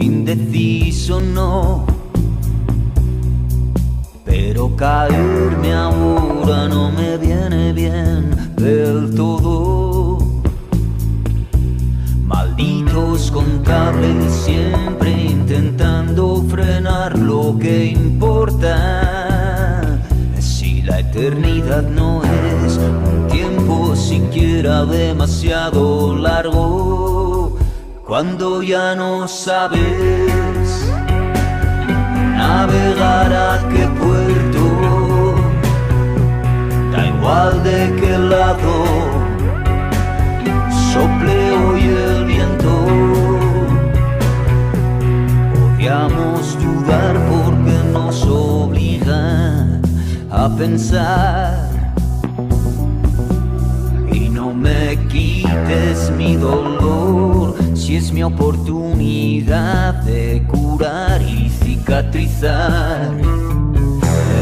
Indeciso no, pero caerme ahora no me viene bien del todo. Malditos contables siempre intentando frenar lo que importa. Si la eternidad no es un tiempo siquiera demasiado largo cuando ya no sabes navegar a qué puerto, da igual de qué lado sople hoy el viento. Podíamos dudar porque nos obliga a pensar y no me quites mi dolor si es mi oportunidad de curar y cicatrizar.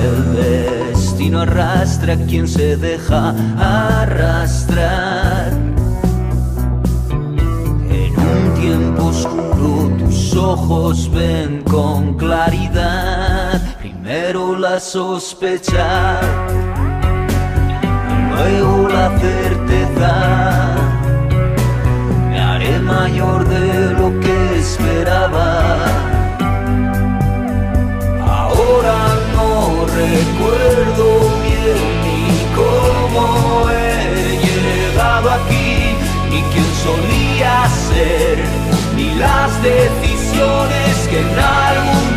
El destino arrastra a quien se deja arrastrar. En un tiempo oscuro tus ojos ven con claridad. Primero la sospecha, luego la certeza mayor de lo que esperaba. Ahora no recuerdo bien ni cómo he llegado aquí, ni quién solía ser, ni las decisiones que en algún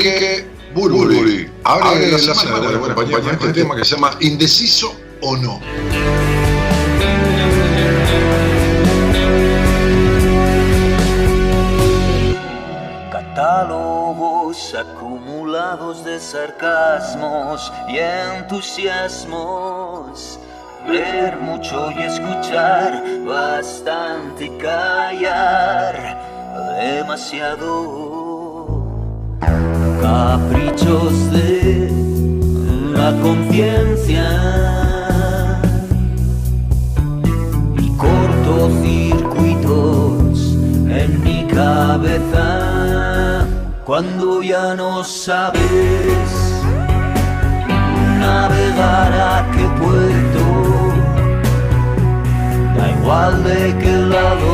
Enrique Burburi. Abre, la, semana, de buena compañía este tema que se llama Indeciso o no. Catálogos acumulados de sarcasmos y entusiasmos. Ver mucho y escuchar bastante y callar demasiado caprichos de la conciencia. Y cortocircuitos en mi cabeza. Cuando ya no sabes navegar a qué puerto da igual de qué lado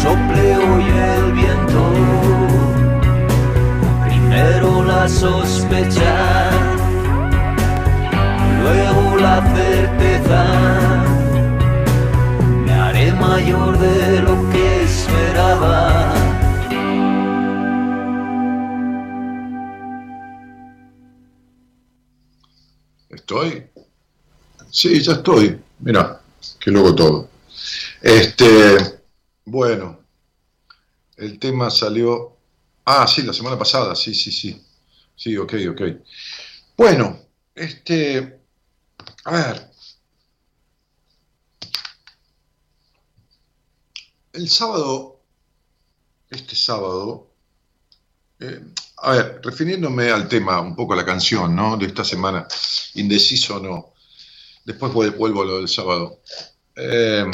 sople hoy el viento Primero la sospecha, luego la certeza. Me haré mayor de lo que esperaba. ¿Estoy? Sí, ya estoy. Mira, qué loco todo. Este, bueno, el tema salió Ah, sí, la semana pasada, sí, sí, sí. Sí, ok, ok. Bueno, este, a ver. El sábado, este sábado, eh, a ver, refiriéndome al tema, un poco a la canción, ¿no? De esta semana, indeciso o no. después vuelvo a lo del sábado. Eh,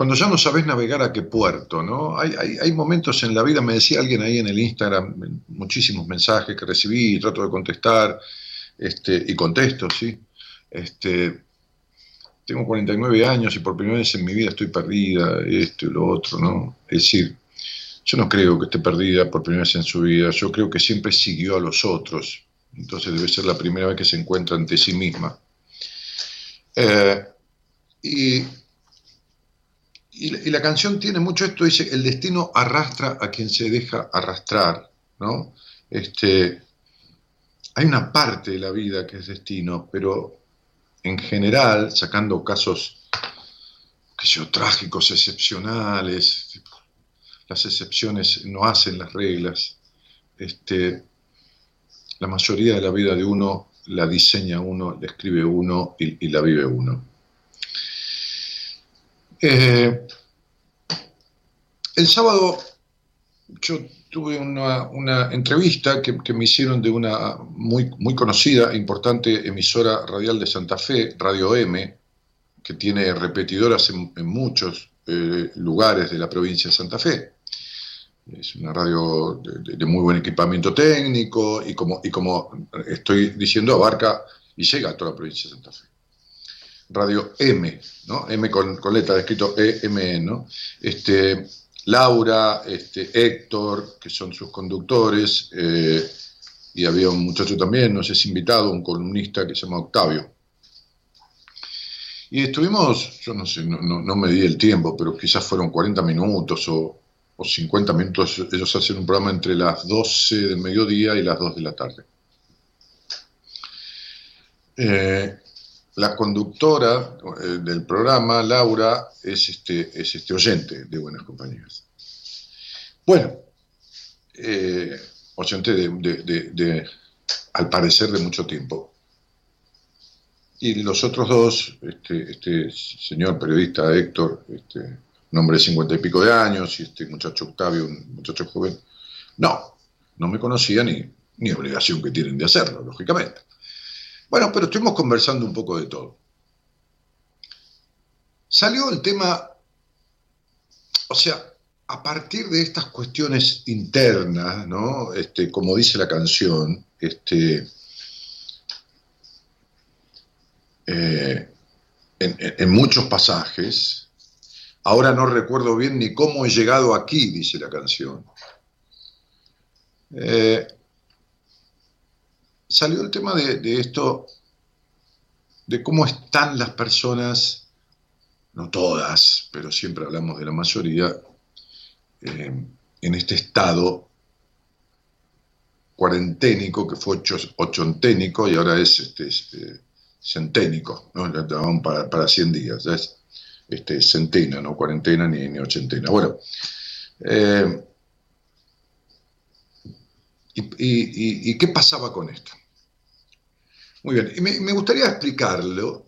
cuando ya no sabes navegar a qué puerto, ¿no? Hay, momentos en la vida, me decía alguien ahí en el Instagram, muchísimos mensajes que recibí y trato de contestar, este, y contesto, ¿sí? Este, tengo 49 años y por primera vez en mi vida estoy perdida, esto y lo otro, ¿no? Es decir, yo no creo que esté perdida por primera vez en su vida, yo creo que siempre siguió a los otros, entonces debe ser la primera vez que se encuentra ante sí misma. Eh, y, y, la, canción tiene mucho esto, dice, el destino arrastra a quien se deja arrastrar, ¿no? Este, hay una parte de la vida que es destino, pero en general, sacando casos, que sé trágicos, excepcionales, las excepciones no hacen las reglas, este, la mayoría de la vida de uno la diseña uno, la escribe uno y, la vive uno. Eh, el sábado yo tuve una, entrevista que, me hicieron de una muy, muy conocida e importante emisora radial de Santa Fe, Radio M, que tiene repetidoras en, muchos eh, lugares de la provincia de Santa Fe. Es una radio de, muy buen equipamiento técnico y como, y como estoy diciendo, abarca y llega a toda la provincia de Santa Fe. Radio M, ¿no? M con, letra, escrito EME, ¿no? Este, Laura, este, Héctor, que son sus conductores, eh, y había un muchacho también, no sé si invitado, un columnista que se llama Octavio. Y estuvimos, yo no sé, no, no, me di el tiempo, pero quizás fueron 40 minutos o, 50 minutos. Ellos hacen un programa entre las 12 del mediodía y las 2 de la tarde. Eh, la conductora eh, del programa, Laura, es este, es este oyente de Buenas Compañías. Bueno, eh, oyente de, al parecer, de mucho tiempo. Y los otros dos, este, este señor periodista Héctor, este, un hombre de cincuenta y pico de años, y este muchacho Octavio, un muchacho joven, no, no me conocían ni, ni obligación que tienen de hacerlo, lógicamente. Bueno, pero estuvimos conversando un poco de todo. Salió el tema, o sea, a partir de estas cuestiones internas, ¿no? Este, como dice la canción, este, eh, en, muchos pasajes, ahora no recuerdo bien ni cómo he llegado aquí, dice la canción. Eh, salió el tema de, esto, de cómo están las personas, no todas, pero siempre hablamos de la mayoría, eh, en este estado cuarenténico, que fue ochenténico y ahora es este, este centénico, ¿no? para, para 100 días, ya es este, centena, no cuarentena ni, ni ochentena. Bueno, eh, y, qué pasaba con esto? Muy bien, y me, gustaría explicarlo,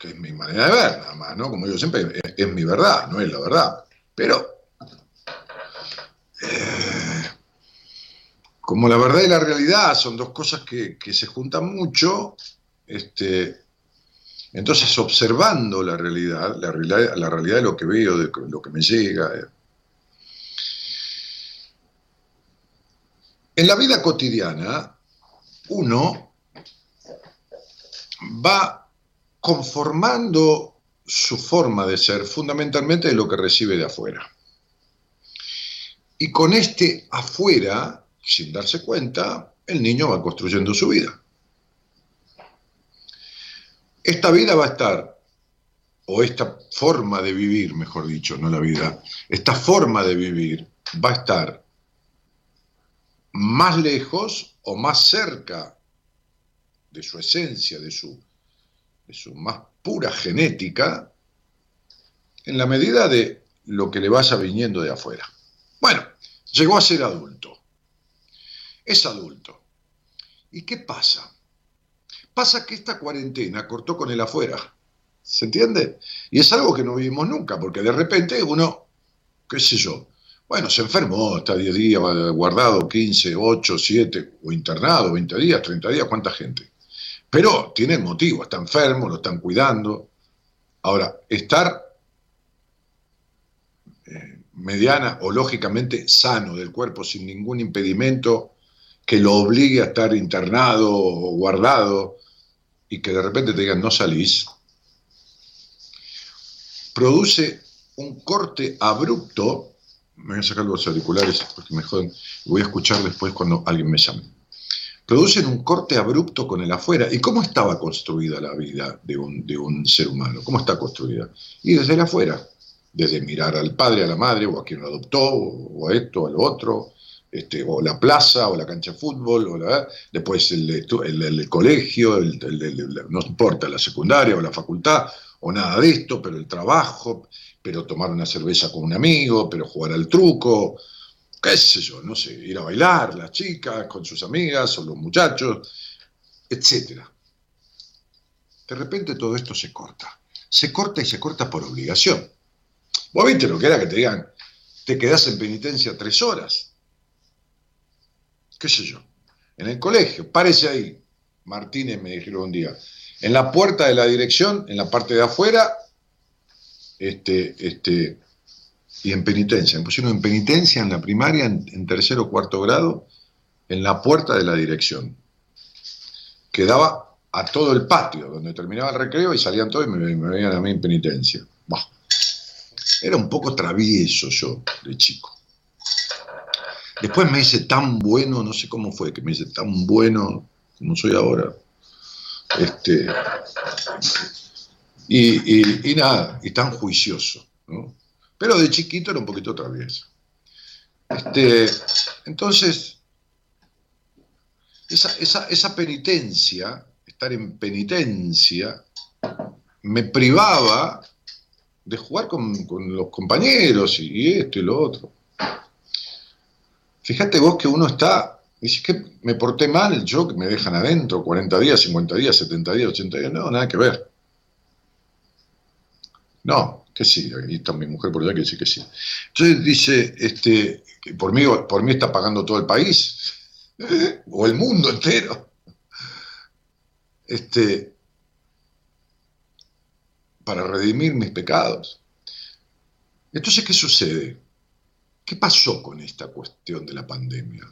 que es mi manera de ver, nada más, ¿no? Como digo siempre, es, mi verdad, no es la verdad. Pero, eh, como la verdad y la realidad son dos cosas que, se juntan mucho, este, entonces observando la realidad, la realidad, la realidad de lo que veo, de lo que me llega, eh, en la vida cotidiana, uno va conformando su forma de ser fundamentalmente de lo que recibe de afuera. Y con este afuera, sin darse cuenta, el niño va construyendo su vida. Esta vida va a estar, o esta forma de vivir, mejor dicho, no la vida, esta forma de vivir va a estar más lejos o más cerca de su esencia, de su, de su más pura genética, en la medida de lo que le vaya viniendo de afuera. Bueno, llegó a ser adulto. Es adulto. ¿Y qué pasa? Pasa que esta cuarentena cortó con el afuera. ¿Se entiende? Y es algo que no vivimos nunca, porque de repente uno, qué sé yo, bueno, se enfermó, está 10 días guardado, 15, 8, 7, o internado, 20 días, 30 días, ¿cuánta gente? Pero tiene el motivo, está enfermo, lo están cuidando. Ahora, estar eh, mediana o lógicamente sano del cuerpo sin ningún impedimento que lo obligue a estar internado o guardado y que de repente te digan no salís, produce un corte abrupto. Me voy a sacar los auriculares porque me joden. Voy a escuchar después cuando alguien me llame producen un corte abrupto con el afuera. ¿Y cómo estaba construida la vida de un, de un ser humano? ¿Cómo está construida? Y desde el afuera, desde mirar al padre, a la madre, o a quien lo adoptó, o a esto, a lo otro, este, o la plaza, o la cancha de fútbol, o la, después el, el, colegio, no importa, la secundaria o la facultad, o nada de esto, pero el trabajo, pero tomar una cerveza con un amigo, pero jugar al truco, qué sé yo, no sé, ir a bailar, las chicas con sus amigas o los muchachos, etc. De repente todo esto se corta. Se corta y se corta por obligación. Vos viste lo que era que te digan, te quedás en penitencia tres horas. ¿Qué sé yo? En el colegio, parece ahí. Martínez me dijeron un día, en la puerta de la dirección, en la parte de afuera, este, este, y en penitencia. Me pusieron en penitencia en la primaria, en, tercer o cuarto grado, en la puerta de la dirección. Quedaba a todo el patio, donde terminaba el recreo y salían todos y me, veían a mí en penitencia. Era un poco travieso yo de chico. Después me hice tan bueno, no sé cómo fue, que me hice tan bueno como soy ahora. Este, y, y nada, y tan juicioso. ¿no? Pero de chiquito era un poquito travieso. Este, entonces, esa, penitencia, estar en penitencia, me privaba de jugar con, los compañeros y, esto y lo otro. Fíjate vos que uno está, dice que me porté mal, yo que me dejan adentro 40 días, 50 días, 70 días, 80 días, no, nada que ver. No, que sí, ahí está mi mujer por allá que dice que sí. Entonces dice, este, por mí, por mí está pagando todo el país, o el mundo entero. Este, para redimir mis pecados. Entonces, ¿qué sucede? ¿Qué pasó con esta cuestión de la pandemia?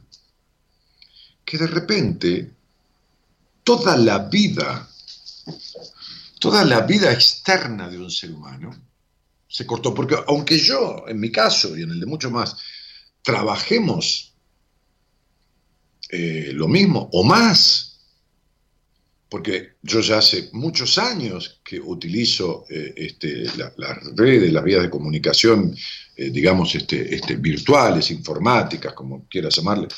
Que de repente toda la vida, toda la vida externa de un ser humano, se cortó, porque aunque yo, en mi caso y en el de muchos más, trabajemos eh, lo mismo o más, porque yo ya hace muchos años que utilizo eh, este, las redes, las vías de comunicación, eh, digamos, este, este, virtuales, informáticas, como quieras llamarle,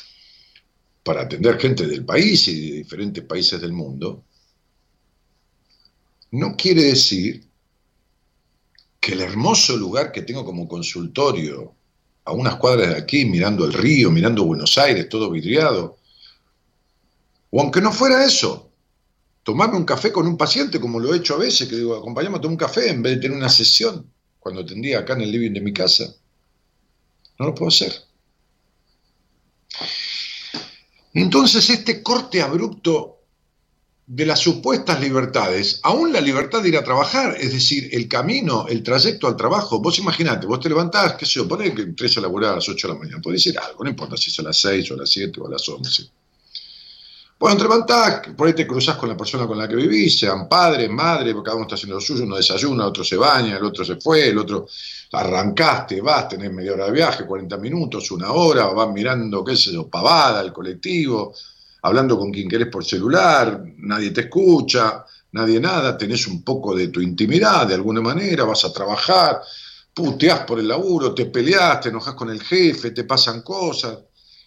para atender gente del país y de diferentes países del mundo, no quiere decir que el hermoso lugar que tengo como consultorio, a unas cuadras de aquí, mirando el río, mirando Buenos Aires, todo vidriado, o aunque no fuera eso, tomarme un café con un paciente, como lo he hecho a veces, que digo, acompáñame a tomar un café en vez de tener una sesión, cuando atendía acá en el living de mi casa. No lo puedo hacer. Entonces este corte abrupto de las supuestas libertades, aún la libertad de ir a trabajar, es decir, el camino, el trayecto al trabajo. Vos imaginate, vos te levantás, qué sé yo, ponés que entres a laburar a las 8 de la mañana, puede decir algo, no importa si es a las 6 o a las 7 o a las 11. Bueno, te levantás, por ahí te cruzás con la persona con la que vivís, sean padres, madre, cada uno está haciendo lo suyo, uno desayuna, otro se baña, el otro se fue, el otro arrancaste, vas, tenés media hora de viaje, 40 minutos, una hora, vas mirando, qué sé yo, pavada, el colectivo, hablando con quien querés por celular, nadie te escucha, nadie nada, tenés un poco de tu intimidad de alguna manera, vas a trabajar, puteás por el laburo, te peleás, te enojas con el jefe, te pasan cosas,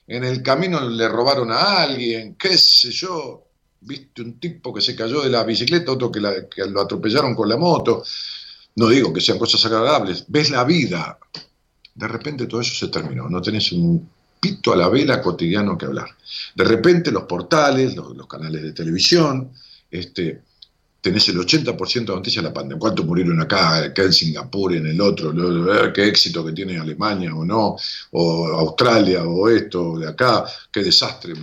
en el camino le robaron a alguien, qué sé yo, viste un tipo que se cayó de la bicicleta, otro que, que lo atropellaron con la moto, no digo que sean cosas agradables, ves la vida, de repente todo eso se terminó, no tenés un a la vela cotidiano que hablar. De repente los portales, los, canales de televisión, este, tenés el 80% de noticias de la pandemia. ¿Cuántos murieron acá, acá en Singapur, en el otro? ¿Qué éxito que tiene Alemania o no? ¿O Australia o esto, de acá? ¿Qué desastre?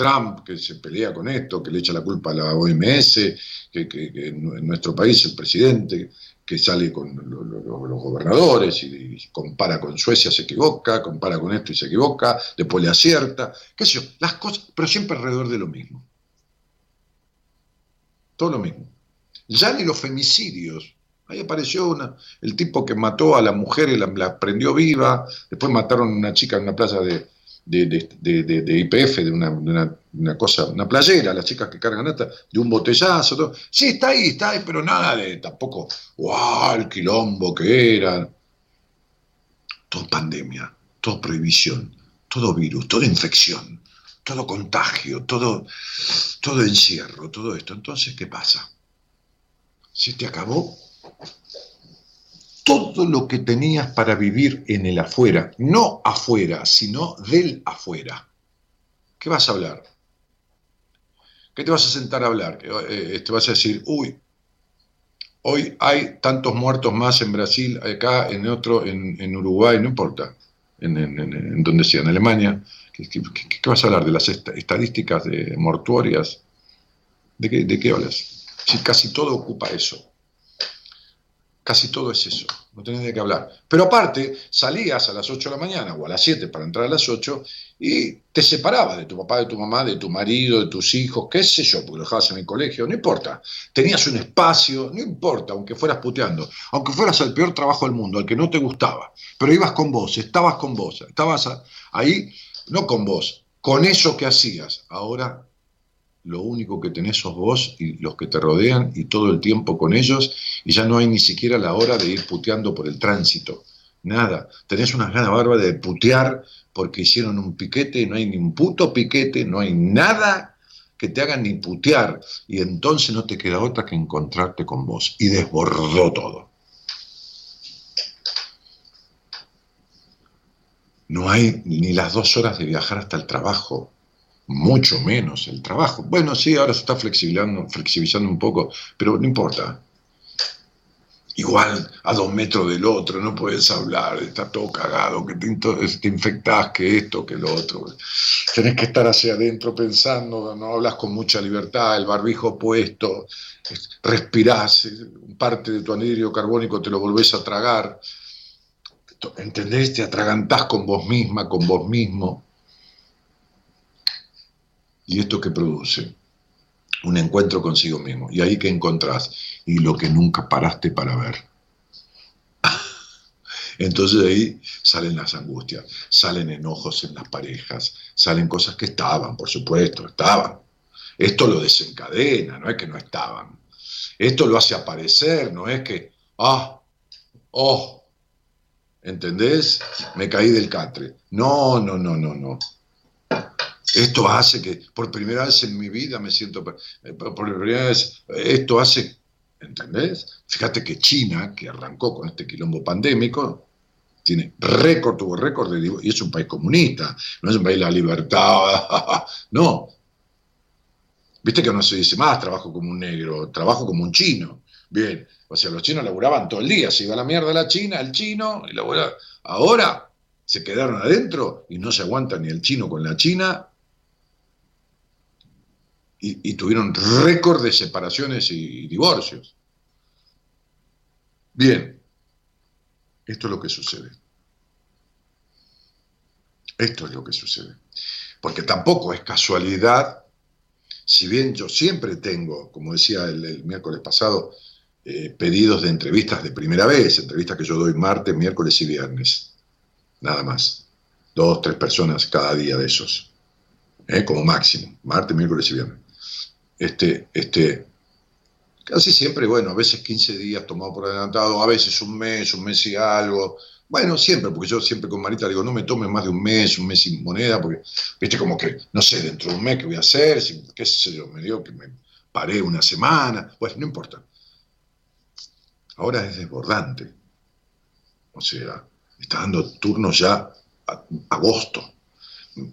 Trump que se pelea con esto, que le echa la culpa a la OMS, que, en nuestro país el presidente que sale con los gobernadores y, compara con Suecia, se equivoca, compara con esto y se equivoca, después le acierta, qué sé yo, las cosas, pero siempre alrededor de lo mismo. Todo lo mismo. Ya ni los femicidios. Ahí apareció una, el tipo que mató a la mujer y la prendió viva, después mataron a una chica en una plaza de, de, IPF, de una, cosa, una playera, las chicas que cargan hasta, de un botellazo. Sí, está ahí, está ahí, pero nada de tampoco, wow, el quilombo que era. Todo pandemia, todo prohibición, todo virus, toda infección, todo contagio, todo, todo encierro, todo esto. Entonces, ¿qué pasa? ¿Se te acabó? Todo lo que tenías para vivir en el afuera, no afuera, sino del afuera. ¿Qué vas a hablar? ¿Qué te vas a sentar a hablar? Eh, te vas a decir, uy, hoy hay tantos muertos más en Brasil, acá, en otro, en, Uruguay, no importa, en, donde sea, en Alemania. ¿Qué, vas a hablar? ¿De las estadísticas de mortuorias? ¿De qué, ¿De qué hablas? Si casi todo ocupa eso. Casi todo es eso, no tenés de qué hablar. Pero aparte, salías a las 8 de la mañana o a las 7 para entrar a las 8 y te separabas de tu papá, de tu mamá, de tu marido, de tus hijos, qué sé yo, porque lo dejabas en el colegio, no importa. Tenías un espacio, no importa, aunque fueras puteando, aunque fueras el peor trabajo del mundo, al que no te gustaba, pero ibas con vos, estabas con vos, estabas ahí, no con vos, con eso que hacías. Ahora lo único que tenés sos vos y los que te rodean y todo el tiempo con ellos y ya no hay ni siquiera la hora de ir puteando por el tránsito. Nada, tenés una gana barba de putear porque hicieron un piquete, no hay ni un puto piquete, no hay nada que te hagan ni putear y entonces no te queda otra que encontrarte con vos y desbordó todo. No hay ni las dos horas de viajar hasta el trabajo, mucho menos el trabajo. Bueno, sí, ahora se está flexibilizando, flexibilizando un poco, pero no importa. Igual a dos metros del otro, no puedes hablar, está todo cagado, que te, te infectás, que esto, que lo otro. Tenés que estar hacia adentro pensando, no hablas con mucha libertad, el barbijo puesto, respirás, parte de tu anhídrido carbónico te lo volvés a tragar. ¿Entendés? Te atragantás con vos misma, con vos mismo. ¿Y esto que produce? Un encuentro consigo mismo. ¿Y ahí que encontrás? Y lo que nunca paraste para ver. Entonces ahí salen las angustias, salen enojos en las parejas, salen cosas que estaban, por supuesto, estaban. Esto lo desencadena, no es que no estaban. Esto lo hace aparecer, no es que, ah, oh, ¿entendés? Me caí del catre. No, no, no, no, no. Esto hace que por primera vez en mi vida me siento, eh, por primera vez, esto hace, ¿entendés? Fíjate que China, que arrancó con este quilombo pandémico, tiene récord, tuvo récord de, y es un país comunista, no es un país de la libertad, no. Viste que no se dice más trabajo como un negro, trabajo como un chino. Bien, o sea, los chinos laburaban todo el día, se iba la mierda la China, el chino, y laburaba. Ahora se quedaron adentro y no se aguanta ni el chino con la China, y, tuvieron récord de separaciones y, divorcios. Bien, esto es lo que sucede. Esto es lo que sucede. Porque tampoco es casualidad, si bien yo siempre tengo, como decía el, miércoles pasado, eh, pedidos de entrevistas de primera vez, entrevistas que yo doy martes, miércoles y viernes, nada más. Dos, tres personas cada día de esos, eh, como máximo, martes, miércoles y viernes este, este, casi siempre, bueno, a veces 15 días tomado por adelantado, a veces un mes, un mes y algo. Bueno, siempre, porque yo siempre con Marita digo, no me tomes más de un mes, un mes sin moneda, porque, viste, como que, no sé, dentro de un mes qué voy a hacer, qué sé yo, me dio que me paré una semana, pues no importa. Ahora es desbordante. O sea, está dando turnos ya a agosto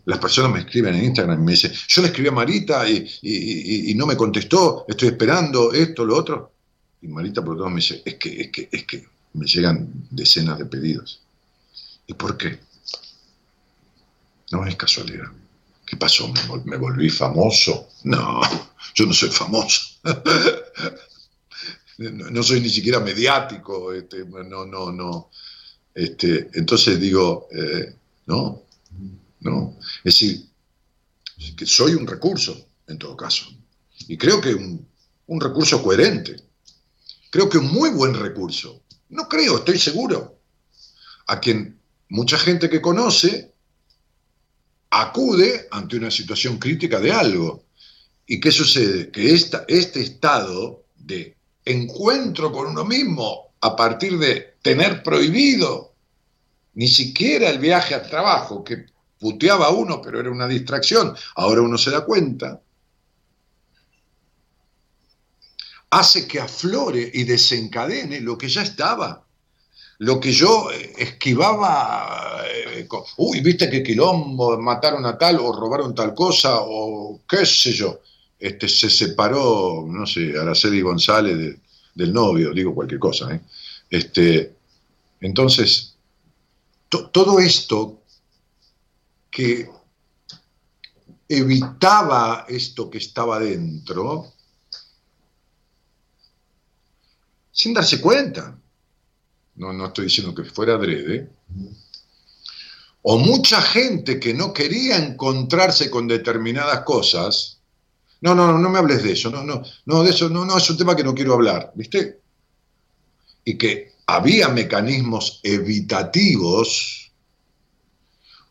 las personas me escriben en Instagram y me dicen, yo le escribí a Marita y, no me contestó, estoy esperando esto, lo otro. Y Marita por todo me dice, es que, es que, es que me llegan decenas de pedidos. ¿Y por qué? No es casualidad. ¿Qué pasó? ¿Me, volví famoso? No, yo no soy famoso. no, soy ni siquiera mediático. Este, no, no, no. Este, entonces digo, eh, no, no. Es decir, que soy un recurso, en todo caso. Y creo que un, un recurso coherente. Creo que un muy buen recurso. No creo, estoy seguro. A quien mucha gente que conoce acude ante una situación crítica de algo. ¿Y qué sucede? Que esta, este estado de encuentro con uno mismo a partir de tener prohibido ni siquiera el viaje al trabajo, que puteaba a uno, pero era una distracción, ahora uno se da cuenta, hace que aflore y desencadene lo que ya estaba lo que yo eh, esquivaba, eh, uy, viste qué quilombo, mataron a tal o robaron tal cosa o qué sé yo, este, se separó, no sé, Araceli González del novio, digo cualquier cosa. ¿eh? Este, entonces, todo esto que evitaba esto que estaba dentro, sin darse cuenta. No, no estoy diciendo que fuera adrede, o mucha gente que no quería encontrarse con determinadas cosas, no, no, no, no me hables de eso, no, no, no, de eso, no, no, es un tema que no quiero hablar, ¿viste? Y que había mecanismos evitativos,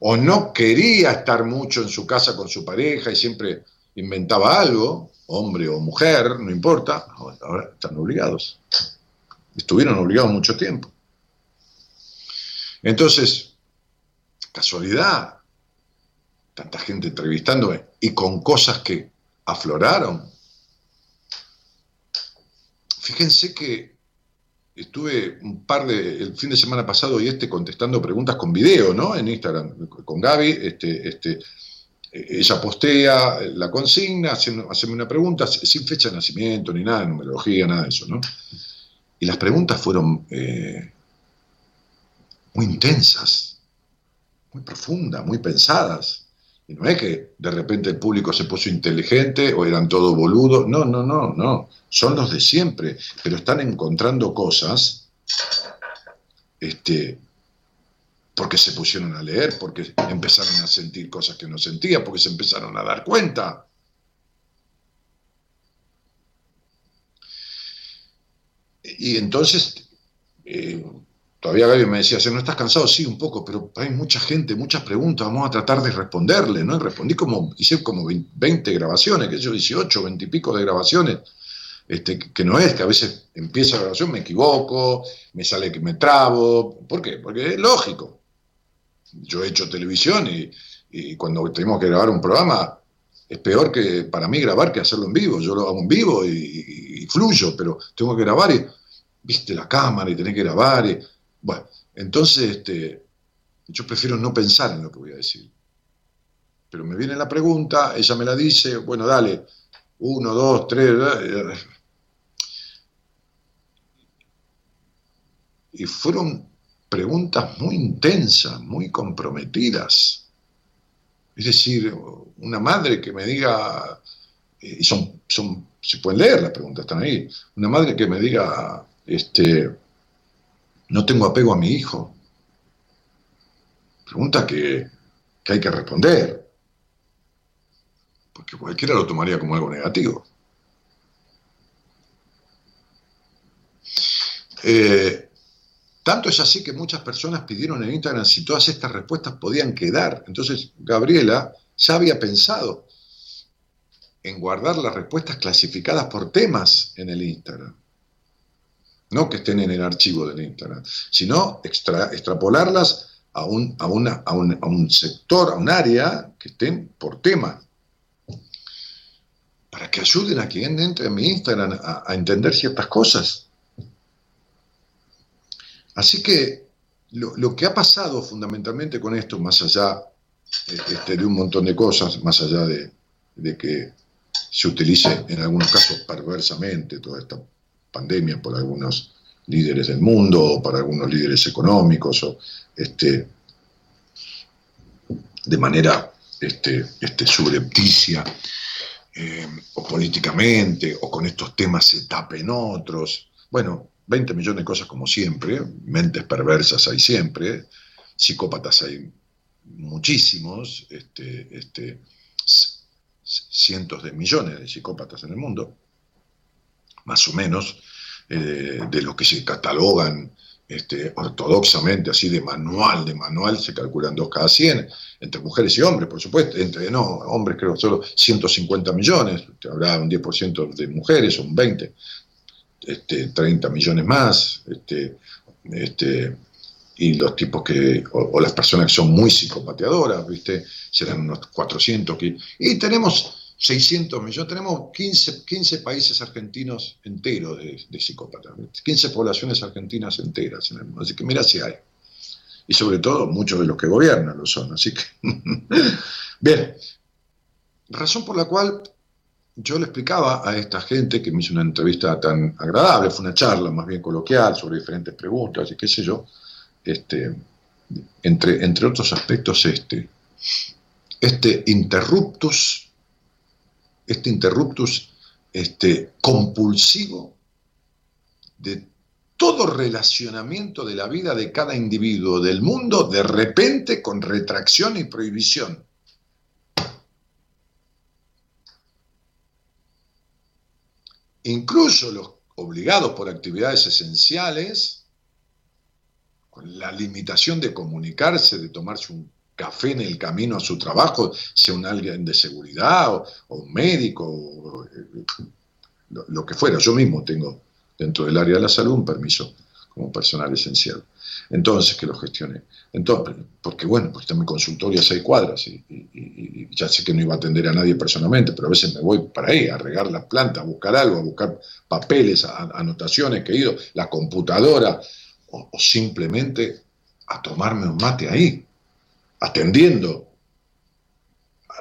o no quería estar mucho en su casa con su pareja y siempre inventaba algo, hombre o mujer, no importa, ahora están obligados. Estuvieron obligados mucho tiempo. Entonces, casualidad, tanta gente entrevistándome y con cosas que afloraron. Fíjense que estuve un par de, el fin de semana pasado y este contestando preguntas con video, ¿no? En Instagram, con Gaby, este, este, ella postea la consigna, haciéndome una pregunta, sin fecha de nacimiento, ni nada de numerología, nada de eso, ¿no? Y las preguntas fueron eh, muy intensas, muy profundas, muy pensadas. Y no es que de repente el público se puso inteligente o eran todos boludos. No, no, no, no. Son los de siempre. Pero están encontrando cosas este, porque se pusieron a leer, porque empezaron a sentir cosas que no sentían, porque se empezaron a dar cuenta. Y entonces, eh, Todavía Gaby me decía, ¿no estás cansado? Sí, un poco, pero hay mucha gente, muchas preguntas, vamos a tratar de responderle, ¿no? Y respondí como, hice como 20 grabaciones, que yo 18, 20 y pico de grabaciones, este, que no es que a veces empieza la grabación, me equivoco, me sale que me trabo, ¿por qué? Porque es lógico. Yo he hecho televisión y, cuando tenemos que grabar un programa, es peor que para mí grabar que hacerlo en vivo. Yo lo hago en vivo y, y fluyo, pero tengo que grabar y, viste la cámara y tenés que grabar y bueno, entonces este, yo prefiero no pensar en lo que voy a decir. Pero me viene la pregunta, ella me la dice, bueno, dale, uno, dos, tres. Y fueron preguntas muy intensas, muy comprometidas. Es decir, una madre que me diga, y son, son, se pueden leer las preguntas, están ahí, una madre que me diga, este, no tengo apego a mi hijo. Pregunta que, hay que responder, porque cualquiera lo tomaría como algo negativo. Eh, tanto es así que muchas personas pidieron en Instagram si todas estas respuestas podían quedar. Entonces Gabriela ya había pensado en guardar las respuestas clasificadas por temas en el Instagram no que estén en el archivo del Instagram, sino extrapolarlas a un, a, una, a, un, sector, a un área que estén por tema, para que ayuden a quien entre en mi Instagram a, entender ciertas cosas. Así que lo, que ha pasado fundamentalmente con esto, más allá este, de un montón de cosas, más allá de, de que se utilice en algunos casos perversamente toda esta pandemia por algunos líderes del mundo o para algunos líderes económicos o este, de manera este, este, subrepticia, eh, o políticamente, o con estos temas se tapen otros. Bueno, 20 millones de cosas como siempre, mentes perversas hay siempre, psicópatas hay muchísimos, este, este, cientos de millones de psicópatas en el mundo, más o menos, eh, de los que se catalogan este, ortodoxamente, así de manual, de manual, se calculan dos cada 100, entre mujeres y hombres, por supuesto, entre, no, hombres creo solo 150 millones, habrá un 10% de mujeres, un 20, este, 30 millones más, este, este, y los tipos que, o, las personas que son muy psicopateadoras, ¿viste? Serán unos 400. y tenemos 600 millones, tenemos 15, 15 países argentinos enteros de, psicópatas, 15 poblaciones argentinas enteras en el mundo. Así que mira si hay. Y sobre todo muchos de los que gobiernan lo son. Así que, bien, razón por la cual yo le explicaba a esta gente que me hizo una entrevista tan agradable, fue una charla más bien coloquial sobre diferentes preguntas y qué sé yo, este, entre, entre otros aspectos este, este interruptus, este interruptus este, compulsivo de todo relacionamiento de la vida de cada individuo del mundo de repente con retracción y prohibición. Incluso los obligados por actividades esenciales la limitación de comunicarse, de tomarse un café en el camino a su trabajo, sea un alguien de seguridad o, un médico, o, eh, lo, que fuera. Yo mismo tengo dentro del área de la salud un permiso como personal esencial. Entonces, que lo gestione. Entonces, porque bueno, porque está mi consultorio a seis cuadras y, ya sé que no iba a atender a nadie personalmente, pero a veces me voy para ahí a regar las plantas, a buscar algo, a buscar papeles, anotaciones que he ido, la computadora, o, simplemente a tomarme un mate ahí, atendiendo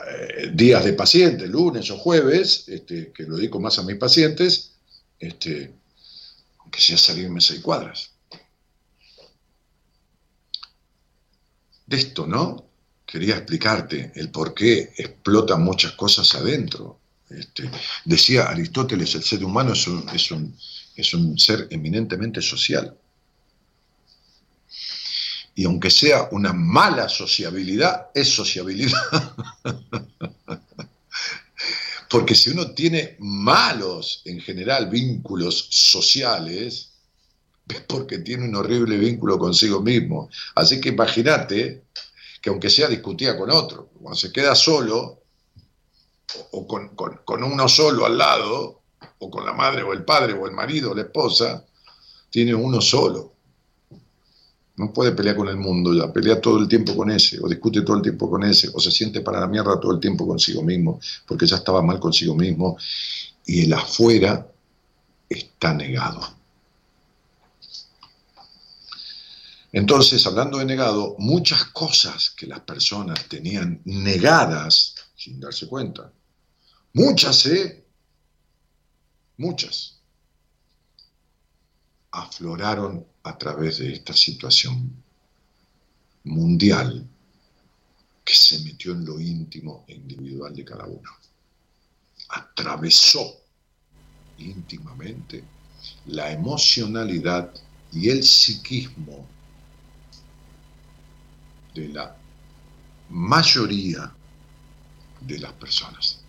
eh, días de paciente, lunes o jueves, este, que lo dedico más a mis pacientes, este, aunque sea salirme seis cuadras. De esto, ¿no? Quería explicarte el por qué explotan muchas cosas adentro. Este, decía Aristóteles, el ser humano es es un ser eminentemente social y aunque sea una mala sociabilidad, es sociabilidad. Porque si uno tiene malos, en general, vínculos sociales, es porque tiene un horrible vínculo consigo mismo. Así que imagínate que aunque sea discutida con otro, cuando se queda solo, o con, con uno solo al lado, o con la madre o el padre o el marido o la esposa, tiene uno solo no puede pelear con el mundo ya, pelea todo el tiempo con ese, o discute todo el tiempo con ese, o se siente para la mierda todo el tiempo consigo mismo, porque ya estaba mal consigo mismo, y el afuera está negado. Entonces, hablando de negado, muchas cosas que las personas tenían negadas sin darse cuenta, muchas, ¿eh? Muchas, afloraron a través de esta situación mundial que se metió en lo íntimo e individual de cada uno. Atravesó íntimamente la emocionalidad y el psiquismo de la mayoría de las personas.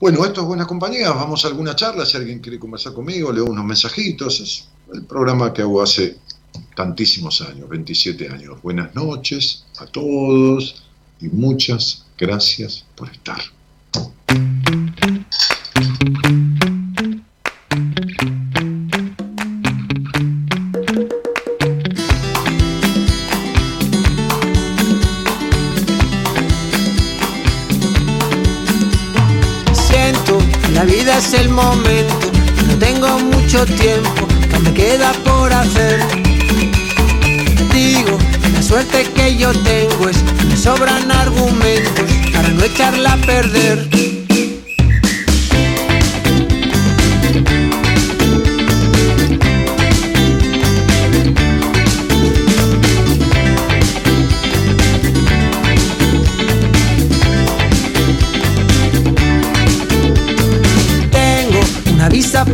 Bueno, esto es Buena Compañía, vamos a alguna charla, si alguien quiere conversar conmigo, leo unos mensajitos, el programa que hago hace tantísimos años, 27 años. Buenas noches a todos y muchas gracias por estar. es el momento, no tengo mucho tiempo, sobran argumentos para no echarla a perder.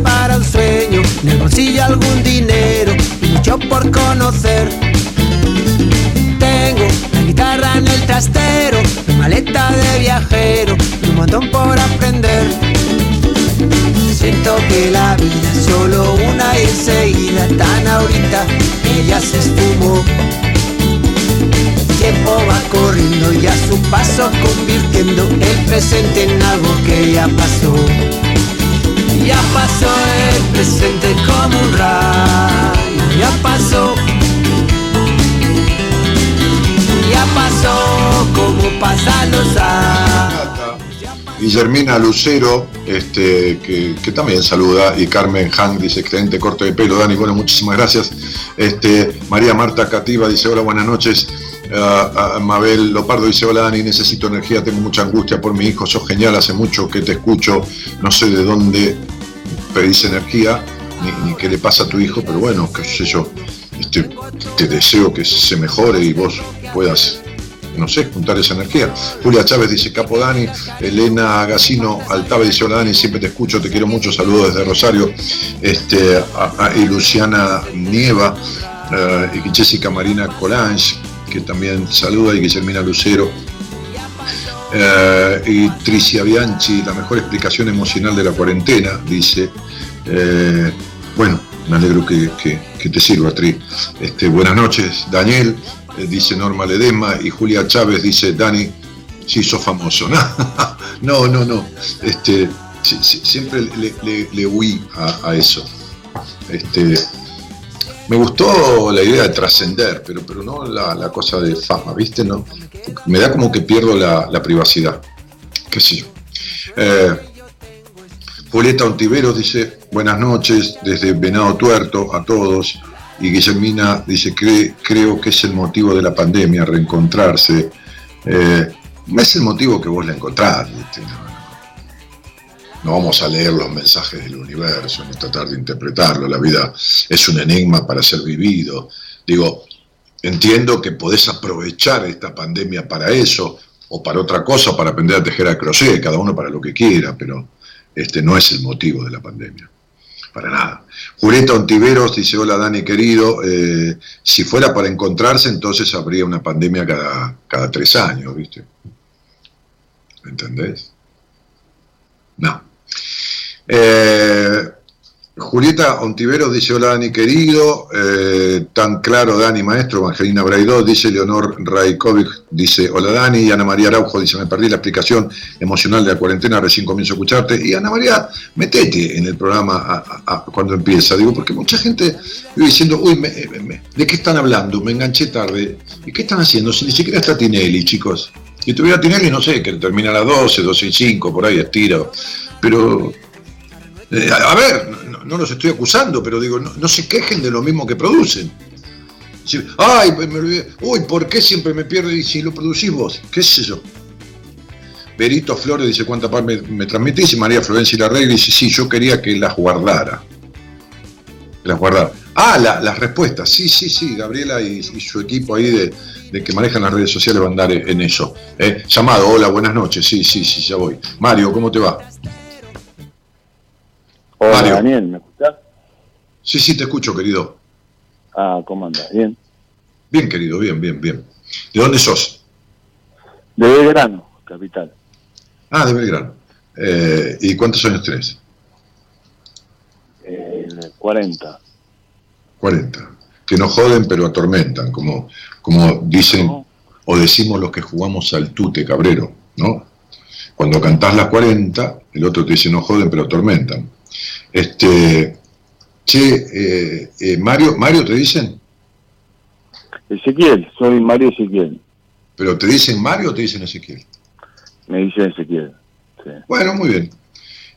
para un sueño, en el algún dinero y mucho por conocer. Guitarra en el trastero, maleta de viajero un montón por aprender. Siento que la vida es solo una y enseguida, tan ahorita, ella se esfumó. El tiempo va corriendo y a su paso convirtiendo el presente en algo que ya pasó. Ya pasó el presente como un rayo, ya pasó. Pasó como pasan los. Guillermina Lucero, este, que, que también saluda, y Carmen Han dice, excelente corte de pelo, Dani, bueno, muchísimas gracias. Este, María Marta Cativa dice, hola, buenas noches. Ah, Mabel Lopardo dice, hola Dani, necesito energía, tengo mucha angustia por mi hijo, sos genial, hace mucho que te escucho, no sé de dónde pedís energía, ni, ni qué le pasa a tu hijo, pero bueno, qué sé yo, este, te deseo que se mejore y vos puedas no sé, juntar esa energía. Julia Chávez dice, Capo Dani, Elena Gacino Altave dice, hola Dani, siempre te escucho, te quiero mucho, saludos desde Rosario, este, a- y Luciana Nieva, eh, y Jessica Marina Colange, que también saluda, y Guillermina Lucero, eh, y Tricia Bianchi, la mejor explicación emocional de la cuarentena, dice, eh, bueno, me alegro que, que- te sirva, Tri. Este, buenas noches, Daniel, dice Norma Ledema, y Julia Chávez dice, Dani, sí, sos famoso. No, no, no, este, siempre le, le- huí a, a eso. Este, me gustó la idea de trascender, pero, pero no la, la cosa de fama, ¿viste? No, me da como que pierdo la, la privacidad, qué sé yo. Eh, Julieta Ontiveros dice, buenas noches desde Venado Tuerto a todos. Y Guillermina dice, "Cre- creo que es el motivo de la pandemia, reencontrarse. Eh, es el motivo que vos la encontrás. No vamos a leer los mensajes del universo ni tratar de interpretarlo. La vida es un enigma para ser vivido. Digo, entiendo que podés aprovechar esta pandemia para eso o para otra cosa, para aprender a tejer a crochet, cada uno para lo que quiera, pero este no es el motivo de la pandemia. Para nada. Julieta Ontiveros dice, hola Dani querido, eh, si fuera para encontrarse, entonces habría una pandemia cada, cada tres años, ¿viste? ¿Entendés? No. Eh, Julieta Ontiveros dice, hola Dani querido, eh, tan claro Dani maestro, Evangelina Braidó, dice Leonor Raikovic, dice, hola Dani, y Ana María Araujo dice, me perdí la explicación emocional de la cuarentena, recién comienzo a escucharte, y Ana María, metete en el programa cuando empieza, digo, porque mucha gente vive diciendo, uy, ¿de qué están hablando? Me enganché tarde, ¿y qué están haciendo? Si ni siquiera está Tinelli, chicos. Si tuviera Tinelli, no sé, que termina a las 12, 12 y 5, por ahí estiro, pero eh, a ver, no, los estoy acusando, pero digo, no, se quejen de lo mismo que producen. Ay, me olvidé. Uy, ¿por qué siempre me pierdo y si lo producís vos? ¿Qué sé yo? Berito Flores dice, ¿cuánta paz me, me transmitís? Y María Florencia Larregui dice, sí, yo quería que las guardara. Las guardara. Ah, la- las respuestas. Sí, sí, sí. Gabriela y, y su equipo ahí de, de que manejan las redes sociales van a andar en eso. Eh, llamado, hola, buenas noches. Sí, sí, sí, ya voy. Mario, ¿cómo te va? Hola Mario. Daniel, ¿me escuchás? Sí, sí, te escucho, querido. Ah, ¿cómo andas? Bien. Bien, querido, bien, bien, bien. ¿De dónde sos? De Belgrano, capital. Ah, de Belgrano. Eh, ¿Y cuántos años tenés? Eh, 40. 40. Que no joden, pero atormentan, como, como dicen ¿no? o decimos los que jugamos al tute cabrero, ¿no? Cuando cantás las 40, el otro te dice no joden, pero atormentan. Este, che, eh, eh, Mario, Mario te dicen, Ezequiel, soy Mario Ezequiel. pero te dicen Mario o te dicen Ezequiel. Me dice Ezequiel. Sí. Bueno, muy bien.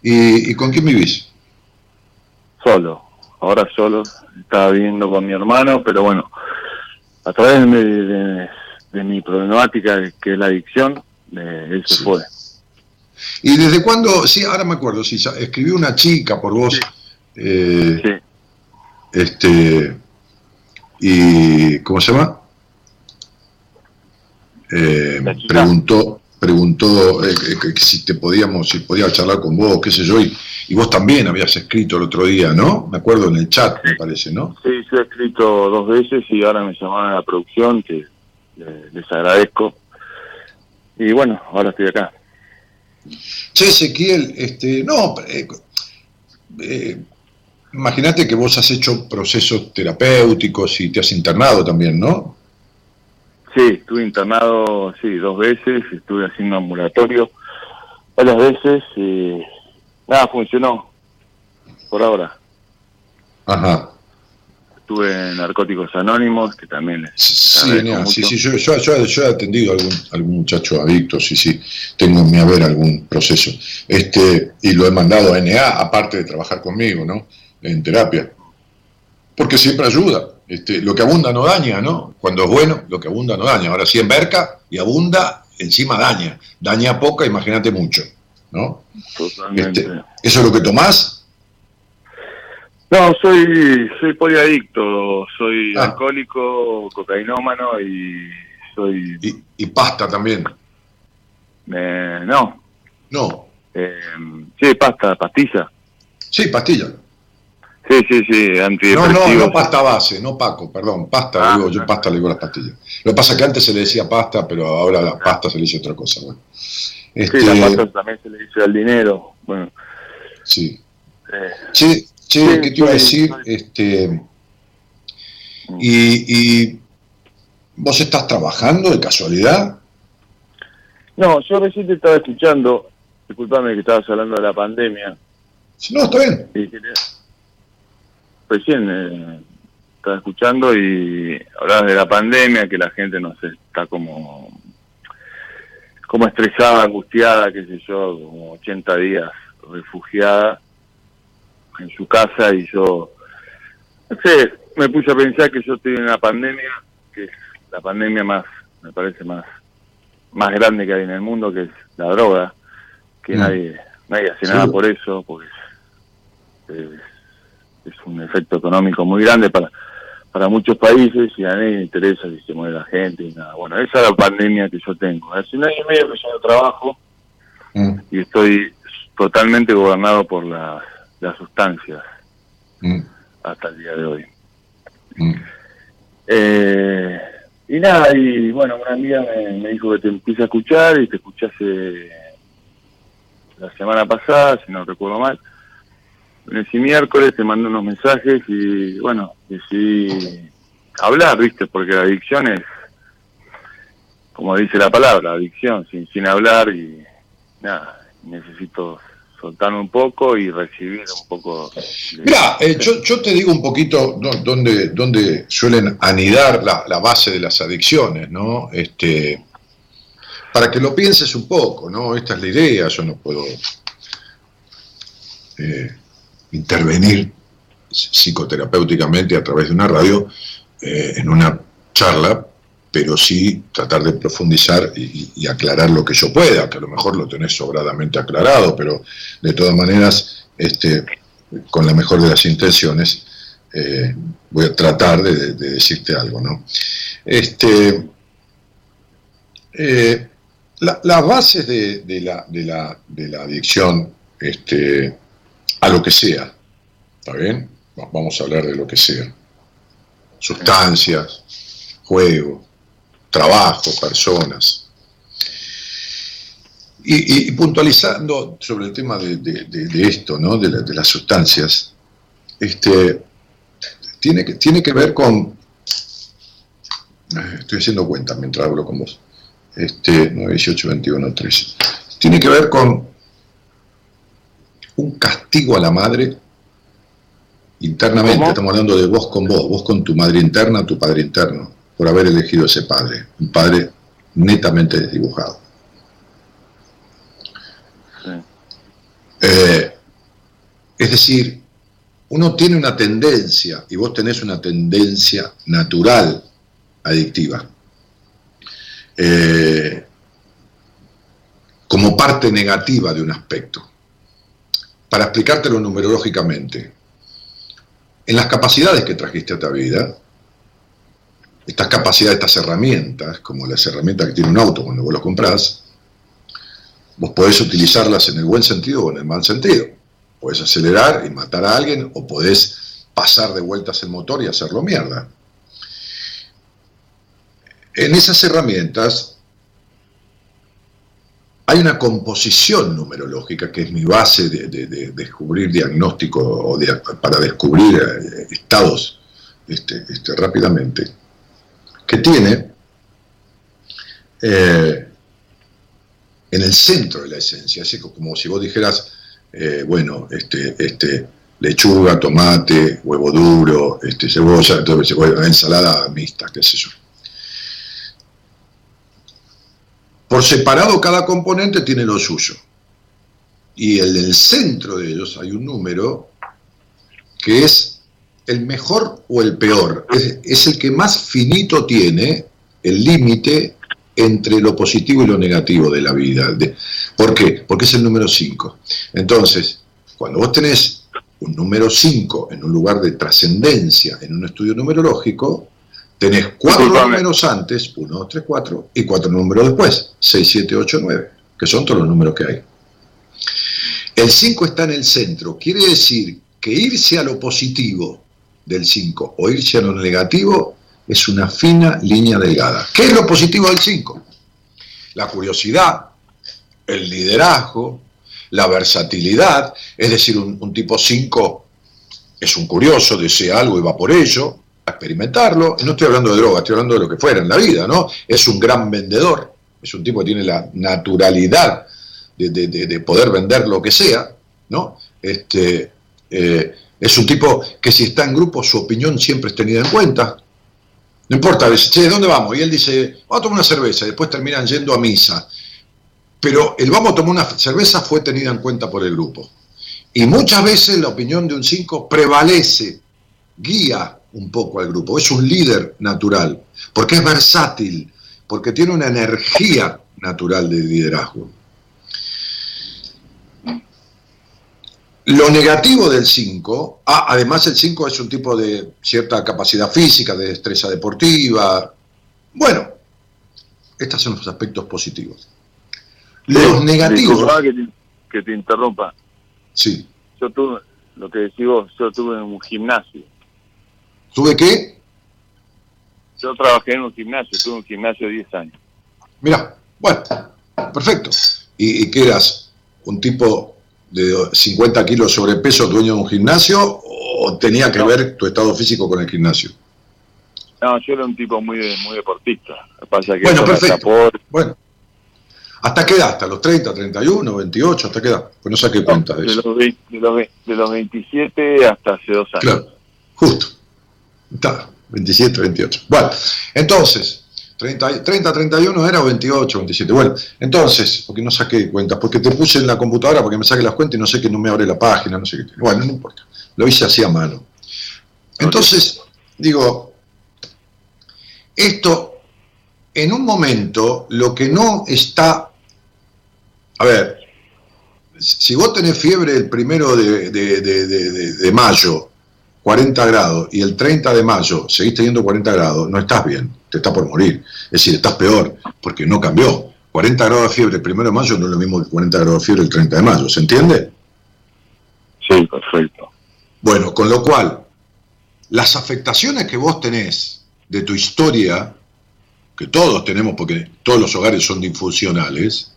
¿Y, y con quién vivís? Solo. Ahora solo. Estaba viviendo con mi hermano, pero bueno, a través de, mi- de- de mi problemática, que es la adicción, eh, él se fue. ¿Y desde cuándo? Sí, ahora me acuerdo, sí, escribió una chica por vos, eh, Sí. este, y, ¿cómo se llama? Eh, preguntó, preguntó eh, que, si te podíamos, si podía charlar con vos, qué sé yo, y, vos también habías escrito el otro día, ¿no? Me acuerdo en el chat, me parece, ¿no? Sí, yo he escrito dos veces y ahora me llamaron a la producción, que les agradezco. Y bueno, ahora estoy acá. Che, Ezequiel, este, no, eh, eh, imagínate que vos has hecho procesos terapéuticos y te has internado también, ¿no? Sí, estuve internado, sí, dos veces, estuve haciendo ambulatorio varias veces y nada, funcionó por ahora. Ajá. Estuve en Narcóticos Anónimos, que también... Sí, sí, sí, yo, yo, yo, he atendido a algún, algún muchacho adicto, sí, sí, tengo en mi haber algún proceso. este Y lo he mandado a NA, aparte de trabajar conmigo, ¿no? En terapia. Porque siempre ayuda. Este, lo que abunda no daña, ¿no? Cuando es bueno, lo que abunda no daña. Ahora sí enverca y abunda, encima daña. Daña poca, imagínate mucho, ¿no? Totalmente. Este, ¿Eso es lo que tomás? No, soy, soy poliadicto, soy Ah. alcohólico, cocainómano y soy... Y, y pasta también. eh, no, No. eh, sí, pasta, pastilla. Sí, pastilla. Sí, sí, sí, No, no, no pasta base, no Paco, perdón, pasta, Ah, digo, yo pasta le digo las pastillas. Lo que pasa es que antes se le decía pasta, pero ahora la pasta se le dice otra cosa. Bueno. Este, Sí, la pasta también se le dice al dinero. Bueno, sí. eh, Che, che, Sí, ¿qué te iba a decir? soy- Este, y, y vos estás trabajando de casualidad? No, yo recién te estaba escuchando, disculpame que estabas hablando de la pandemia, no, está bien. y quería- recién eh, estaba escuchando y hablabas de la pandemia, que la gente no sé, está como como estresada, angustiada, qué sé yo, como 80 días refugiada en su casa y yo, no sé, me puse a pensar que yo estoy en una pandemia, que es la pandemia más, me parece más más grande que hay en el mundo, que es la droga, que Mm. nadie nadie hace Sí. nada por eso, porque es, es, es un efecto económico muy grande para para muchos países y a nadie le interesa si se muere la gente y nada. Bueno, esa es la pandemia que yo tengo. Hace un año y medio que yo no trabajo Mm, y estoy totalmente gobernado por las, las sustancias mm, hasta el día de hoy. mm. Eh, y nada, y bueno, una amiga me, me dijo que te empiece a escuchar y te escuchase la semana pasada, si no recuerdo mal. Lunes y miércoles te mandé unos mensajes y bueno, decidí hablar, ¿viste? Porque la adicción es, como dice la palabra, adicción, sin, sin hablar y nada, necesito soltarme un poco y recibir un poco... de- Mira, eh, yo, yo te digo un poquito dó- dónde, dónde suelen anidar la, la base de las adicciones, ¿no? Este, para que lo pienses un poco, ¿no? Esta es la idea, yo no puedo eh, intervenir psicoterapéuticamente a través de una radio eh, en una charla, pero sí tratar de profundizar y, aclarar lo que yo pueda, que a lo mejor lo tenés sobradamente aclarado, pero de todas maneras, este, con la mejor de las intenciones, eh, voy a tratar de, de decirte algo, ¿no? Este, eh, la- las bases de, la, de, la, de la adicción este, a lo que sea, ¿está bien? Va- Vamos a hablar de lo que sea. Sustancias, juego, trabajo, personas. Y, y- puntualizando sobre el tema de, de- de- de esto, ¿no? de, la- de las sustancias, este, tiene, que, tiene que ver con... eh, Estoy haciendo cuenta mientras hablo con vos. Este, 9, 18, 21, 13. Tiene que ver con un castigo a la madre internamente. ¿Cómo? Estamos hablando de vos con vos, vos con tu madre interna, tu padre interno, por haber elegido ese padre. Un padre netamente desdibujado. Sí. Eh, es decir, uno tiene una tendencia, y vos tenés una tendencia natural adictiva, eh, como parte negativa de un aspecto. Para explicártelo numerológicamente, en las capacidades que trajiste a esta vida, estas capacidades, estas herramientas, como las herramientas que tiene un auto cuando vos lo comprás, vos podés utilizarlas en el buen sentido o en el mal sentido. Podés acelerar y matar a alguien o podés pasar de vueltas el motor y hacerlo mierda. En esas herramientas hay una composición numerológica que es mi base de, descubrir diagnóstico o para descubrir eh, estados este, este, rápidamente, que tiene eh, en el centro de la esencia, así como si vos dijeras, eh, bueno, este, este, lechuga, tomate, huevo duro, este, cebolla, ensalada mixta, qué sé yo. Por separado cada componente tiene lo suyo. Y en el centro de ellos hay un número que es el mejor o el peor. Es, el que más finito tiene el límite entre lo positivo y lo negativo de la vida. ¿Por qué? Porque es el número 5. Entonces, cuando vos tenés un número 5 en un lugar de trascendencia, en un estudio numerológico, tenés cuatro números antes, 1, 2, 3, 4, y cuatro números después, 6, 7, 8, 9, que son todos los números que hay. El 5 está en el centro, quiere decir que irse a lo positivo del 5 o irse a lo negativo es una fina línea delgada. ¿Qué es lo positivo del 5? La curiosidad, el liderazgo, la versatilidad, es decir, un, tipo 5 es un curioso, desea algo y va por ello, experimentarlo. No estoy hablando de droga, estoy hablando de lo que fuera en la vida, ¿no? Es un gran vendedor, es un tipo que tiene la naturalidad de, poder vender lo que sea, ¿no? Este, eh, es un tipo que si está en grupo su opinión siempre es tenida en cuenta. No importa, a veces, che, ¿dónde vamos? Y él dice, vamos a tomar una cerveza, y después terminan yendo a misa. Pero el vamos a tomar una cerveza fue tenida en cuenta por el grupo. Y muchas veces la opinión de un 5 prevalece, guía un poco al grupo. Es un líder natural, porque es versátil, porque tiene una energía natural de liderazgo. Lo negativo del 5, ah, además el 5 es un tipo de cierta capacidad física, de destreza deportiva. Bueno, estos son los aspectos positivos. Los negativos... Que te, que te interrumpa. Sí. Yo tuve, lo que decís vos, yo tuve un gimnasio ¿Tuve qué? Yo trabajé en un gimnasio, tuve un gimnasio de 10 años. Mira, bueno, perfecto. ¿Y, y qué eras? ¿Un tipo de 50 kilos sobrepeso dueño de un gimnasio o tenía que ver tu estado físico con el gimnasio? No, yo era un tipo muy, muy deportista. pasa que bueno, perfecto. Bueno, ¿hasta qué edad? ¿Hasta los 30, 31, 28? ¿Hasta qué edad? Pues no saqué cuenta de, eso. de, los, de los 27 hasta hace dos años. Claro, justo. Está, 27, 28. Bueno, entonces, 30, 30, 31 era o 28, 27. Bueno, entonces, porque no saqué cuentas, porque te puse en la computadora porque me saque las cuentas y no sé que no me abre la página, no sé qué. Bueno, no importa. Lo hice así a mano. Entonces, digo, esto, en un momento, lo que no está. A ver, si vos tenés fiebre el primero de, de, de, de mayo 40 grados y el 30 de mayo seguís teniendo 40 grados, no estás bien, te estás por morir. Es decir, estás peor, porque no cambió. 40 grados de fiebre el 1 de mayo no es lo mismo que 40 grados de fiebre el 30 de mayo, ¿se entiende? Sí, perfecto. Bueno, con lo cual, las afectaciones que vos tenés de tu historia, que todos tenemos porque todos los hogares son disfuncionales,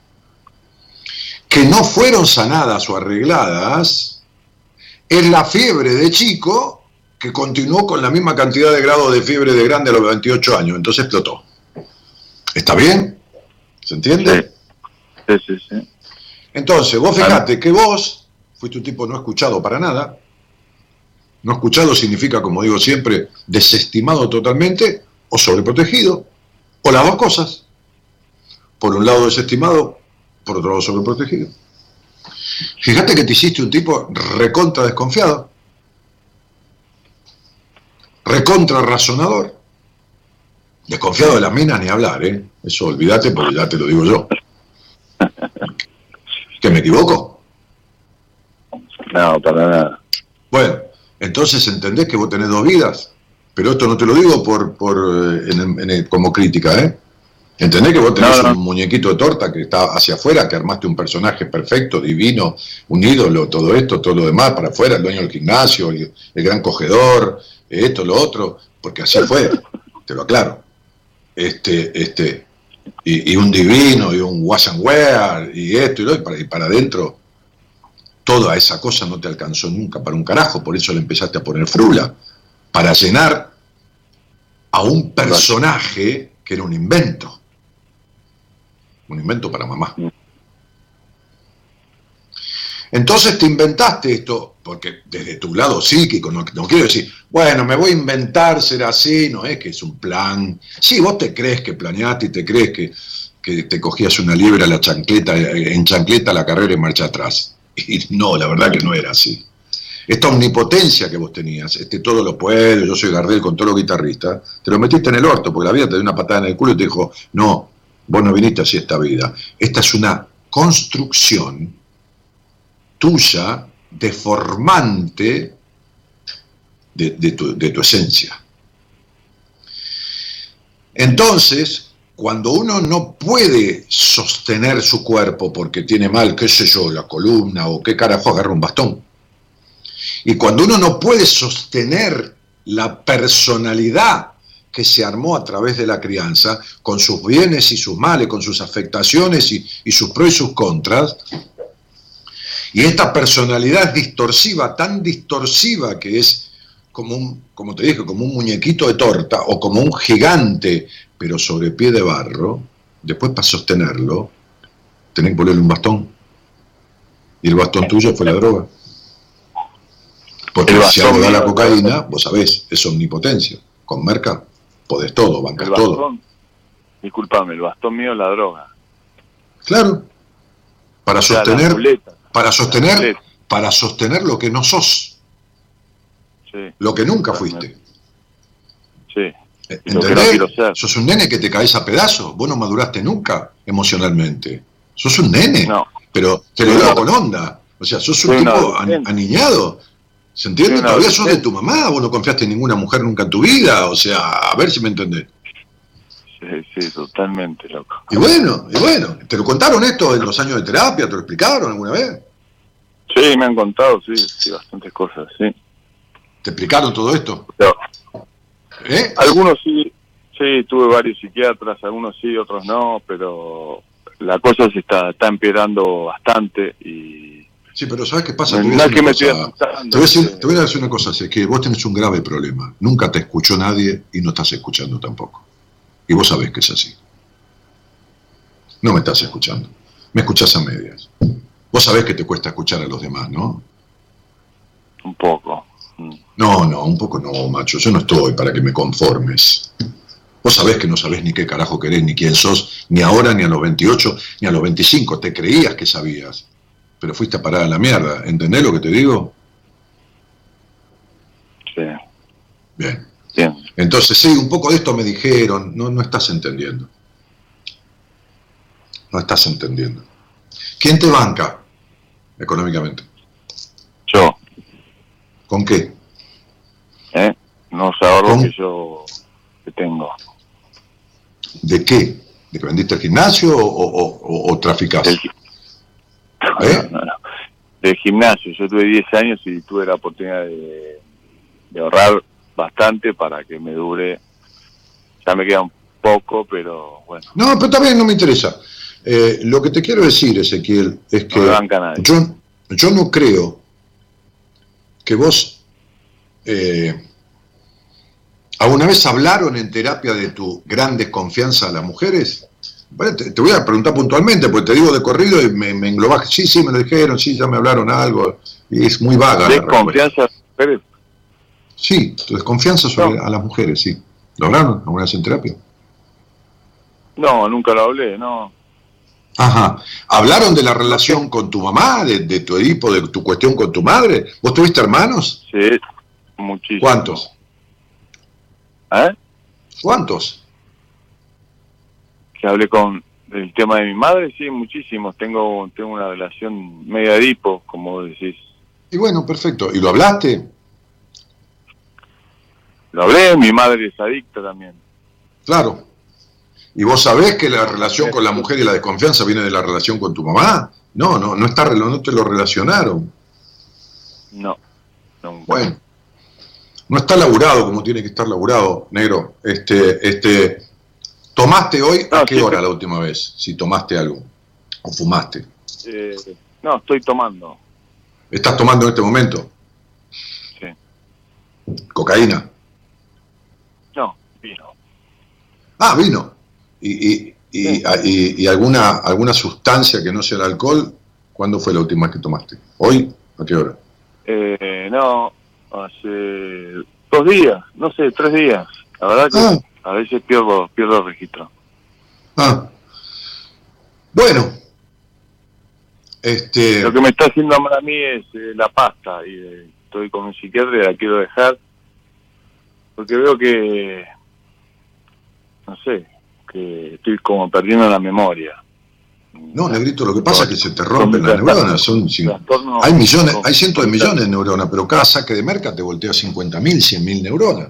que no fueron sanadas o arregladas, es la fiebre de chico que continuó con la misma cantidad de grados de fiebre de grande a los 28 años, entonces explotó. ¿Está bien? ¿Se entiende? Sí, sí, sí. Entonces, vos fijate que vos fuiste un tipo no escuchado para nada. No escuchado significa, como digo siempre, desestimado totalmente o sobreprotegido, o las dos cosas. Por un lado desestimado, por otro lado sobreprotegido. Fíjate que te hiciste un tipo recontra desconfiado recontra razonador. Desconfiado de las minas ni hablar, ¿eh? Eso olvídate porque ya te lo digo yo. ¿Que me equivoco? No, para nada. Bueno, entonces entendés que vos tenés dos vidas, pero esto no te lo digo por, por eh, como crítica, ¿eh? ¿Entendés que vos tenés No, no. un muñequito de torta que está hacia afuera, que armaste un personaje perfecto, divino, un ídolo, todo esto, todo lo demás, para afuera, el dueño del gimnasio, el, el gran cogedor, esto, lo otro, porque así fue, te lo aclaro. Este, este, y, y un divino, y un wash and wear, y esto y lo, y para, y para adentro, toda esa cosa no te alcanzó nunca para un carajo, por eso le empezaste a poner frula, para llenar a un personaje que era un invento. Un invento para mamá. Entonces te inventaste esto, porque desde tu lado psíquico, no, no quiero decir, bueno, me voy a inventar ser así, no es que es un plan. Sí, vos te crees que planeaste y te crees que, que te cogías una liebre a la chancleta, eh, en chancleta la carrera y marcha atrás. Y no, la verdad que no era así. Esta omnipotencia que vos tenías, este todo lo puedo, yo soy Gardel con todos los guitarristas, te lo metiste en el orto, porque la vida te dio una patada en el culo y te dijo, no, vos no viniste así esta vida. Esta es una construcción tuya, deformante de, tu esencia. Entonces, cuando uno no puede sostener su cuerpo porque tiene mal, qué sé yo, la columna o qué carajo agarra un bastón, y cuando uno no puede sostener la personalidad que se armó a través de la crianza, con sus bienes y sus males, con sus afectaciones y, y sus pros y sus contras, y esta personalidad distorsiva, tan distorsiva que es como un, como te dije, como un muñequito de torta o como un gigante, pero sobre pie de barro, después para sostenerlo, tenés que ponerle un bastón. Y el bastón tuyo fue la droga. Porque si algo da la cocaína, vos sabés, es omnipotencia. Con merca podés todo, bancas El todo. disculpame, el bastón mío es la droga. Claro. Para O sea, la sostener, para sostener, para sostener lo que no sos, sí, lo que nunca fuiste. sí. No ¿Entendés? ser. Sos un nene que te caes a pedazos. Vos no maduraste nunca emocionalmente. Sos un nene, No, pero te lo digo no. con onda. O sea, sos un tipo aniñado. ¿Se entiende? Todavía sos de tu mamá. Vos no confiaste en ninguna mujer nunca en tu vida. O sea, a ver si me entendés. Sí, sí, totalmente loco. Y bueno, y bueno. ¿Te lo contaron esto en los años de terapia? ¿Te lo explicaron alguna vez? Sí, me han contado, sí, sí, bastantes cosas, sí. ¿Te explicaron todo esto? Pero ¿Eh? algunos sí, sí, tuve varios psiquiatras, algunos sí, otros no, pero la cosa se está, está empeorando bastante y Sí, pero ¿sabes qué pasa? no, Te voy a decir. Te voy, a decir, te voy a decir una cosa, es que vos tenés un grave problema. Nunca te escuchó nadie y no estás escuchando tampoco. Y vos sabés que es así. No me estás escuchando. Me escuchás a medias. Vos sabés que te cuesta escuchar a los demás, ¿no? un poco. Mm. No, no, un poco no, macho. Yo no estoy para que me conformes. Vos sabés que no sabés ni qué carajo querés, ni quién sos, ni ahora, ni a los 28, ni a los 25. Te creías que sabías. Pero fuiste a parar a la mierda. ¿Entendés lo que te digo? Sí, Bien. Entonces, sí, un poco de esto me dijeron, no, no estás entendiendo. No estás entendiendo. ¿Quién te banca económicamente? Yo, ¿Con qué? ¿eh? Unos ahorros ¿Cómo? que yo que tengo. ¿De qué? ¿De que vendiste el gimnasio o, o, o- o traficás? Del, ¿Eh? no, no. Del gimnasio. Yo tuve 10 años y tuve la oportunidad de, de ahorrar bastante para que me dure. Ya me queda un poco, pero bueno, No, pero también no me interesa. Eh, lo que te quiero decir, Ezequiel, es que no yo, yo no creo que vos eh, alguna vez hablaron en terapia de tu gran desconfianza a las mujeres. Bueno, te, te voy a preguntar puntualmente, porque te digo de corrido y me, me englobás. Sí, sí, me lo dijeron, sí, ya me hablaron algo. Y es muy vaga. la respuesta. Desconfianza, pero Sí, tu desconfianza sobre a las mujeres, sí. ¿Lo hablaron alguna vez en terapia? no, nunca lo hablé, no. Ajá. ¿Hablaron de la relación con tu mamá, de, de tu Edipo, de tu cuestión con tu madre? ¿Vos tuviste hermanos? Sí, muchísimo. ¿Cuántos? ¿Eh? ¿Cuántos? Que hablé con el tema de mi madre, sí, muchísimos. Tengo, tengo una relación media edipo, como decís. Y bueno, perfecto. ¿Y lo hablaste? Lo hablé, mi madre es adicta también. Claro. ¿Y vos sabés que la relación con la mujer y la desconfianza viene de la relación con tu mamá? No, no, no, está, no te lo relacionaron. No. no. Bueno, no está laburado como tiene que estar laburado, negro. Este, este, ¿Tomaste hoy a qué sí, hora la última vez? Si tomaste algo o fumaste. Eh, no, estoy tomando. ¿Estás tomando en este momento? Sí. ¿Cocaína? No, vino. Ah, vino. ¿Y, y, y, alguna, alguna sustancia que no sea el alcohol? ¿Cuándo fue la última que tomaste? ¿Hoy? ¿A qué hora? Eh, no, hace dos días, no sé, tres días. La verdad que Ah. a veces pierdo, pierdo el registro. Ah. Bueno. Este, Lo que me está haciendo mal a mí es eh, la pasta y eh, estoy con un psiquiatra y la quiero dejar porque veo que, no sé, que estoy como perdiendo la memoria. no, Negrito, lo que pasa es que se te rompen las neuronas. Son, hay millones, hay cientos de millones de neuronas, pero cada saque de merca te voltea 50.000, 100.000 neuronas.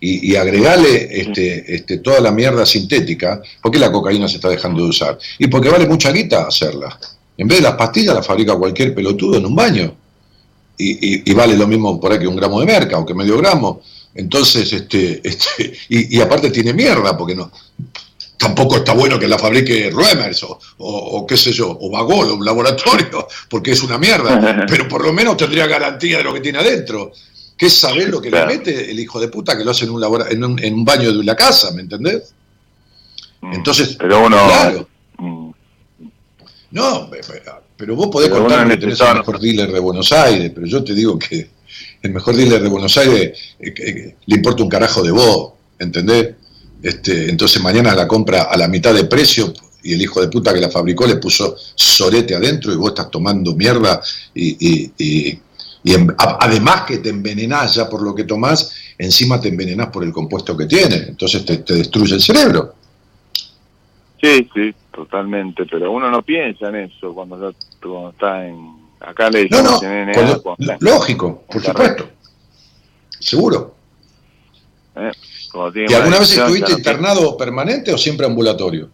Y, y agregale este, este, toda la mierda sintética, ¿por qué la cocaína se está dejando de usar? Y porque vale mucha guita hacerla. En vez de las pastillas las fabrica cualquier pelotudo en un baño. Y, y- y vale lo mismo por ahí que un gramo de merca o que medio gramo. Entonces, este, este, y, y aparte tiene mierda, porque no, tampoco está bueno que la fabrique Ruemers o, o, o qué sé yo, o Bagol o un laboratorio, porque es una mierda. Pero por lo menos tendría garantía de lo que tiene adentro. Que es saber lo que Claro. le mete el hijo de puta que lo hace en un, labora- en un, en un baño de la casa, ¿me entendés? Mm, Entonces, pero uno, claro. mm, No, pe- pe- pero vos podés Pero uno que tenés el mejor dealer de Buenos Aires, pero yo te digo que el mejor dealer de Buenos Aires eh, que le importa un carajo de vos, ¿entendés? Este, entonces mañana la compra a la mitad de precio y el hijo de puta que la fabricó le puso sorete adentro y vos estás tomando mierda y, y- y- y además que te envenenás ya por lo que tomás, encima te envenenás por el compuesto que tiene, entonces te, destruye el cerebro. sí, sí, totalmente, pero uno no piensa en eso cuando, cuando está en... Acá le No, no, cuando- lógico, por supuesto, seguro. eh, ¿Y alguna una vez estuviste internado permanente o siempre ambulatorio?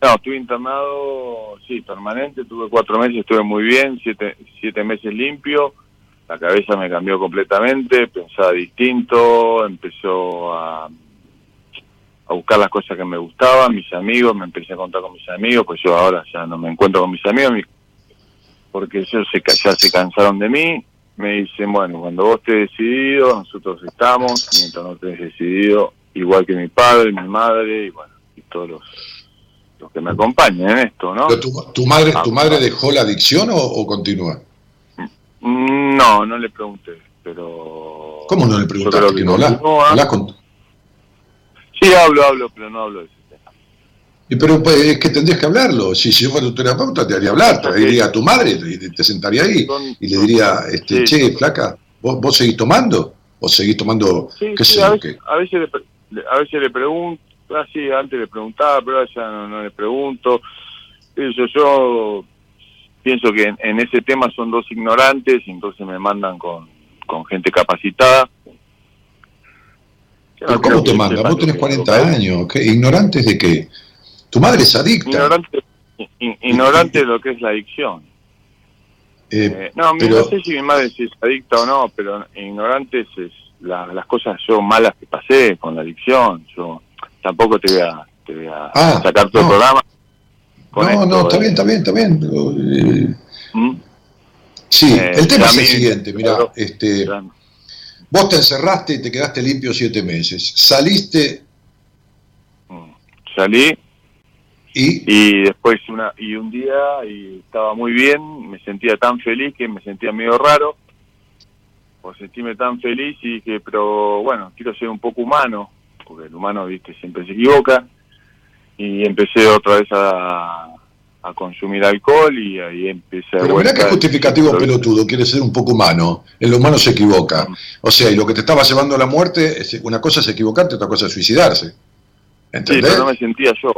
No, estuve internado, sí, permanente, tuve cuatro meses, estuve muy bien, siete, siete meses limpio, la cabeza me cambió completamente, pensaba distinto, empezó a, a buscar las cosas que me gustaban, mis amigos, me empecé a contar con mis amigos, pues yo ahora ya no me encuentro con mis amigos, mi- porque ellos se, ya se cansaron de mí, me dicen, bueno, cuando vos estés decidido, nosotros estamos, mientras no estés decidido, igual que mi padre, mi madre, y bueno, y todos los los que me acompañan en esto, ¿no? ¿Pero tu, tu madre, Ah, ¿Tu madre ah. dejó la adicción o, o continúa? Mm, No, no le pregunté, pero... ¿Cómo no le preguntaste? que que no hablas? Hablas con- Sí, hablo, hablo, pero no hablo de tema. Y pero pues, es que tendrías que hablarlo. Si, si yo fuera tu terapeuta, te haría hablar. Te diría a tu madre te, te sentaría ahí Son- y le diría, este, Sí. che, flaca, ¿vos, ¿vos seguís tomando? ¿O seguís tomando, Sí, qué sí, sé a yo, veces, qué? a veces le, a veces le pregunto, así antes le preguntaba, pero ahora ya no, no le pregunto. Eso, yo pienso que en, en ese tema son dos ignorantes y entonces me mandan con, con gente capacitada. Yo ¿Pero no cómo te manda? Vos tenés que- 40 años, ¿qué? ¿Ignorantes de qué? Tu madre es adicta. Ignorante, de lo que es la adicción. Eh, Eh, no, pero- no sé si mi madre es adicta o no, pero ignorante es, es la- las cosas yo malas que pasé con la adicción. Yo tampoco te voy a, te voy a Ah, sacar todo no. el programa. con no, esto, no, está eh. bien, está bien, está bien. pero, eh, ¿Mm? sí, el tema es el siguiente, mira, Claro. este, vos te encerraste y te quedaste limpio siete meses. Saliste mm. Salí y y después una y un día y estaba muy bien, me sentía tan feliz que me sentía medio raro. Por sentirme tan feliz y dije, pero bueno, quiero ser un poco humano, porque el humano, viste, siempre se equivoca. Y empecé otra vez a, a consumir alcohol y ahí empecé a... Pero mirá qué justificativo pelotudo, quiere ser un poco humano. El humano se equivoca. O sea, y lo que te estaba llevando a la muerte, una cosa es equivocarte, otra cosa es suicidarse. Sí, ¿Entendés? pero no me sentía yo.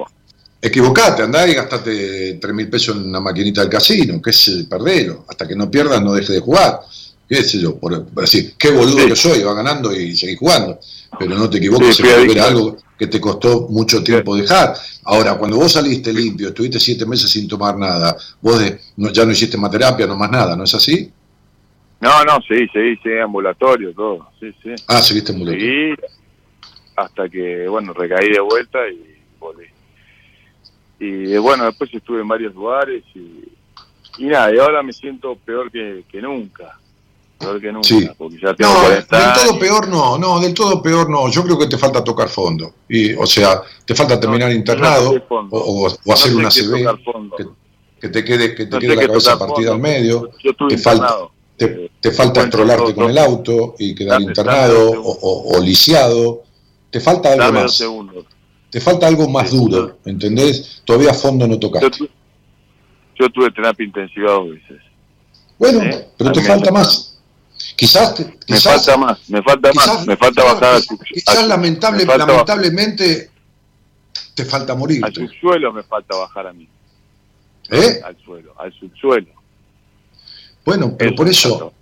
Equivocate, andá y gastate 3 mil pesos en una maquinita del casino, que es perdelo. Hasta que no pierdas, no deje de jugar. qué sé yo, por, decir, qué boludo que soy, va ganando y seguís jugando. Pero no te equivoques, Sí, se adicto. algo que te costó mucho tiempo dejar. Ahora, cuando vos saliste limpio, estuviste siete meses sin tomar nada, vos de- no- ya no hiciste más terapia, no más nada, ¿no es así? No, no, sí, sí, sí, ambulatorio, todo. Sí, sí. Ah, seguiste muy Seguí hasta que, bueno, recaí de vuelta y volví. Y eh, bueno, después estuve en varios lugares y, y nada, y ahora me siento peor que, que nunca. Peor que nunca, Sí. porque ya tengo No, 40 del todo años. peor no, no, del todo peor no. Yo creo que te falta tocar fondo. Y, o sea, te falta terminar No, internado no toqué fondo. o, o- o hacer una CB que, que te quede, que te quede la cabeza partida fondo. al medio. Yo estuve te falta-. Te, Eh, te falta todo, con el auto y quedar Dame- internado dame dos o, lisiado. Te falta algo Dame dos más. segundos. Te falta algo más duro, ¿entendés? Todavía a fondo no Yo, tocaste. tu- yo tuve terapia intensiva dos veces. Bueno, ¿eh? pero A te falta más. Quizás, te- Me quizás falta más, me falta quizás- más, me falta bajar al quizás- quizás al- lamentable, falta lamentablemente te falta Al morirte. subsuelo me falta bajar a mí. ¿eh? Al suelo, al subsuelo. Bueno, pero por eso,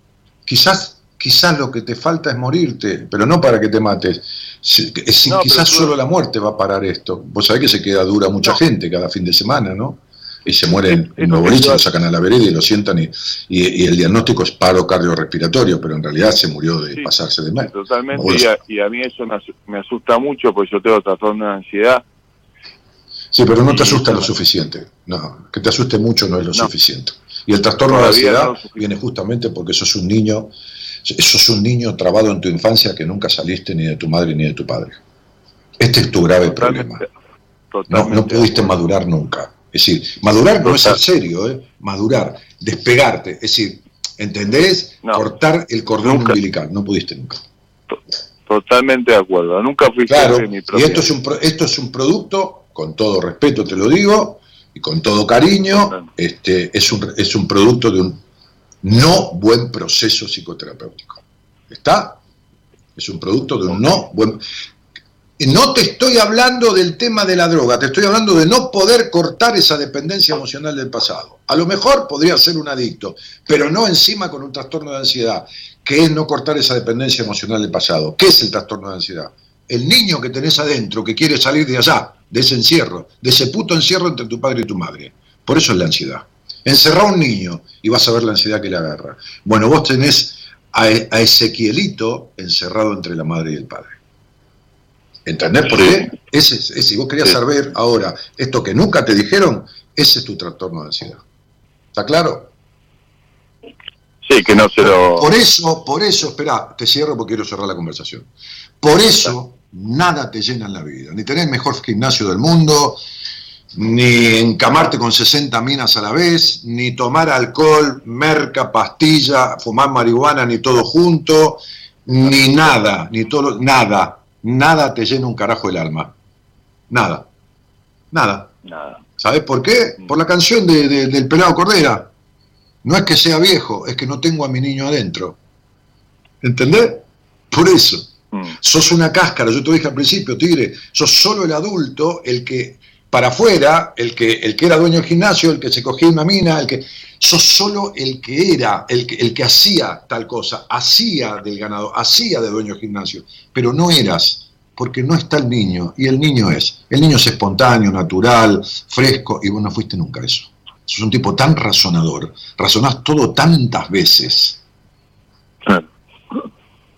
quizás, quizás lo que te falta es morirte, pero no para que te mates. Si- que- si- No, quizás solo la muerte va a parar esto. Vos sabés que se queda dura mucha No. gente cada fin de semana, ¿no? Y se mueren en lo los boliches, lo sacan a la vereda y lo sientan y, y- y el diagnóstico es paro cardiorrespiratorio, pero en realidad se murió de Sí, pasarse de mal. totalmente, y a, y a mí eso me, asu- me asusta mucho porque yo tengo trastorno de ansiedad. Sí, pero no te asusta lo suficiente. No, que te asuste mucho no es lo No. suficiente. Y el trastorno de Todavía ansiedad lo suficiente. viene justamente porque sos un niño, sos un niño trabado en tu infancia que nunca saliste ni de tu madre ni de tu padre. Este es tu grave problema. Totalmente, No, no pudiste madurar nunca. Es decir, madurar no es ser serio, ¿eh? madurar, despegarte. Es decir, ¿entendés? No. Cortar el cordón Nunca. umbilical. No pudiste nunca. Totalmente de acuerdo. Nunca fui Claro, mi y propia esto es, un, esto es un producto, con todo respeto te lo digo, y con todo cariño, este, es, un, es un producto de un no buen proceso psicoterapéutico. ¿Está? Es un producto de un no buen... No te estoy hablando del tema de la droga, te estoy hablando de no poder cortar esa dependencia emocional del pasado. A lo mejor podría ser un adicto, pero no encima con un trastorno de ansiedad, que es no cortar esa dependencia emocional del pasado. ¿Qué es el trastorno de ansiedad? El niño que tenés adentro, que quiere salir de allá, de ese encierro, de ese puto encierro entre tu padre y tu madre. Por eso es la ansiedad. Encerrá a un niño y vas a ver la ansiedad que le agarra. Bueno, vos tenés a, a Ezequielito encerrado entre la madre y el padre. ¿Entendés por qué? Ese, es- ese, si vos querías saber ahora esto que nunca te dijeron, ese es tu trastorno de ansiedad. ¿Está claro? Sí, que no se lo... Por eso, por eso, espera, te cierro porque quiero cerrar la conversación. Por eso nada te llena en la vida. Ni tener el mejor gimnasio del mundo, ni encamarte con 60 minas a la vez, ni tomar alcohol, merca, pastilla, fumar marihuana, ni todo junto, ni nada, ni todo, nada, nada te llena un carajo el alma. Nada, nada. Nada. ¿Sabes por qué? Por la canción de- de- del pelado Cordera. No es que sea viejo, es que no tengo a mi niño adentro. ¿Entendés? Por eso. Mm. Sos una cáscara, yo te dije al principio, Tigre, sos solo el adulto, el que para afuera, el que, el que era dueño del gimnasio, el que se cogía una mina, el que. Sos solo el que era, el que, el que hacía tal cosa, hacía del ganado, hacía de dueño del gimnasio, pero no eras, porque no está el niño, y el niño es. El niño es espontáneo, natural, fresco, y vos no fuiste nunca eso. Sos un tipo tan razonador, razonás todo tantas veces.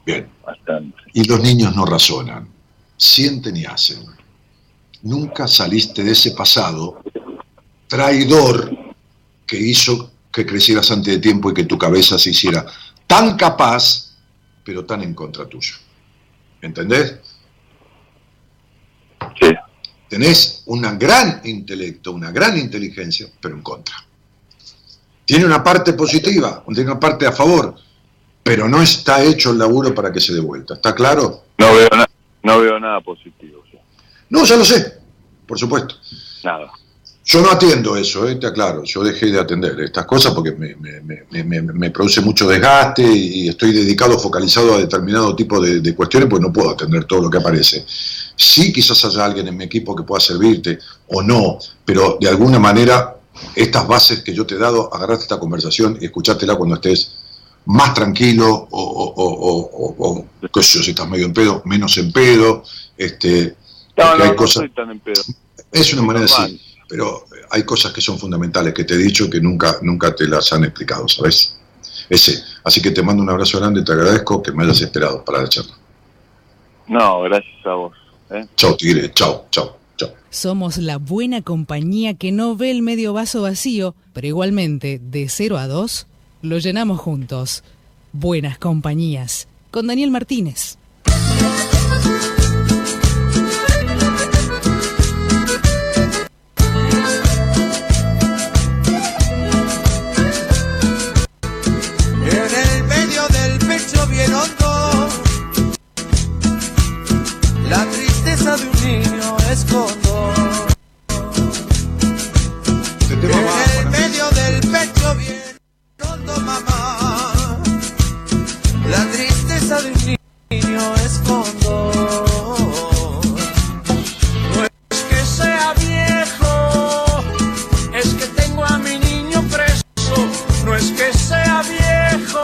Bien. Bastante. Y los niños no razonan, sienten y hacen. Nunca saliste de ese pasado traidor que hizo que crecieras antes de tiempo y que tu cabeza se hiciera tan capaz, pero tan en contra tuyo. ¿Entendés? Sí. Tenés un gran intelecto, una gran inteligencia, pero en contra. Tiene una parte positiva, tiene una parte a favor, pero no está hecho el laburo para que se dé vuelta. ¿Está claro? No veo, na- no veo nada positivo. No, ya lo sé, por supuesto. Nada. Yo no atiendo eso, eh, te aclaro. Yo dejé de atender estas cosas porque me, me- me- me- me produce mucho desgaste y estoy dedicado, focalizado a determinado tipo de, de cuestiones, pues no puedo atender todo lo que aparece. Sí, quizás haya alguien en mi equipo que pueda servirte o no, pero de alguna manera estas bases que yo te he dado, agarraste esta conversación y escuchátela cuando estés más tranquilo o, o, o, o, qué sé yo, si estás medio en pedo, menos en pedo. Este, No, porque no, hay no cosas, soy tan en pedo. es una manera de decir, pero hay cosas que son fundamentales que te he dicho que nunca, nunca te las han explicado, ¿sabes? Ese. Así que te mando un abrazo grande, te agradezco que me hayas esperado para la charla. No, gracias a vos. ¿eh? Chao, Tigre, chao, chao, chao. Somos la buena compañía que no ve el medio vaso vacío, pero igualmente, de 0 a 2, lo llenamos juntos. Buenas compañías. Con Daniel Martínez. Niño escondo. No es que sea viejo, es que tengo a mi niño preso. No es que sea viejo,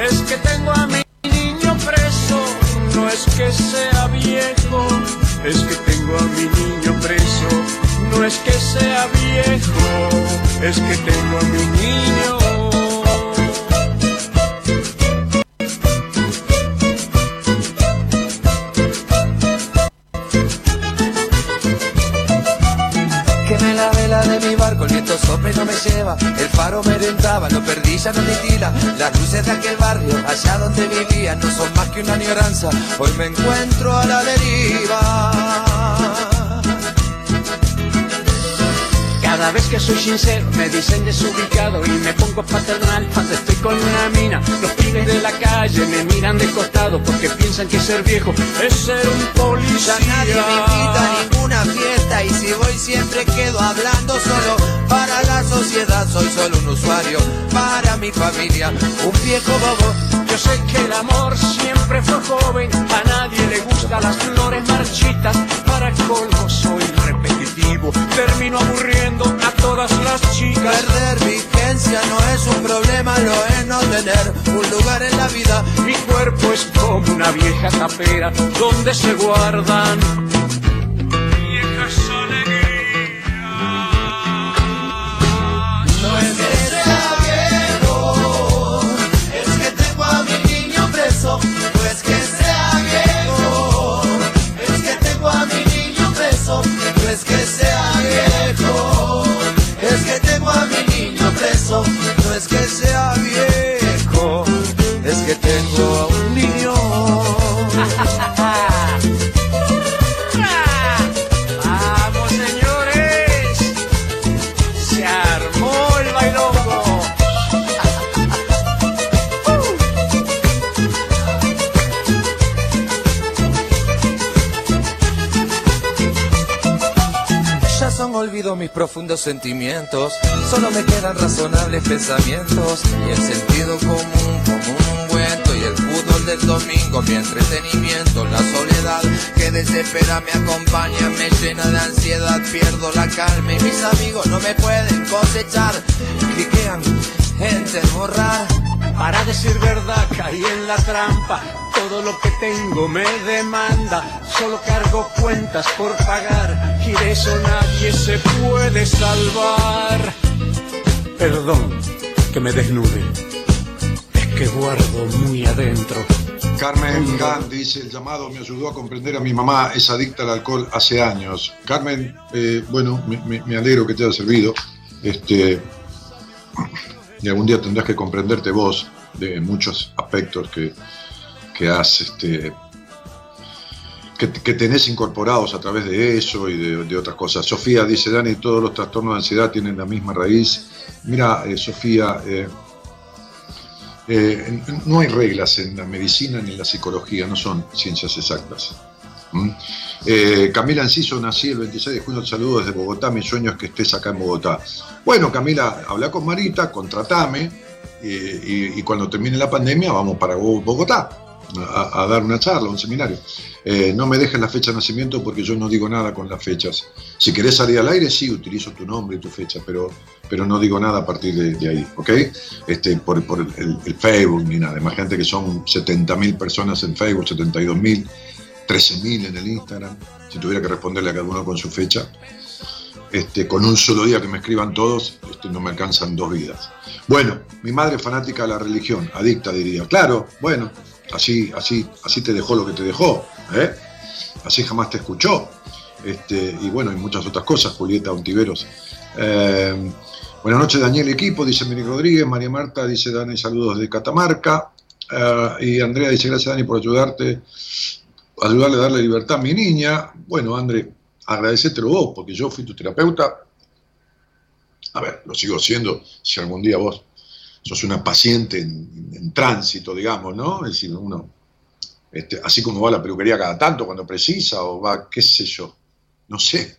es que tengo a mi niño preso. No es que sea viejo, es que tengo a mi niño preso. No es que sea viejo, es que tengo a mi niño. Barco, el viento no me lleva. El faro me orientaba, lo perdí, ya no me tira. Las luces de aquel barrio, allá donde vivía, no son más que una añoranza. Hoy me encuentro a la deriva. Cada vez que soy sincero me dicen desubicado y me pongo paternal cuando estoy con una mina. Los pibes de la calle me miran de costado porque piensan que ser viejo es ser un policía. Ya nadie me invita a ninguna fiesta y si voy siempre quedo hablando solo para la sociedad. Soy solo un usuario para mi familia, un viejo bobo. Yo sé que el amor siempre fue joven, a nadie le gustan las flores marchitas. Para colmo soy termino aburriendo a todas las chicas. Perder vigencia no es un problema, lo es no tener un lugar en la vida. Mi cuerpo es como una vieja tapera donde se guardan No mis profundos sentimientos, solo me quedan razonables pensamientos y el sentido común como un ungüento y el fútbol del domingo mi entretenimiento, la soledad que desespera me acompaña, me llena de ansiedad, pierdo la calma y mis amigos no me pueden cosechar, cliquean, enter, borrar. Para decir verdad caí en la trampa, todo lo que tengo me demanda, solo cargo cuentas por pagar y de eso nadie se puede salvar. Perdón que me desnude, es que guardo muy adentro. Carmen Gan dice, el llamado me ayudó a comprender a mi mamá, es adicta al alcohol hace años. Carmen, eh, bueno, me, alegro que te haya servido. Este, y algún día tendrás que comprenderte vos de muchos aspectos que, que has, este, que, tenés incorporados a través de eso y de, otras cosas. Sofía dice, Dani, todos los trastornos de ansiedad tienen la misma raíz. Mira, eh, Sofía, eh, eh, no hay reglas en la medicina ni en la psicología, no son ciencias exactas. ¿Mm? Camila Enciso, nací el 26 de junio, te saludo desde Bogotá, mi sueño es que estés acá en Bogotá. Bueno, Camila, habla con Marita, contratame, y, cuando termine la pandemia vamos para Bo- Bogotá. A, dar una charla, un seminario. Eh, no me dejes la fecha de nacimiento porque yo no digo nada con las fechas. Si querés salir al aire, sí, utilizo tu nombre y tu fecha, pero, pero no digo nada a partir de, ahí, ¿ok? Este, por, el, Facebook ni nada. Imagínate que son 70.000 personas en Facebook, 72.000, 13.000 en el Instagram. Si tuviera que responderle a cada uno con su fecha, este, con un solo día que me escriban todos, este, no me alcanzan dos vidas. Bueno, mi madre fanática de la religión, adicta diría. Claro, bueno, así, así, así te dejó lo que te dejó, ¿eh? así jamás te escuchó. Este, y bueno, y muchas otras cosas, Julieta Ontiveros. Eh, buenas noches, Daniel Equipo, dice Miri Rodríguez. María Marta dice, Dani, saludos de Catamarca. Eh, y Andrea dice, gracias, Dani, por ayudarte, ayudarle a darle libertad a mi niña. Bueno, André, agradecételo vos, porque yo fui tu terapeuta. A ver, lo sigo siendo, si algún día vos sos una paciente en, tránsito, digamos, ¿no? Es decir, uno, este, así como va a la peluquería cada tanto cuando precisa, o va, qué sé yo, no sé.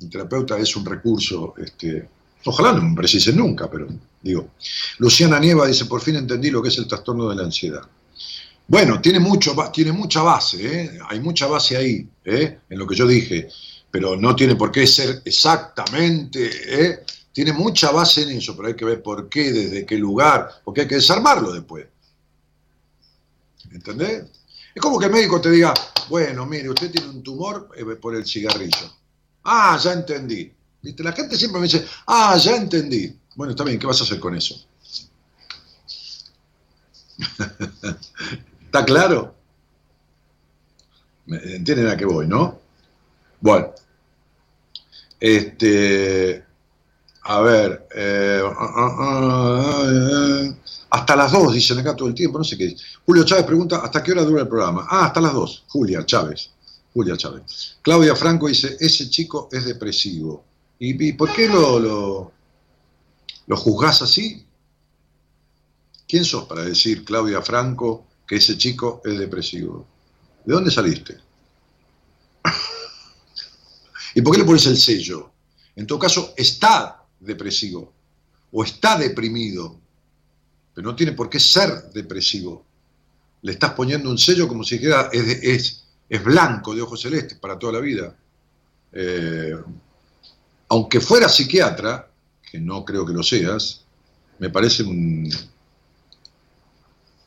El terapeuta es un recurso, este, ojalá no me precise nunca, pero digo. Luciana Nieva dice, por fin entendí lo que es el trastorno de la ansiedad. Bueno, tiene, mucho, tiene mucha base, ¿eh? hay mucha base ahí, ¿eh? en lo que yo dije pero no tiene por qué ser exactamente, ¿eh? Tiene mucha base en eso, pero hay que ver por qué, desde qué lugar, porque hay que desarmarlo después. ¿Entendés? Es como que el médico te diga, bueno, mire, usted tiene un tumor eh, por el cigarrillo. Ah, ya entendí. ¿Viste? La gente siempre me dice, ah, ya entendí. Bueno, está bien, ¿qué vas a hacer con eso? ¿Está claro? ¿Entienden a qué voy, no? Bueno, este, a ver, eh, ah, ah, ah, hasta las dos, dicen acá todo el tiempo, no sé qué. Julio Chávez pregunta, ¿hasta qué hora dura el programa? Ah, hasta las dos, Julia Chávez. Julia Chávez. Claudia Franco dice, ese chico es depresivo. ¿Y, por qué lo, lo, lo juzgás así? ¿Quién sos para decir, Claudia Franco, que ese chico es depresivo? ¿De dónde saliste? ¿Y por qué le pones el sello? En todo caso, está depresivo o está deprimido, pero no tiene por qué ser depresivo. Le estás poniendo un sello como si dijera es, es, blanco de ojos celestes para toda la vida. Eh, aunque fuera psiquiatra, que no creo que lo seas, me parece un...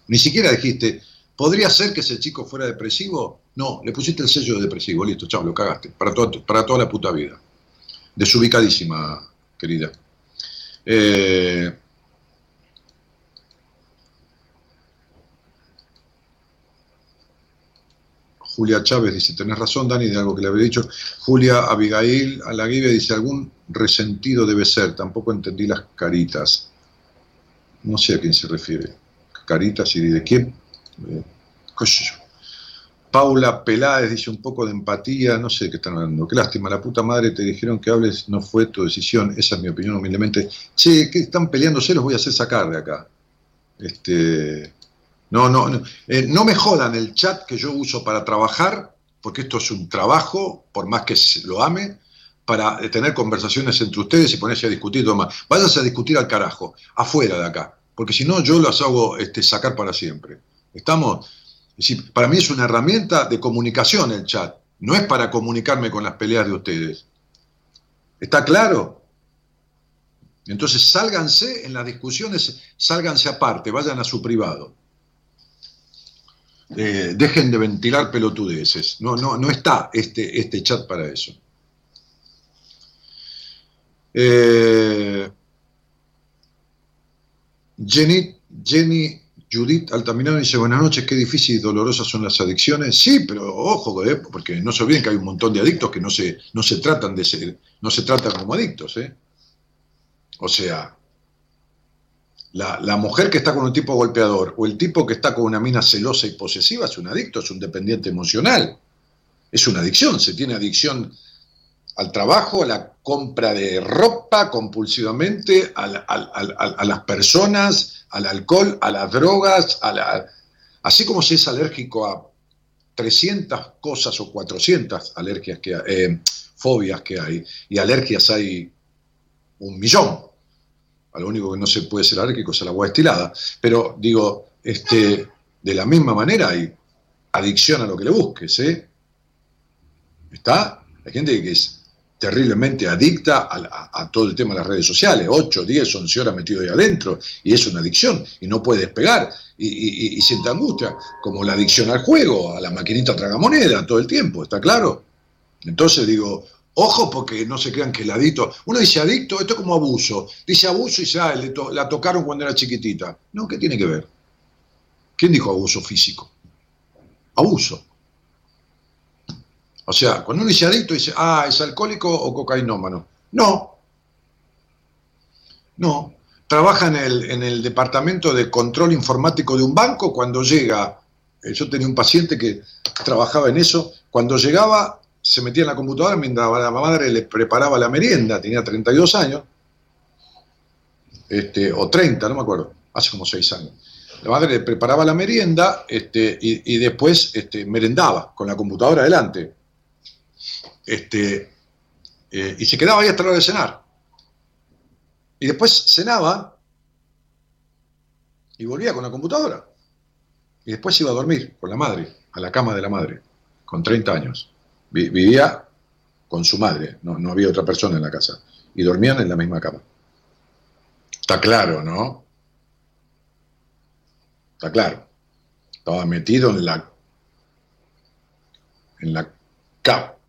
Ni siquiera dijiste, ¿podría ser que ese chico fuera depresivo? No, le pusiste el sello de depresivo, listo, chao, lo cagaste, para, para toda la puta vida. Desubicadísima, querida. Eh, Julia Chávez dice, tenés razón, Dani, de algo que le había dicho. Julia Abigail Alaguibe dice, algún resentido debe ser, tampoco entendí las caritas. No sé a quién se refiere. Caritas y de quién. Eh, Paula Peláez dice un poco de empatía, no sé qué están hablando. Qué lástima, la puta madre te dijeron que hables, no fue tu decisión, esa es mi opinión humildemente. Che, ¿qué están peleándose? Los voy a hacer sacar de acá. Este, no, no, no, eh, no me jodan el chat que yo uso para trabajar, porque esto es un trabajo, por más que lo ame, para tener conversaciones entre ustedes y ponerse a discutir todo más. Váyanse a discutir al carajo, afuera de acá, porque si no yo las hago este, sacar para siempre. ¿Estamos? Para mí es una herramienta de comunicación el chat, no es para comunicarme con las peleas de ustedes. ¿Está claro? Entonces sálganse en las discusiones, sálganse aparte, vayan a su privado. Eh, dejen de ventilar pelotudeces. No, no, no está este, este chat para eso. Eh, Jenny, Jenny Judith Altamirano dice, buenas noches, qué difícil y dolorosas son las adicciones. Sí, pero ojo, eh, porque no se olviden que hay un montón de adictos que no se, no se tratan de no se tratan como adictos. ¿eh? O sea, la, mujer que está con un tipo golpeador o el tipo que está con una mina celosa y posesiva es un adicto, es un dependiente emocional. Es una adicción, se tiene adicción al trabajo, a la compra de ropa compulsivamente, a, las personas, al alcohol, a las drogas, a la, así como si es alérgico a 300 cosas o 400 alergias que eh, fobias que hay, y alergias hay un millón. A lo único que no se puede ser alérgico es al agua destilada. Pero digo, este, de la misma manera hay adicción a lo que le busques, ¿eh? ¿Está? Hay gente que es terriblemente adicta a, todo el tema de las redes sociales, 8, 10, 11 horas metido ahí adentro, y es una adicción, y no puede despegar, y, y, siente angustia, como la adicción al juego, a la maquinita tragamoneda, todo el tiempo, ¿está claro? Entonces digo, ojo porque no se crean que el adicto, uno dice adicto, esto es como abuso, dice abuso y ah, la tocaron cuando era chiquitita. No, ¿qué tiene que ver? ¿Quién dijo abuso físico? Abuso. O sea, cuando uno dice dice, ah, ¿es alcohólico o cocainómano? No. No. Trabaja en el, en el departamento de control informático de un banco cuando llega, eh, yo tenía un paciente que trabajaba en eso, cuando llegaba se metía en la computadora mientras la madre le preparaba la merienda, tenía 32 años, este, o 30, no me acuerdo, hace como 6 años. La madre le preparaba la merienda este, y, después este, merendaba con la computadora delante. Este, eh, y se quedaba ahí hasta la hora de cenar. Y después cenaba y volvía con la computadora. Y después iba a dormir con la madre, a la cama de la madre, con 30 años. Vivía con su madre, no, no había otra persona en la casa. Y dormían en la misma cama. Está claro, ¿no? Está claro. Estaba metido en la en la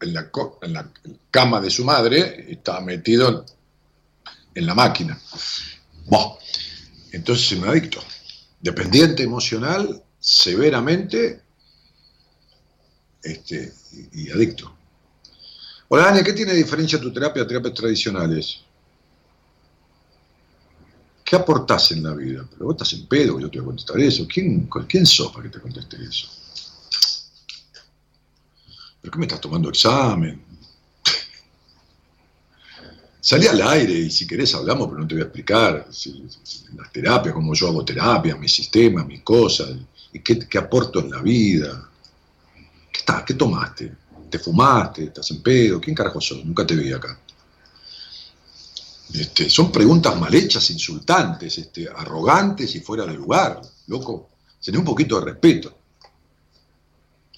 en la, cama de su madre, estaba metido en la máquina. Bueno, entonces es un adicto. Dependiente emocional, severamente, este, y, adicto. Hola, Dani, ¿qué tiene diferencia tu terapia a terapias tradicionales? ¿Qué aportás en la vida? Pero vos estás en pedo, yo te voy a contestar eso. ¿Quién, quién sos para que te conteste eso? ¿Pero qué me estás tomando examen? Salí al aire y si querés hablamos, pero no te voy a explicar las terapias, cómo yo hago terapia, mis sistemas, mis cosas, y qué, aporto en la vida. ¿Qué, está, ¿Qué tomaste? ¿Te fumaste? ¿Estás en pedo? ¿Quién carajo sos? Nunca te vi acá. Este, son preguntas mal hechas, insultantes, este, arrogantes y fuera de lugar, loco. Tenés un poquito de respeto.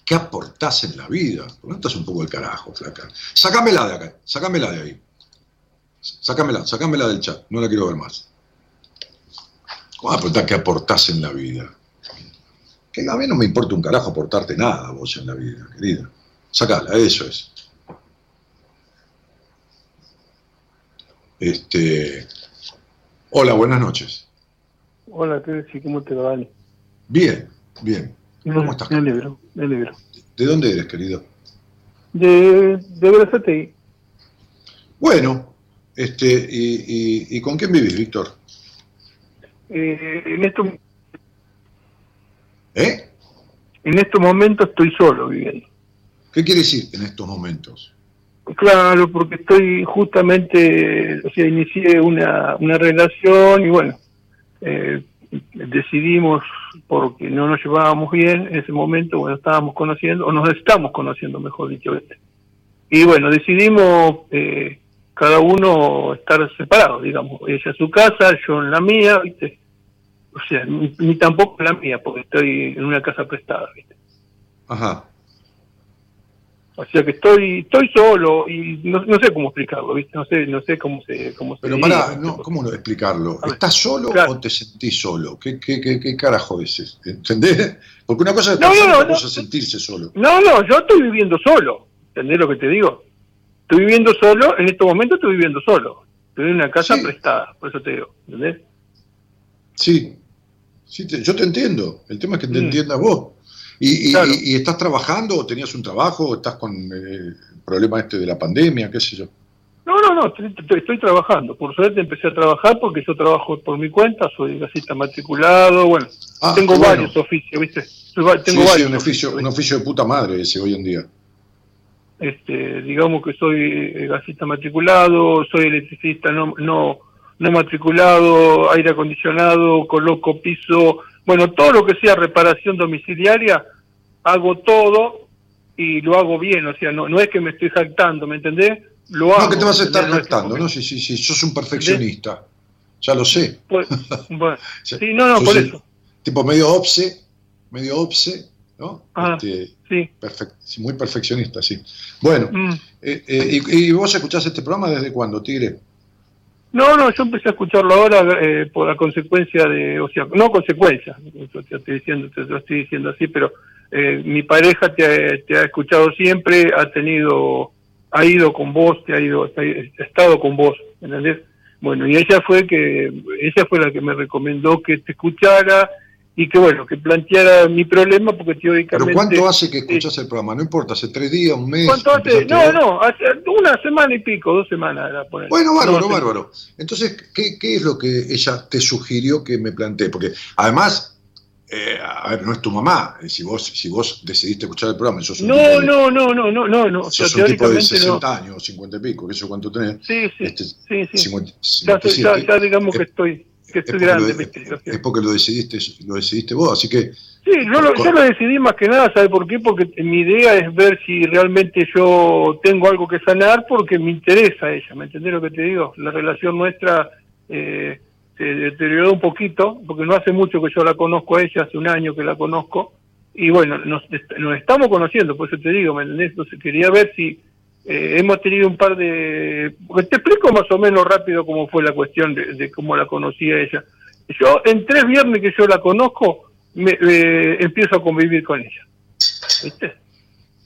¿Qué aportás en la vida? ¿Por estás un poco el carajo, flaca? Sácamela de acá, sácamela de ahí. Sácamela, sácamela del chat, no la quiero ver más. ¿Cómo aportás qué aportás en la vida? Que a mí no me importa un carajo aportarte nada vos en la vida, querida. Sácala, eso es. Este, hola, buenas noches. Hola, ¿qué ¿Cómo te va, Dani? Bien, ¿Cómo estás? Me alegro, me alegro. ¿De dónde eres, querido? De, de Bueno, este, y, y, con quién vivís, Víctor? Eh, en estos ¿Eh? En estos momentos estoy solo viviendo. ¿Qué quiere decir en estos momentos? Claro, porque estoy justamente, o sea, inicié una, una relación y bueno, eh, decidimos, porque no nos llevábamos bien en ese momento, bueno, estábamos conociendo, o nos estamos conociendo, mejor dicho. Y bueno, decidimos eh, cada uno estar separado, digamos, ella en su casa, yo en la mía, ¿viste? O sea, ni, tampoco en la mía, porque estoy en una casa prestada, ¿viste? Ajá. O sea que estoy estoy solo y no, sé cómo explicarlo, ¿viste? No sé, no sé cómo se... Cómo Pero para, no, ¿cómo no explicarlo? ¿Estás solo o te sentís solo? ¿Qué, qué, qué, carajo es? ¿Entendés? Porque una cosa es solo, otra cosa es sentirse solo. No, no, yo estoy viviendo solo. ¿Entendés lo que te digo? Estoy viviendo solo, en estos momentos estoy viviendo solo. Estoy en una casa prestada, por eso te digo, ¿entendés? Sí, sí yo te entiendo. El tema es que te mm. entiendas vos. ¿Y, estás trabajando o tenías un trabajo o estás con eh, el problema este de la pandemia, qué sé yo? No, no, no, estoy, trabajando. Por suerte empecé a trabajar porque yo trabajo por mi cuenta, soy gasista matriculado, bueno, ah, tengo varios oficios, ¿viste? Tengo sí, varios un oficio, un oficio de puta madre ese hoy en día. Este, digamos que soy eh, gasista matriculado, soy electricista no, no, no matriculado, aire acondicionado, coloco piso, bueno, todo lo que sea reparación domiciliaria, hago todo y lo hago bien, o sea, no, no es que me estoy jactando, ¿me entendés? Lo hago. No, que te vas a estar jactando, ¿no? Sí, sí, sí, sos un perfeccionista, ya lo sé. Pues, bueno, sí, no, no, por eso. Tipo medio obse, medio obse, ¿no? Ah, Este, sí, muy perfeccionista, sí. Bueno, Mm. eh, eh, y, y vos escuchás este programa desde cuándo, Tigre? No, no, yo empecé a escucharlo ahora eh, por la consecuencia de, o sea, no consecuencia, te estoy diciendo, te lo estoy diciendo así, pero eh, mi pareja te ha, te ha escuchado siempre, ha tenido, ha ido con vos, te ha ido, ha estado con vos, ¿entendés? Bueno, y ella fue que, ella fue la que me recomendó que te escuchara y que bueno, que planteara mi problema porque teóricamente. ¿Pero cuánto hace que escuchás el programa? No importa, hace tres días, un mes. ¿Cuánto hace? No, no, hace una semana y pico, dos semanas era por. Bueno, bárbaro, No, bárbaro. Entonces, ¿qué, qué es lo que ella te sugirió que me plantee? Porque además, eh, a ver, no es tu mamá. Eh, Si vos, si vos decidiste escuchar el programa, sos un No, de, no, no, no, no, no, no. O sea, sos un tipo de teóricamente no. 60 años, 50 y pico, que sé cuánto tenés. Sí, sí, Este, sí, sí. 50, Ya, soy- ya, 57. ya digamos que Es- estoy, que es grande, sea, Es porque lo decidiste, lo decidiste vos, así que Sí, yo lo, yo lo decidí más que nada, ¿sabe por qué? Porque mi idea es ver si realmente yo tengo algo que sanar porque me interesa ella, ¿me entendés lo que te digo? La relación nuestra eh, se deterioró un poquito, porque no hace mucho que yo la conozco a ella, hace un año que la conozco, y bueno, nos, nos estamos conociendo, por eso te digo, ¿me entendés? Entonces quería ver si eh, hemos tenido un par de... porque Te explico más o menos rápido cómo fue la cuestión de, de cómo la conocí a ella. Yo, en tres viernes que yo la conozco, me, eh, empiezo a convivir con ella. ¿Viste?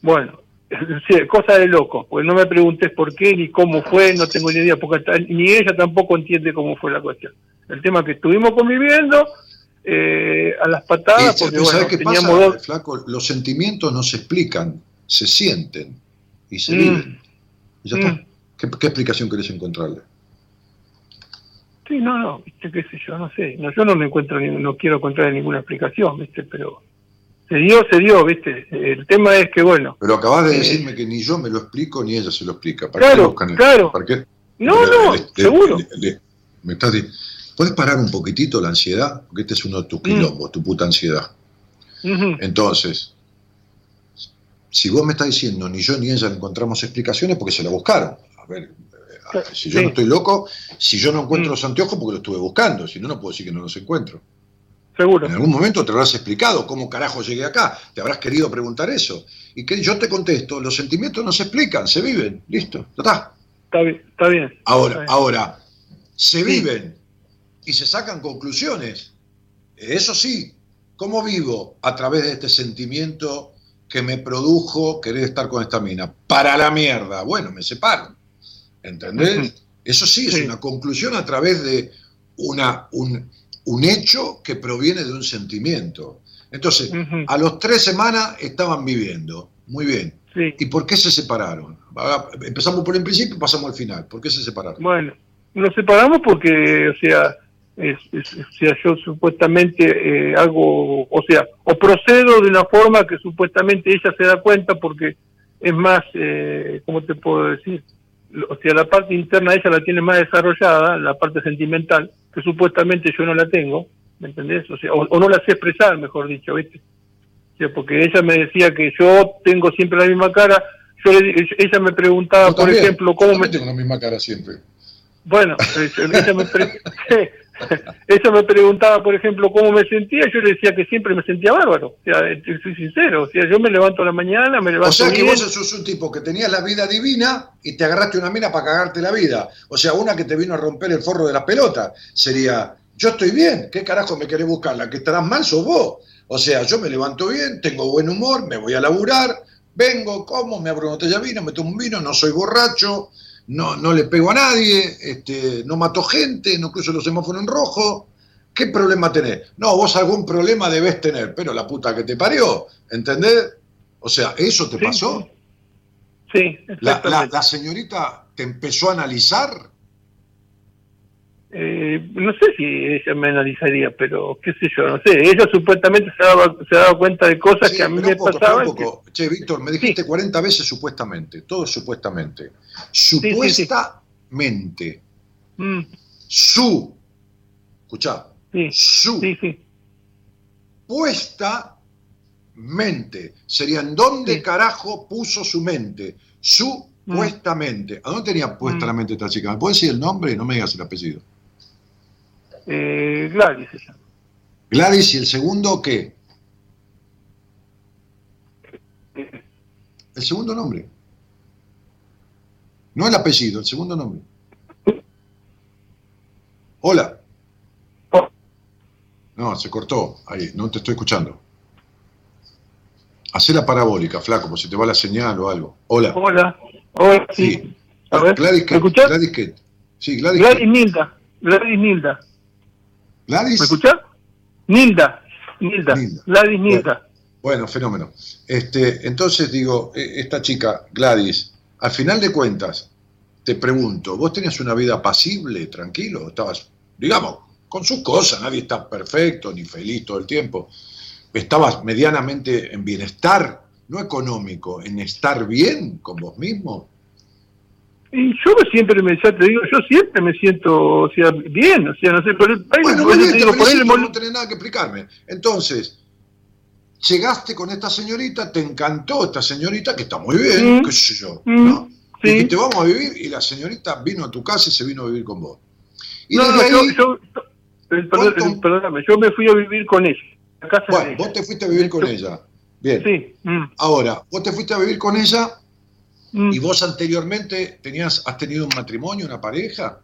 Bueno, sí, cosa de loco, pues no me preguntes por qué ni cómo fue, no tengo ni idea, porque ni ella tampoco entiende cómo fue la cuestión. El tema es que estuvimos conviviendo eh, a las patadas, Y, porque ¿sabes bueno, teníamos pasa, dos... Flaco? Los sentimientos no se explican, se sienten y se Mm. Y ya Mm. está. ¿Qué, qué explicación querés encontrarle? Sí, no, no, viste, qué sé yo, no sé. No, yo no me encuentro, ni- no quiero encontrar ninguna explicación, viste, pero se dio, se dio, viste. El tema es que, bueno, Pero acabas de Eh. decirme que ni yo me lo explico ni ella se lo explica. ¿Para qué Claro, el- claro. ¿Para qué? no, no, Le- le- seguro. le- le- me estás di- ¿Puedes parar un poquitito la ansiedad? Porque este es uno de tus Mm. quilombos, tu puta ansiedad. Entonces, si vos me estás diciendo ni yo ni ella le encontramos explicaciones porque se la buscaron. A ver, eh, si yo Sí. no estoy loco, si yo no encuentro Mm. los anteojos porque los estuve buscando, si no, no puedo decir que no los encuentro. Seguro. En algún momento te habrás explicado cómo carajo llegué acá, te habrás querido preguntar eso. Y que yo te contesto, los sentimientos no se explican, se viven, listo, ya está. Está bien, está bien. Está Ahora, bien. ahora, se Sí. viven y se sacan conclusiones. Eso sí, ¿cómo vivo a través de este sentimiento que me produjo querer estar con esta mina? Para la mierda. Bueno, me separo. ¿Entendés? Eso sí es Sí. una conclusión a través de una, un, un hecho que proviene de un sentimiento. Entonces, a los tres semanas estaban viviendo. Muy bien. Sí. ¿Y por qué se separaron? Empezamos por el principio y pasamos al final. ¿Por qué se separaron? Bueno, nos separamos porque, o sea, es, es- o sea yo supuestamente eh, hago, o sea, o procedo de una forma que supuestamente ella se da cuenta porque es más, eh, ¿cómo te puedo decir? O sea, la parte interna ella la tiene más desarrollada, la parte sentimental, que supuestamente yo no la tengo, ¿me entendés? O sea, o, o no la sé expresar, mejor dicho, ¿viste? O sea, porque ella me decía que yo tengo siempre la misma cara, yo le ella me preguntaba, Yo por también, ejemplo, yo cómo me... también tengo la misma cara siempre. Bueno, eh, ella me, pre- ella me preguntaba, por ejemplo, cómo me sentía, yo le decía que siempre me sentía bárbaro, o sea, eh, soy sincero, o sea, yo me levanto a la mañana, me levanto O sea que bien, vos sos un tipo que tenías la vida divina y te agarraste una mina para cagarte la vida. O sea, una que te vino a romper el forro de las pelotas. Sería, yo estoy bien, ¿qué carajo me querés buscar? La que estarás mal sos vos. O sea, yo me levanto bien, tengo buen humor, me voy a laburar, vengo, como, me abro una botella de vino, me tomo un vino, no soy borracho, no, no le pego a nadie, este, no mato gente, no cruzo los semáforos en rojo. ¿Qué problema tenés? No, vos algún problema debes tener, pero la puta que te parió, ¿entendés? O sea, ¿eso te Sí, pasó? sí, La, la señorita te empezó a analizar. Eh, no sé si ella me analizaría, pero qué sé yo, no sé, ella supuestamente se daba, se daba cuenta de cosas Sí, que a mí me poco, pasaban. un poco. Che, Víctor, me dijiste 40 veces supuestamente, todo es supuestamente. sí, sí. Supuestamente, Mm, su, escuchá, sí, su sí, sí. puesta mente. Sería en dónde Sí. carajo puso su mente. Mm. puesta mente. ¿A dónde tenía puesta Mm. la mente esta chica? ¿Me puedes decir el nombre? No me digas el apellido. Eh, Gladys. Gladys y el segundo, ¿qué? El segundo nombre. No el apellido, el segundo nombre. Hola. Oh. No, se cortó. Ahí, no te estoy escuchando. Hacé la parabólica, flaco, por si te va la señal o algo. Hola. Hola. Hola, sí. Sí. A ver, Gladys, ¿me. Gladys. Sí, Gladys. Gladys ¿qué? Nilda. Gladys Nilda. Gladys. ¿Me escuchás? Nilda. Nilda. Nilda. Gladys Nilda. Bueno, fenómeno. Este, entonces digo, eh, esta chica, Gladys, al final de cuentas, te pregunto, ¿vos tenías una vida pasible, tranquilo? Estabas, digamos, con sus cosas, nadie está perfecto ni feliz todo el tiempo. Estabas medianamente en bienestar, no económico, en estar bien con vos mismo. Y yo siempre me, ya te digo, yo siempre me siento, o sea, bien, o sea, no sé, por el país, Bueno, bien, te te digo, por el no tenés nada que explicarme. Entonces, llegaste con esta señorita, te encantó esta señorita, que está muy bien, Mm. qué sé yo, Mm, ¿no? sí. Dijiste, vamos a vivir, y la señorita vino a tu casa y se vino a vivir con vos. Y No, no, ahí, yo, yo, eh, perdón, eh, perdóname, yo me fui a vivir con ella, a de bueno, ella. vos te fuiste a vivir con ella. Bien. Sí, mm, Ahora, vos te fuiste a vivir con ella mm. y vos anteriormente tenías, has tenido un matrimonio, una pareja.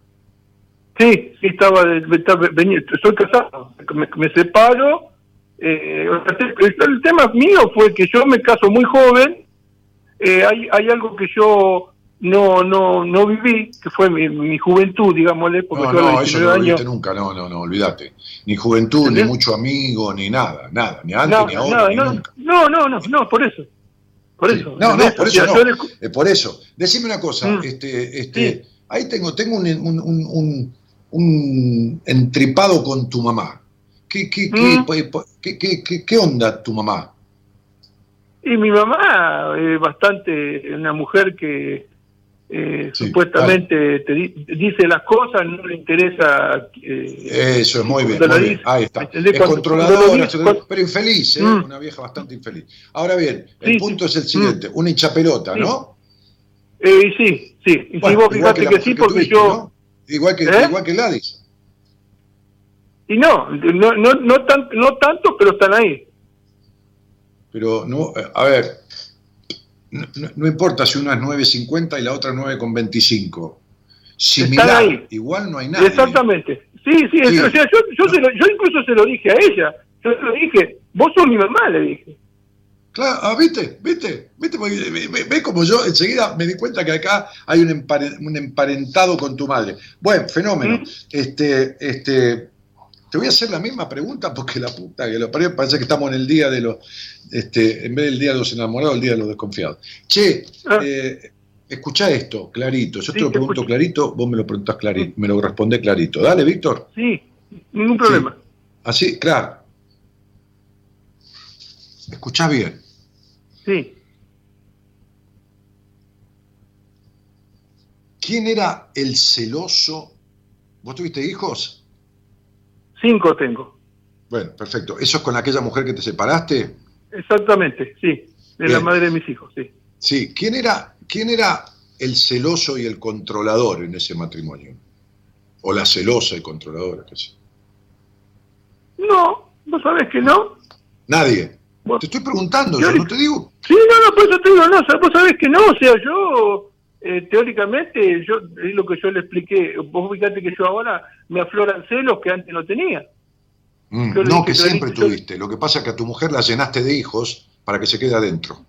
Sí, sí, estaba, estaba- venía, soy casado, me, me separo. eh, el, tema mío fue que yo me caso muy joven. eh, hay, hay algo que yo no no no viví, que fue mi, mi juventud, digámosle, porque No, yo no, eso 19 no lo años. viste nunca, no, no, no, olvídate. Ni juventud, ni mucho amigo, ni nada, nada, ni antes, ni ahora, nada, ni no, nunca. no, no, no, no, por eso. Por Sí. eso. No, no, por eso no. Eh, por eso. Decime una cosa, Mm. este, este, Sí. ahí tengo, tengo un, un- un- un- entripado con tu mamá. ¿Qué, qué, qué, Mm. qué- qué- qué onda tu mamá? Y mi mamá es bastante una mujer que eh, Sí, supuestamente te di- dice las cosas, no le interesa. eh, Eso es muy bien, muy Ahí está. Es controladora, cuando pero infeliz, ¿eh? Mm. una vieja bastante infeliz. Ahora bien, el Sí, punto sí. es el siguiente, una hinchapelota. ¿no? Eh, sí, sí. Y si vos igual fijate que, sí, porque tuviste, yo. ¿no? Igual que, ¿Eh? igual que Gladys. Y no, no, no, no, tan- no tanto, pero están ahí. Pero no, a ver, no, importa si una es 9.50 y la otra 9.25. Similar, ahí. igual no hay nada. Exactamente. Sí, sí, Sí. o sea, yo, yo, se lo- yo incluso se lo dije a ella. Yo se lo dije, vos sos mi mamá, le dije. Claro, ah, ¿viste? ¿Viste? ¿Viste? Ve, como yo enseguida me di cuenta que acá hay un, empare- un emparentado con tu madre. Bueno, fenómeno. ¿Mm? Este, este, te voy a hacer la misma pregunta porque la puta que lo parió, parece que estamos en el día de los, este, en vez del día de los enamorados, el día de los desconfiados. Che, Ah. eh, escuchá esto, clarito. Yo te lo pregunto clarito, vos me lo preguntás clarito, me lo respondés clarito. Dale, Víctor. Sí, ningún problema. Así, claro. Escuchá bien. Sí. ¿Quién era el celoso? ¿Vos tuviste hijos? Cinco tengo. Bueno, perfecto. ¿Eso es con aquella mujer que te separaste? Exactamente, sí. De la madre de mis hijos, sí. Sí. ¿Quién era, quién era el celoso y el controlador en ese matrimonio? O la celosa y controladora, qué sé. No, vos sabés que no. Nadie. Bueno, Te estoy preguntando, yo- yo no te digo. Sí, no, no, por eso te digo, no, vos sabés que no, o sea, yo, eh, teóricamente, yo, es lo que yo le expliqué, vos fíjate que yo ahora me afloran celos que antes no tenía. Mm, no, que clarito, siempre yo- tuviste. Lo que pasa es que a tu mujer la llenaste de hijos para que se quede adentro.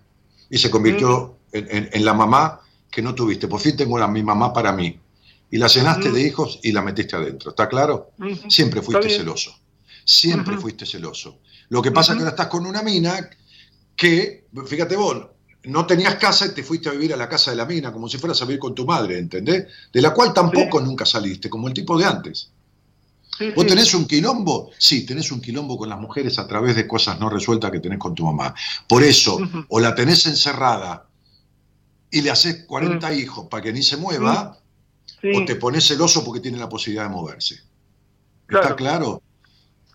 Y se convirtió en, en- en la mamá que no tuviste. Por fin tengo la, mi mamá para mí. Y la llenaste Mm. de hijos y la metiste adentro. ¿Está claro? Siempre fuiste celoso. Siempre fuiste celoso. Lo que pasa es que ahora estás con una mina que, fíjate vos, no tenías casa y te fuiste a vivir a la casa de la mina, como si fueras a vivir con tu madre, ¿entendés? De la cual tampoco nunca saliste, como el tipo de antes. Sí, ¿Vos tenés un quilombo? Sí, tenés un quilombo con las mujeres a través de cosas no resueltas que tenés con tu mamá. Por eso, o la tenés encerrada y le haces 40 hijos para que ni se mueva, o te pones celoso porque tiene la posibilidad de moverse. Claro. ¿Está claro?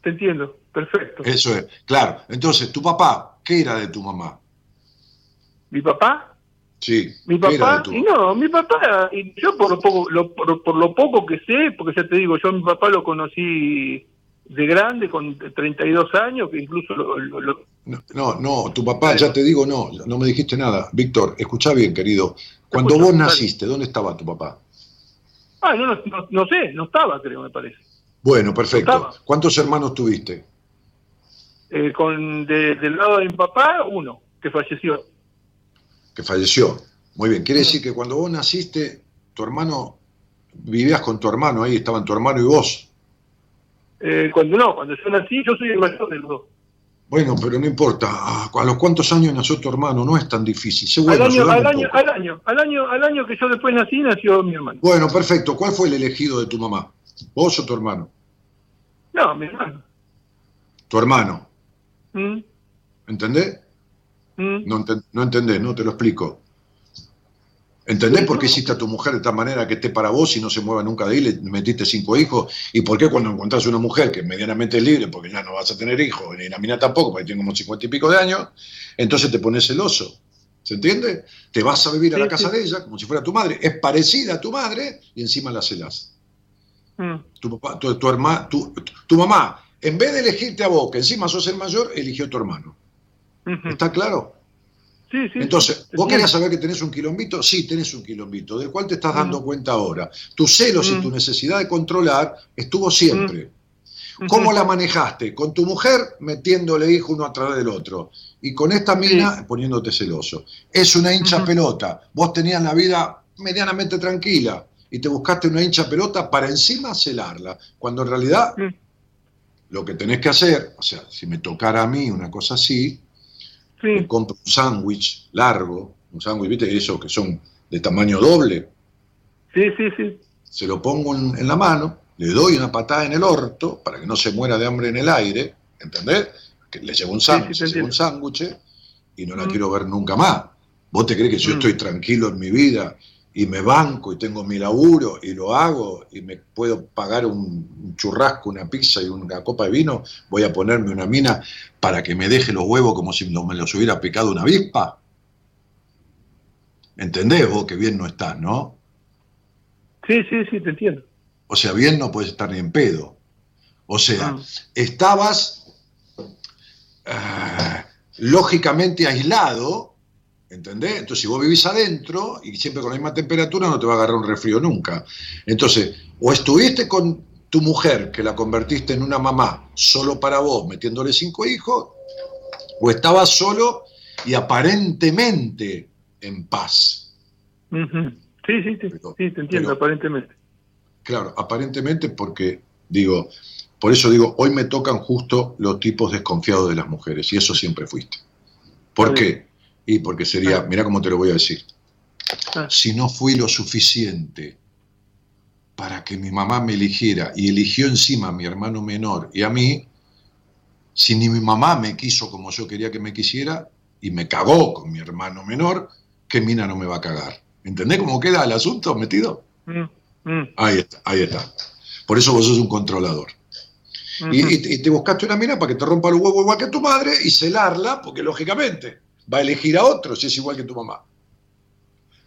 te entiendo, perfecto. Eso es. Claro. Entonces, ¿tu papá qué era de tu mamá? ¿Mi papá? Sí. Mi ¿qué era papá, y no, mi papá, y yo por lo poco, lo- por, por lo poco que sé, porque ya te digo, yo a mi papá lo conocí de grande, con 32 años, que incluso lo, lo- lo- No, no, no, tu papá, ya te digo, no, no me dijiste nada. Víctor, escucha bien, querido. Cuando vos naciste, ¿dónde estaba tu papá? Ah, no, no, no, sé, no estaba, creo, me parece. Bueno, perfecto. ¿Cuántos hermanos tuviste? Eh, con de- del lado de mi papá, uno, que falleció. Que falleció. Muy bien. Quiere decir que cuando vos naciste, tu hermano, vivías con tu hermano, ahí estaban tu hermano y vos. Eh, cuando no, cuando yo nací, yo soy el mayor de los dos. Bueno, pero no importa. Ah, ¿A los cuántos años nació tu hermano? No es tan difícil. Al año, ayudame al año, al año, al año, al año que yo después nací, nació mi hermano. Bueno, perfecto. ¿Cuál fue el elegido de tu mamá? ¿Vos o tu hermano? No, mi hermano. Tu hermano. ¿Mm? ¿Entendés? ¿Mm? No, enten- no entendés, no te lo explico. ¿Entendés por qué hiciste a tu mujer de tal manera que esté para vos y no se mueva nunca de ahí? Le metiste cinco hijos. ¿Y por qué cuando encontrás una mujer que es medianamente libre, porque ya no vas a tener hijos, ni la mina tampoco, porque tiene como cincuenta y pico de años, entonces te pones celoso? ¿Se entiende? Te vas a vivir a la casa de ella como si fuera tu madre. Es parecida a tu madre y encima la celás. ¿Mm? Tu, papá, tu, tu, herma- tu, tu mamá, en vez de elegirte a vos, que encima sos el mayor, eligió a tu hermano. ¿Está claro? Sí, sí. Entonces, ¿vos querías saber que tenés un quilombito? Sí, tenés un quilombito, del cual te estás dando cuenta ahora. Tus celos y tu necesidad de controlar estuvo siempre. ¿Cómo la manejaste? Con tu mujer metiéndole hijo uno a través del otro. Y con esta mina poniéndote celoso. Es una hincha pelota. Vos tenías la vida medianamente tranquila y te buscaste una hincha pelota para encima celarla. Cuando en realidad lo que tenés que hacer, o sea, si me tocara a mí una cosa así, Sí, compro un sándwich largo, un sándwich, viste, esos que son de tamaño doble, sí, sí, sí. se lo pongo en, en la mano, le doy una patada en el orto para que no se muera de hambre en el aire, ¿entendés? Que le llevo un sándwich, sí, un sándwich y no la Mm. quiero ver nunca más. ¿Vos te crees que si yo Mm. estoy tranquilo en mi vida y me banco y tengo mi laburo y lo hago y me puedo pagar un, churrasco, una pizza y una copa de vino, voy a ponerme una mina para que me deje los huevos como si me los hubiera picado una avispa? ¿Entendés vos que bien no estás, no? Sí, sí, sí, te entiendo. O sea, bien no puedes estar ni en pedo. O sea, Mm. estabas ah, lógicamente aislado, ¿entendés? Entonces, si vos vivís adentro y siempre con la misma temperatura, no te va a agarrar un resfrío nunca. Entonces, o estuviste con tu mujer, que la convertiste en una mamá solo para vos, metiéndole cinco hijos, o estabas solo y aparentemente en paz. Sí, sí, sí, Pero- sí, te entiendo, pero- aparentemente. Claro, aparentemente porque, digo, por eso digo, hoy me tocan justo los tipos desconfiados de las mujeres, y eso siempre fuiste. ¿Por qué? Y porque sería, Ah. mira cómo te lo voy a decir, Ah. si no fui lo suficiente para que mi mamá me eligiera y eligió encima a mi hermano menor y a mí, si ni mi mamá me quiso como yo quería que me quisiera y me cagó con mi hermano menor, ¿qué mina no me va a cagar? ¿Entendés cómo queda el asunto metido? Mm, mm, Ahí está, ahí está. Por eso vos sos un controlador. Y, ujú. y- y te buscaste una mina para que te rompa los huevos igual que tu madre y celarla, porque lógicamente va a elegir a otro si es igual que tu mamá.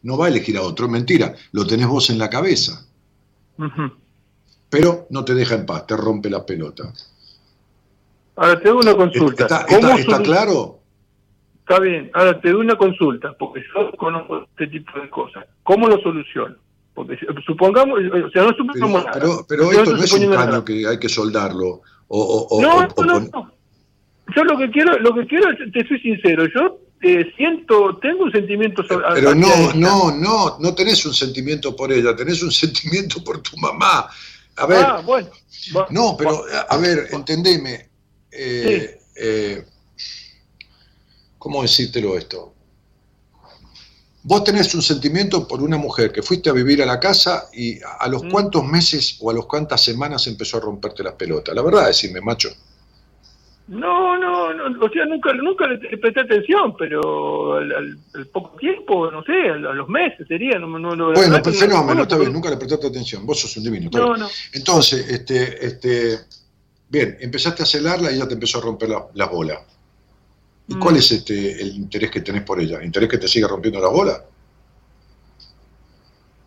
No va a elegir a otro, es mentira, lo tenés vos en la cabeza. Pero no te deja en paz, te rompe la pelota. Ahora te doy una consulta. ¿Está, ¿Cómo está- está solu- claro? Está bien, ahora te doy una consulta, porque yo conozco este tipo de cosas. ¿Cómo lo soluciono? Porque supongamos, o sea, no Pero, supongamos nada. pero, esto no es un caño nada. que hay que soldarlo. O, o- o- No, o- no, no. Yo lo que quiero, lo que quiero, te soy sincero, yo eh, siento, tengo un sentimiento sobre- Pero no, no, no, no tenés un sentimiento por ella, tenés un sentimiento por tu mamá. A ver, Ah, bueno. va- No, pero a ver, entendeme. eh, eh, ¿Cómo decírtelo esto? Vos tenés un sentimiento por una mujer que fuiste a vivir a la casa y a a los Mm. cuantos meses o a los cuantas semanas empezó a romperte las pelotas. La verdad, decime, macho. No, no, no, o sea, nunca, nunca le, presté atención, pero al, al- al poco tiempo, no sé, a, los meses sería, no, no, no, la Bueno, no fenómeno, está bien, nunca le prestaste atención. Vos sos un divino. está No, bien. no. Entonces, este, este, bien, empezaste a celarla y ella te empezó a romper la- las bolas. ¿Y Mm. cuál es este, el interés que tenés por ella? ¿Interés que te siga rompiendo las bolas?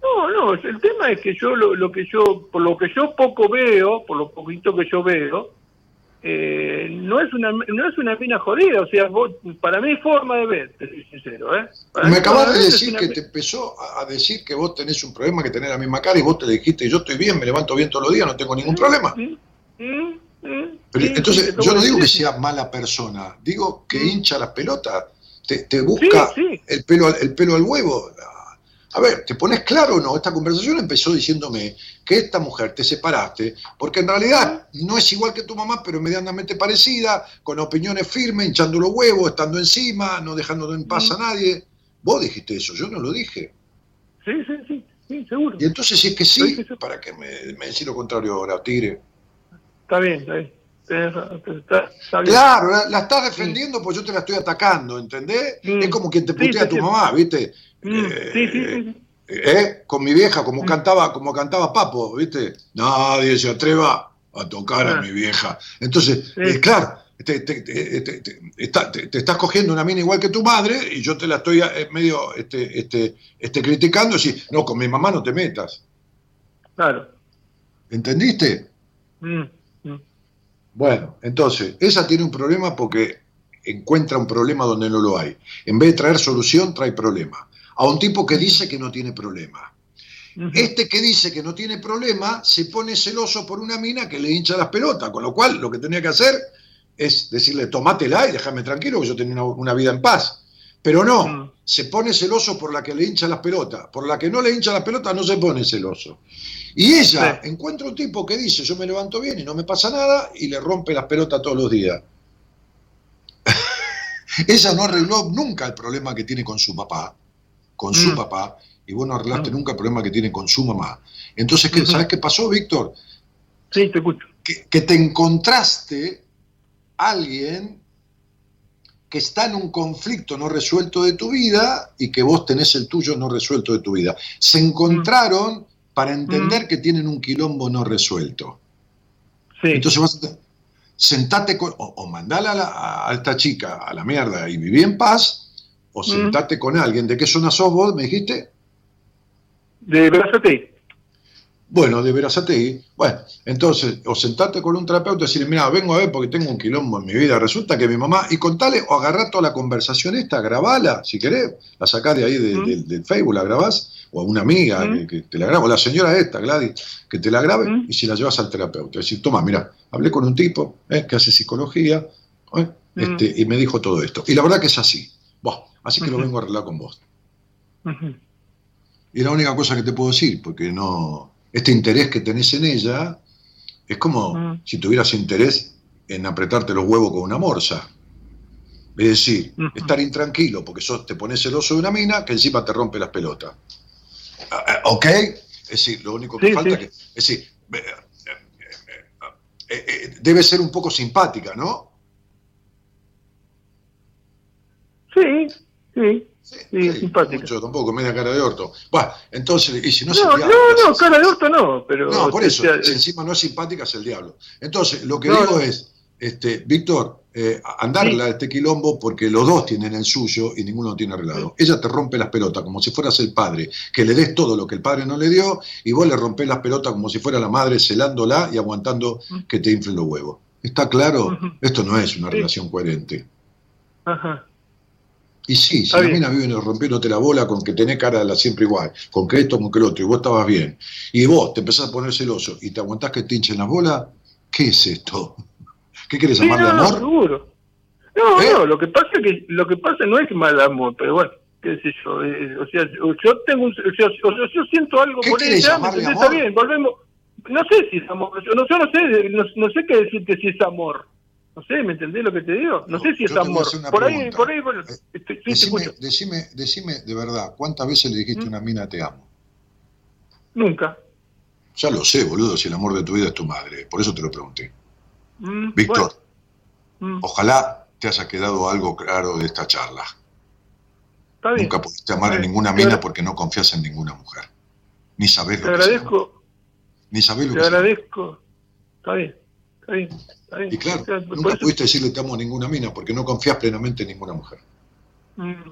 No, no, el tema es que yo lo, lo que yo, por lo que yo poco veo, por lo poquito que yo veo, eh, no es una no es una mina jodida, o sea, vos, para mí forma de ver, te soy sincero, ¿eh? Para Me acabas de decir que te empezó a decir que vos tenés un problema, que tenés la misma cara y vos te le dijiste, yo estoy bien, me levanto bien todos los días, no tengo ningún problema. Mm, mm, mm, Pero, sí, entonces, yo no digo que sea mala persona, digo que hincha las pelotas, te, te busca. El, pelo, el pelo al huevo. A ver, ¿te pones claro o no? Esta conversación empezó diciéndome que esta mujer te separaste porque en realidad no es igual que tu mamá, pero medianamente parecida, con opiniones firmes, hinchando los huevos, estando encima, no dejando en paz a nadie. Vos dijiste eso, yo no lo dije. Sí, sí, sí, sí, seguro. Y entonces, si es que Sí, sí, sí, sí. ¿para qué me, me decís lo contrario ahora, Tigre? Está bien, está bien. Está, está. Claro, la, la estás defendiendo porque yo te la estoy atacando, ¿entendés? Mm. Es como quien te Sí, putea sí, a tu sí. mamá, ¿viste? Eh, sí, sí, sí, sí. ¿eh? Con mi vieja, como Mm. cantaba, como cantaba Papo, ¿viste? Nadie se atreva a tocar a mi vieja. Entonces, Sí. eh, claro, te, te- te- te- te- está- te- estás cogiendo una mina igual que tu madre y yo te la estoy eh, medio este, este, este, criticando y no, con mi mamá no te metas. Claro. ¿Entendiste? Mm. Bueno, entonces, esa tiene un problema porque encuentra un problema donde no lo hay. En vez de traer solución, trae problema. A un tipo que dice que no tiene problema. Este que dice que no tiene problema se pone celoso por una mina que le hincha las pelotas, con lo cual lo que tenía que hacer es decirle, tomátela y déjame tranquilo que yo tenía una, una vida en paz. Pero no, Mm. se pone celoso por la que le hincha las pelotas. Por la que no le hincha las pelotas no se pone celoso. Y ella Sí. encuentra un tipo que dice, yo me levanto bien y no me pasa nada, y le rompe las pelotas todos los días. ella no arregló nunca el problema que tiene con su papá, con su Mm. papá, y vos no arreglaste Mm. nunca el problema que tiene con su mamá. Entonces, ¿qué. ¿sabes qué pasó, Víctor? Sí, te escucho. que, que te encontraste alguien que está en un conflicto no resuelto de tu vida y que vos tenés el tuyo no resuelto de tu vida. Se encontraron para entender que tienen un quilombo no resuelto. Sí. Entonces vas a te- sentate con, o, o mandala a, la- a esta chica a la mierda y viví en paz, o sentate con alguien. ¿De qué zona sos vos? ¿Me dijiste? de Brazate. Bueno, de Verazatei. Bueno, entonces, o sentate con un terapeuta y decirle, mira, vengo a ver porque tengo un quilombo en mi vida. Resulta que mi mamá, y contale, o agarrá toda la conversación esta, grabala, si querés, la sacás de ahí de- Mm. de- del Facebook, la grabás, o a una amiga Mm. que, que te la grabe, o la señora esta, Gladys, que te la grabe, Mm. y si la llevas al terapeuta. Es decir, toma, mira, hablé con un tipo eh, que hace psicología, eh, Mm. este, y me dijo todo esto. Y la verdad que es así. Así que lo vengo a arreglar con vos. Y la única cosa que te puedo decir, porque no. Este interés que tenés en ella es como si tuvieras interés en apretarte los huevos con una morsa. Es decir, estar intranquilo porque sos, te pones celoso de una mina que encima te rompe las pelotas. Ah, ¿Ok? Es decir, lo único que Sí, falta sí. que. Es decir, eh, eh, eh, eh, eh, debe ser un poco simpática, ¿no? Sí, sí. Sí, simpática. Mucho tampoco, media cara de orto. Bueno, entonces, y si no, No, es el no, diablo, no, cara de orto no, pero... No, por eso, sea, si encima no es simpática es el diablo. Entonces, lo que No, digo es, este, Víctor, eh, andarla de este quilombo porque los dos tienen el suyo y ninguno lo tiene arreglado. Ella te rompe las pelotas como si fueras el padre, que le des todo lo que el padre no le dio, y vos le rompés las pelotas como si fuera la madre celándola y aguantando que te inflen los huevos. ¿Está claro? Esto no es una Sí. relación coherente. Ajá. Y sí, si Está la bien. mina vive rompiéndote la bola con que tenés cara de la siempre igual, con que esto, con que lo otro, y vos estabas bien, y vos te empezás a poner celoso y te aguantás que te hinchen las bolas, ¿qué es esto? ¿Qué querés Sí, llamarle no, amor? seguro. No, ¿Eh? no, lo que pasa que lo que pasa no es mal amor, pero bueno, qué sé yo, eh, o sea, yo tengo un, o sea, yo siento algo ¿Qué por ella. Está bien, volvemos. No sé si es amor, yo no, yo no sé, no, no sé qué decirte si es amor. No sé, ¿me entendés lo que te digo? No, No, sé si es te amor. Por ahí, por ahí, bueno, Eh, estoy- sí, te Decime, decime, decime de verdad, ¿cuántas veces le dijiste a una mina te amo? Nunca. Ya lo sé, boludo, si el amor de tu vida es tu madre, por eso te lo pregunté. Mm, Víctor, bueno, mm, ojalá te haya quedado algo claro de esta charla. está bien. Nunca pudiste amar a ninguna te mina porque no confías en ninguna mujer. Ni sabés Te lo que el amor. agradezco, Ni sabés lo te que agradezco. Está bien, está bien, está bien. Y claro, sea, nunca eso- pudiste decirle te amo a ninguna mina porque no confías plenamente en ninguna mujer. Mm,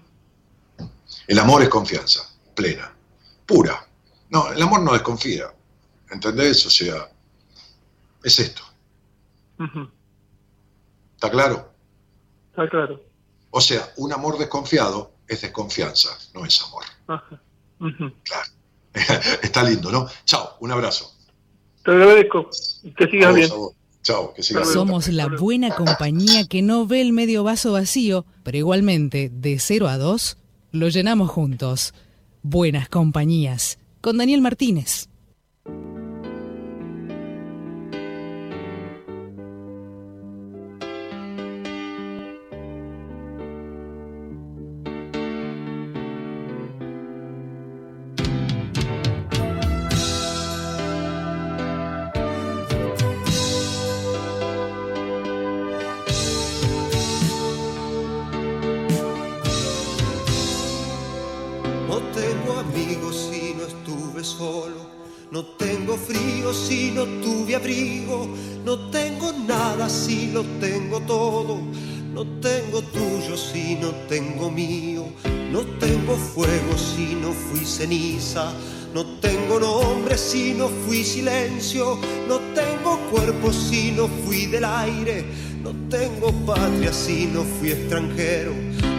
El amor es confianza, plena, pura. No, el amor no desconfía. ¿Entendés? O sea, es esto. ¿Está claro? Está claro. O sea, un amor desconfiado es desconfianza, no es amor. Ajá. Claro. Está lindo, ¿no? Chao, un abrazo. Te agradezco. Que sigas bien. Chao, que sigas bien. Somos la buena compañía que no ve el medio vaso vacío, pero igualmente, de 0 a 2, lo llenamos juntos. Buenas compañías. Con Daniel Martínez. Silencio. No tengo cuerpo si no fui del aire. No tengo patria si no fui extranjero.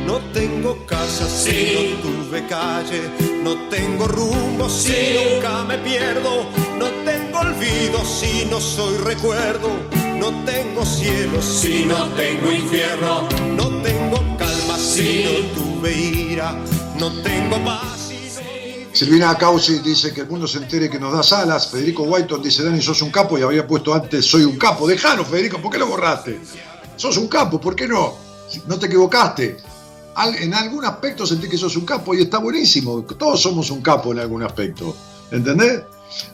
No tengo casa si no tuve calle. No tengo rumbo si nunca me pierdo. No tengo olvido si no soy recuerdo. No tengo cielo si no tengo infierno. No tengo calma si no tuve ira. No tengo paz Silvina Causi dice que el mundo se entere que nos das alas. Federico Whiteton dice, Dani, sos un capo y había puesto antes, soy un capo. Dejalo, Federico, ¿por qué lo borraste? Sos un capo, ¿por qué no? No te equivocaste. En algún aspecto sentí que sos un capo y está buenísimo. Todos somos un capo en algún aspecto. ¿Entendés?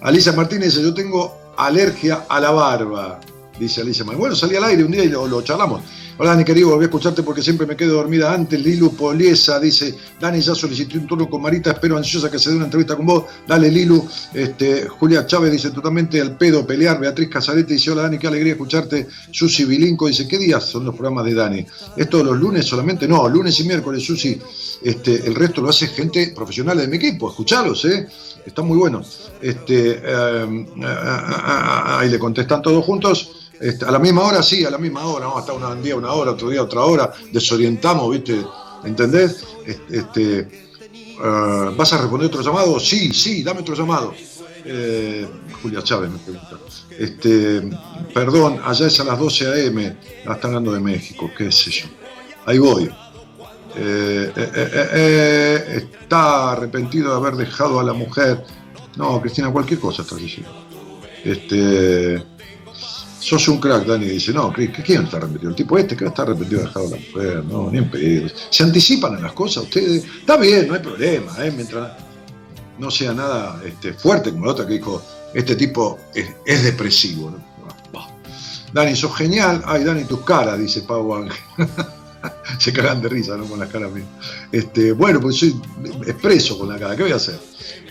Alicia Martínez dice, yo tengo alergia a la barba. Dice Alicia Martínez. Bueno, salí al aire un día y lo, charlamos. Hola, Dani, querido, volví a escucharte porque siempre me quedo dormida antes. Lilu Poliesa dice, Dani, ya solicité un turno con Marita, espero ansiosa que se dé una entrevista con vos. Dale, Lilu. Este, Julia Chávez dice, totalmente al pedo, pelear. Beatriz Casarete dice, hola, Dani, qué alegría escucharte. Susi Bilinco dice, ¿qué días son los programas de Dani? ¿Esto los lunes solamente? No, lunes y miércoles, Susi. Este, el resto lo hace gente profesional de mi equipo. Escuchalos, ¿eh? Están muy buenos. Este, eh, ahí le contestan todos juntos. Este, a la misma hora, sí, a la misma hora. Vamos a estar un día una hora, otro día otra hora. Desorientamos, ¿viste? ¿Entendés? Este, este, eh, ¿Vas a responder otro llamado? Sí, sí, dame otro llamado. Eh, Julia Chávez me pregunta. Este, perdón, allá es a las 12 a.m. La están dando de México, qué sé yo. Ahí voy. Eh, eh, está arrepentido de haber dejado a la mujer. No, Cristina, cualquier cosa está diciendo. Este, sos un crack, Dani. Dice, no, ¿quién está arrepentido? El tipo este que está arrepentido de dejar a la mujer. No, ni en pedo. Se anticipan en las cosas ustedes. Está bien, no hay problema, ¿eh? mientras no sea nada este, fuerte como la otra que dijo, este tipo es, es depresivo. ¿no? Dani, sos genial. Ay, Dani, tus caras, dice Pau Ángel. Se cagan de risa, ¿no? Con las caras mías. Este, bueno, pues soy expreso con la cara. ¿Qué voy a hacer?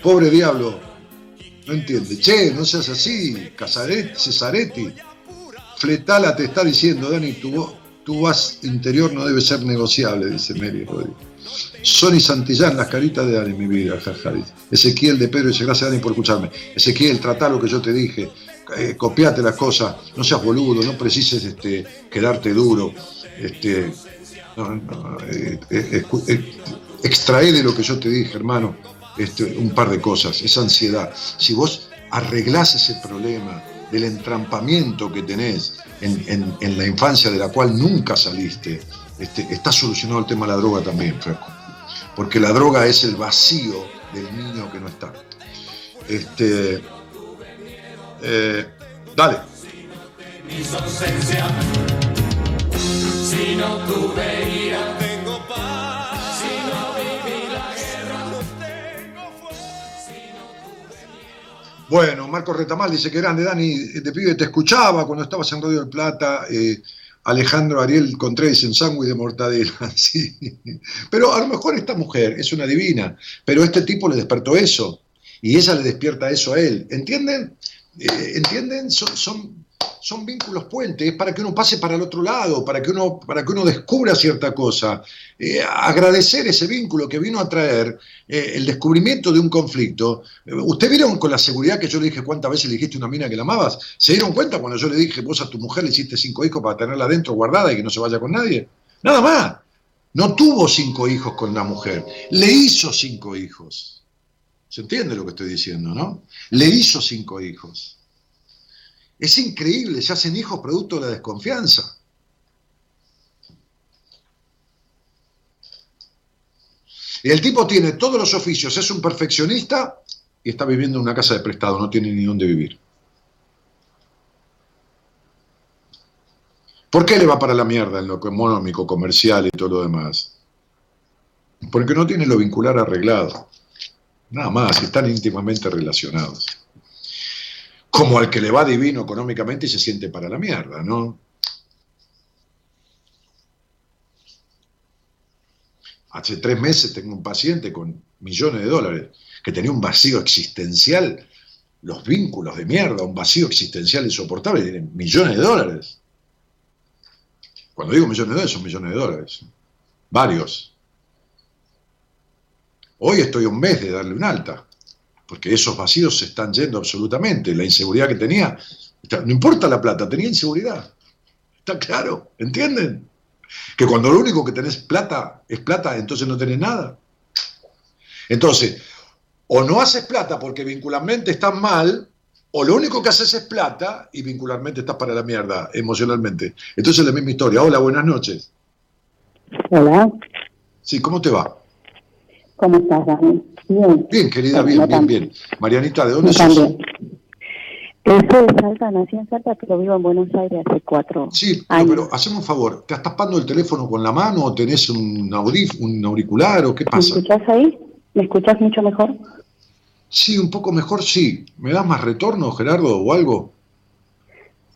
Pobre diablo. No entiende. Che, no seas así. Casaret, Cesaretti. Fletala te está diciendo, Dani, tu, tu voz interior no debe ser negociable, dice Mary Rodríguez. Sonny Santillán, las caritas de Dani, mi vida, jaja. Ezequiel de Pedro dice, gracias Dani por escucharme. Ezequiel, tratá lo que yo te dije, eh, copiate las cosas, no seas boludo, no precises este, quedarte duro, este, eh, eh, eh, extrae de lo que yo te dije, hermano, este, un par de cosas, esa ansiedad. Si vos arreglás ese problema del entrampamiento que tenés en, en- la infancia de la cual nunca saliste, este, está solucionado el tema de la droga también, Franco. Porque la droga es el vacío del niño que no está. Este, eh, dale. Si no tuve Bueno, Marco Retamal dice que grande, Dani, de pibe te escuchaba cuando estabas en Radio del Plata. eh, Alejandro Ariel Contreras en sándwich de mortadela, sí. Pero a lo mejor esta mujer es una divina, pero este tipo le despertó eso y ella le despierta eso a él. ¿Entienden? Eh, ¿Entienden? Son, son, son vínculos puentes, es para que uno pase para el otro lado, para que uno, para que uno descubra cierta cosa. Eh, agradecer ese vínculo que vino a traer eh, el descubrimiento de un conflicto. Eh, ¿Usted vieron con la seguridad que yo le dije cuántas veces le dijiste a una mina que la amabas? ¿Se dieron cuenta cuando yo le dije, vos a tu mujer le hiciste cinco hijos para tenerla adentro guardada y que no se vaya con nadie? Nada más. No tuvo cinco hijos con la mujer, le hizo cinco hijos. ¿Se entiende lo que estoy diciendo, no? Le hizo cinco hijos. Es increíble, se hacen hijos producto de la desconfianza. Y el tipo tiene todos los oficios, es un perfeccionista y está viviendo en una casa de prestado, no tiene ni dónde vivir. ¿Por qué le va para la mierda en lo económico, comercial y todo lo demás? Porque no tiene lo vincular arreglado. Nada más, están íntimamente relacionados como al que le va divino económicamente y se siente para la mierda, ¿no? Hace tres meses tengo un paciente con millones de dólares que tenía un vacío existencial, los vínculos de mierda, un vacío existencial insoportable, tiene millones de dólares. Cuando digo millones de dólares, son millones de dólares. Varios. Hoy estoy un mes de darle un alta porque esos vacíos se están yendo absolutamente. La inseguridad que tenía, no importa la plata, tenía inseguridad. Está claro, ¿entienden? Que cuando lo único que tenés plata es plata, entonces no tenés nada. Entonces, o no haces plata porque vincularmente estás mal, o lo único que haces es plata y vincularmente estás para la mierda, emocionalmente. Entonces es la misma historia. Hola, buenas noches. Hola. Sí, ¿cómo te va? ¿Cómo estás, Dani? Bien. Bien, querida, bien, bien, bien. Marianita, ¿de dónde sos? Soy de Salta, nací en Salta, pero vivo en Buenos Aires hace cuatro Sí, años. pero, pero hacemos un favor. ¿Te estás tapando el teléfono con la mano o tenés un, audif un auricular o qué ¿Me pasa? escuchás ahí? ¿Me escuchás mucho mejor? Sí, un poco mejor, sí. ¿Me das más retorno, Gerardo, o algo?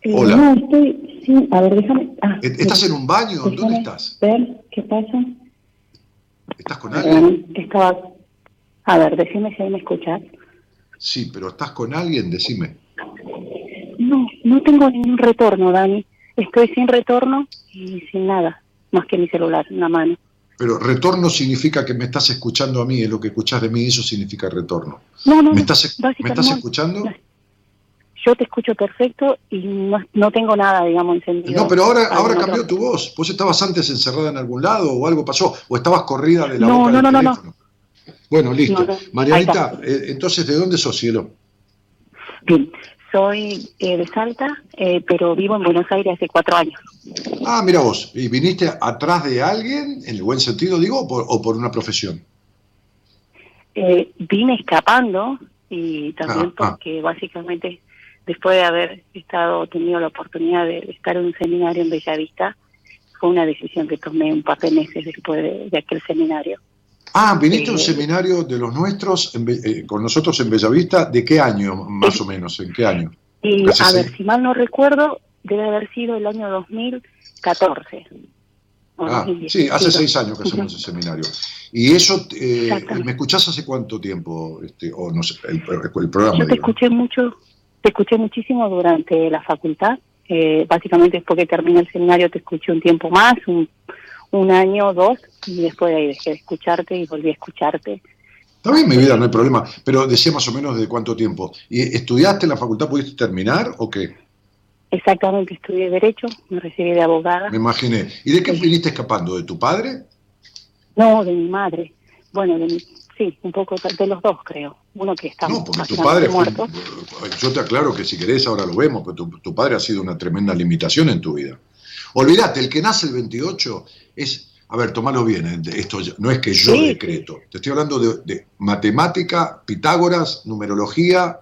Eh, Hola. No, estoy... Sí, a ver, déjame... Ah, ¿Estás en un baño? ¿Dónde estás? ver qué pasa. ¿Estás con alguien? Estaba... A ver, decime si ahí me escuchás. Sí, pero ¿estás con alguien? Decime. No, no tengo ningún retorno, Dani. Estoy sin retorno y sin nada, más que mi celular en la mano. Pero retorno significa que me estás escuchando a mí, es lo que escuchás de mí, eso significa retorno. No, no, ¿Me no, estás, ¿me estás no. escuchando? Yo te escucho perfecto y no, no tengo nada, digamos, encendido. No, pero ahora, Ah, ahora cambió tu voz. ¿Vos estabas antes encerrada en algún lado o algo pasó? ¿O estabas corrida de la boca no, del no, no, no. Bueno, listo. No, no. Marianita, eh, entonces, ¿de dónde sos, cielo? Bien, soy eh, de Salta, eh, pero vivo en Buenos Aires hace cuatro años. Ah, mira vos, ¿y viniste atrás de alguien, en el buen sentido digo, o por, o por una profesión? Eh, vine escapando y también Ah, ah. porque básicamente después de haber estado tenido la oportunidad de, de estar en un seminario en Bellavista, fue una decisión que tomé un par de meses después de, de aquel seminario. Ah, viniste a un seminario de los nuestros en eh, con nosotros en Bellavista. ¿De qué año, más o menos? ¿En qué año? Y a ver, si mal no recuerdo, debe haber sido el año 2014. o Ah, 2010. sí, hace seis años que hacemos el seminario. ¿Y eso, eh, me escuchás hace cuánto tiempo? Este, o no sé, el, el programa. Yo te escuché mucho, te escuché muchísimo durante la facultad. Eh, básicamente después que terminé el seminario te escuché un tiempo más, un, un año, dos, y después de ahí dejé de escucharte y volví a escucharte. Está bien, mi vida, no hay problema. Pero decía más o menos de cuánto tiempo. ¿Y estudiaste en la facultad? ¿Pudiste terminar o qué? Exactamente, estudié Derecho, me recibí de abogada. Me imaginé. ¿Y de qué viniste escapando? ¿De tu padre? No, de mi madre. Bueno, de mi, sí, un poco de los dos, creo. Uno que está No, porque tu padre fue, muerto. Yo te aclaro que si querés ahora lo vemos, pero tu, tu padre ha sido una tremenda limitación en tu vida. Olvídate, el que nace el 28 es, a ver, tomalo bien, eh, esto ya- no es que yo Sí. decreto, te estoy hablando de, de matemática, Pitágoras, numerología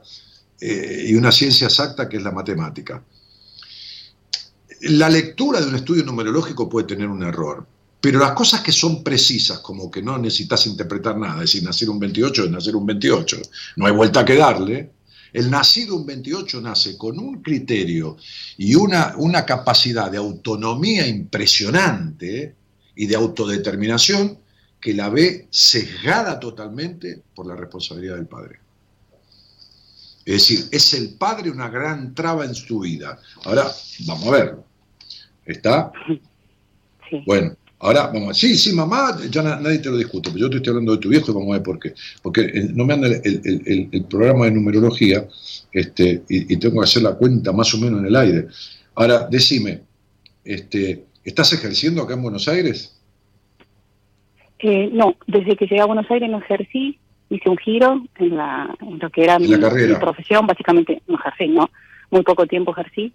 eh, y una ciencia exacta que es la matemática. La lectura de un estudio numerológico puede tener un error, pero las cosas que son precisas, como que no necesitas interpretar nada, es decir, nacer un 28 es nacer un 28, no hay vuelta que darle, el nacido un 28 nace con un criterio y una, una capacidad de autonomía impresionante y de autodeterminación que la ve sesgada totalmente por la responsabilidad del padre. Es decir, es el padre una gran traba en su vida. Ahora, vamos a verlo. ¿Está? Sí. Bueno, ahora vamos a sí, sí, mamá, ya na- nadie te lo discute, pero yo te estoy hablando de tu viejo y vamos a ver por qué. Porque eh, no me anda el, el- el- el programa de numerología este, y, y tengo que hacer la cuenta más o menos en el aire. Ahora, decime, este, ¿estás ejerciendo acá en Buenos Aires? Eh, no, desde que llegué a Buenos Aires no ejercí, hice un giro en, la, en lo que era mi profesión, básicamente no ejercí, ¿no? Muy poco tiempo ejercí.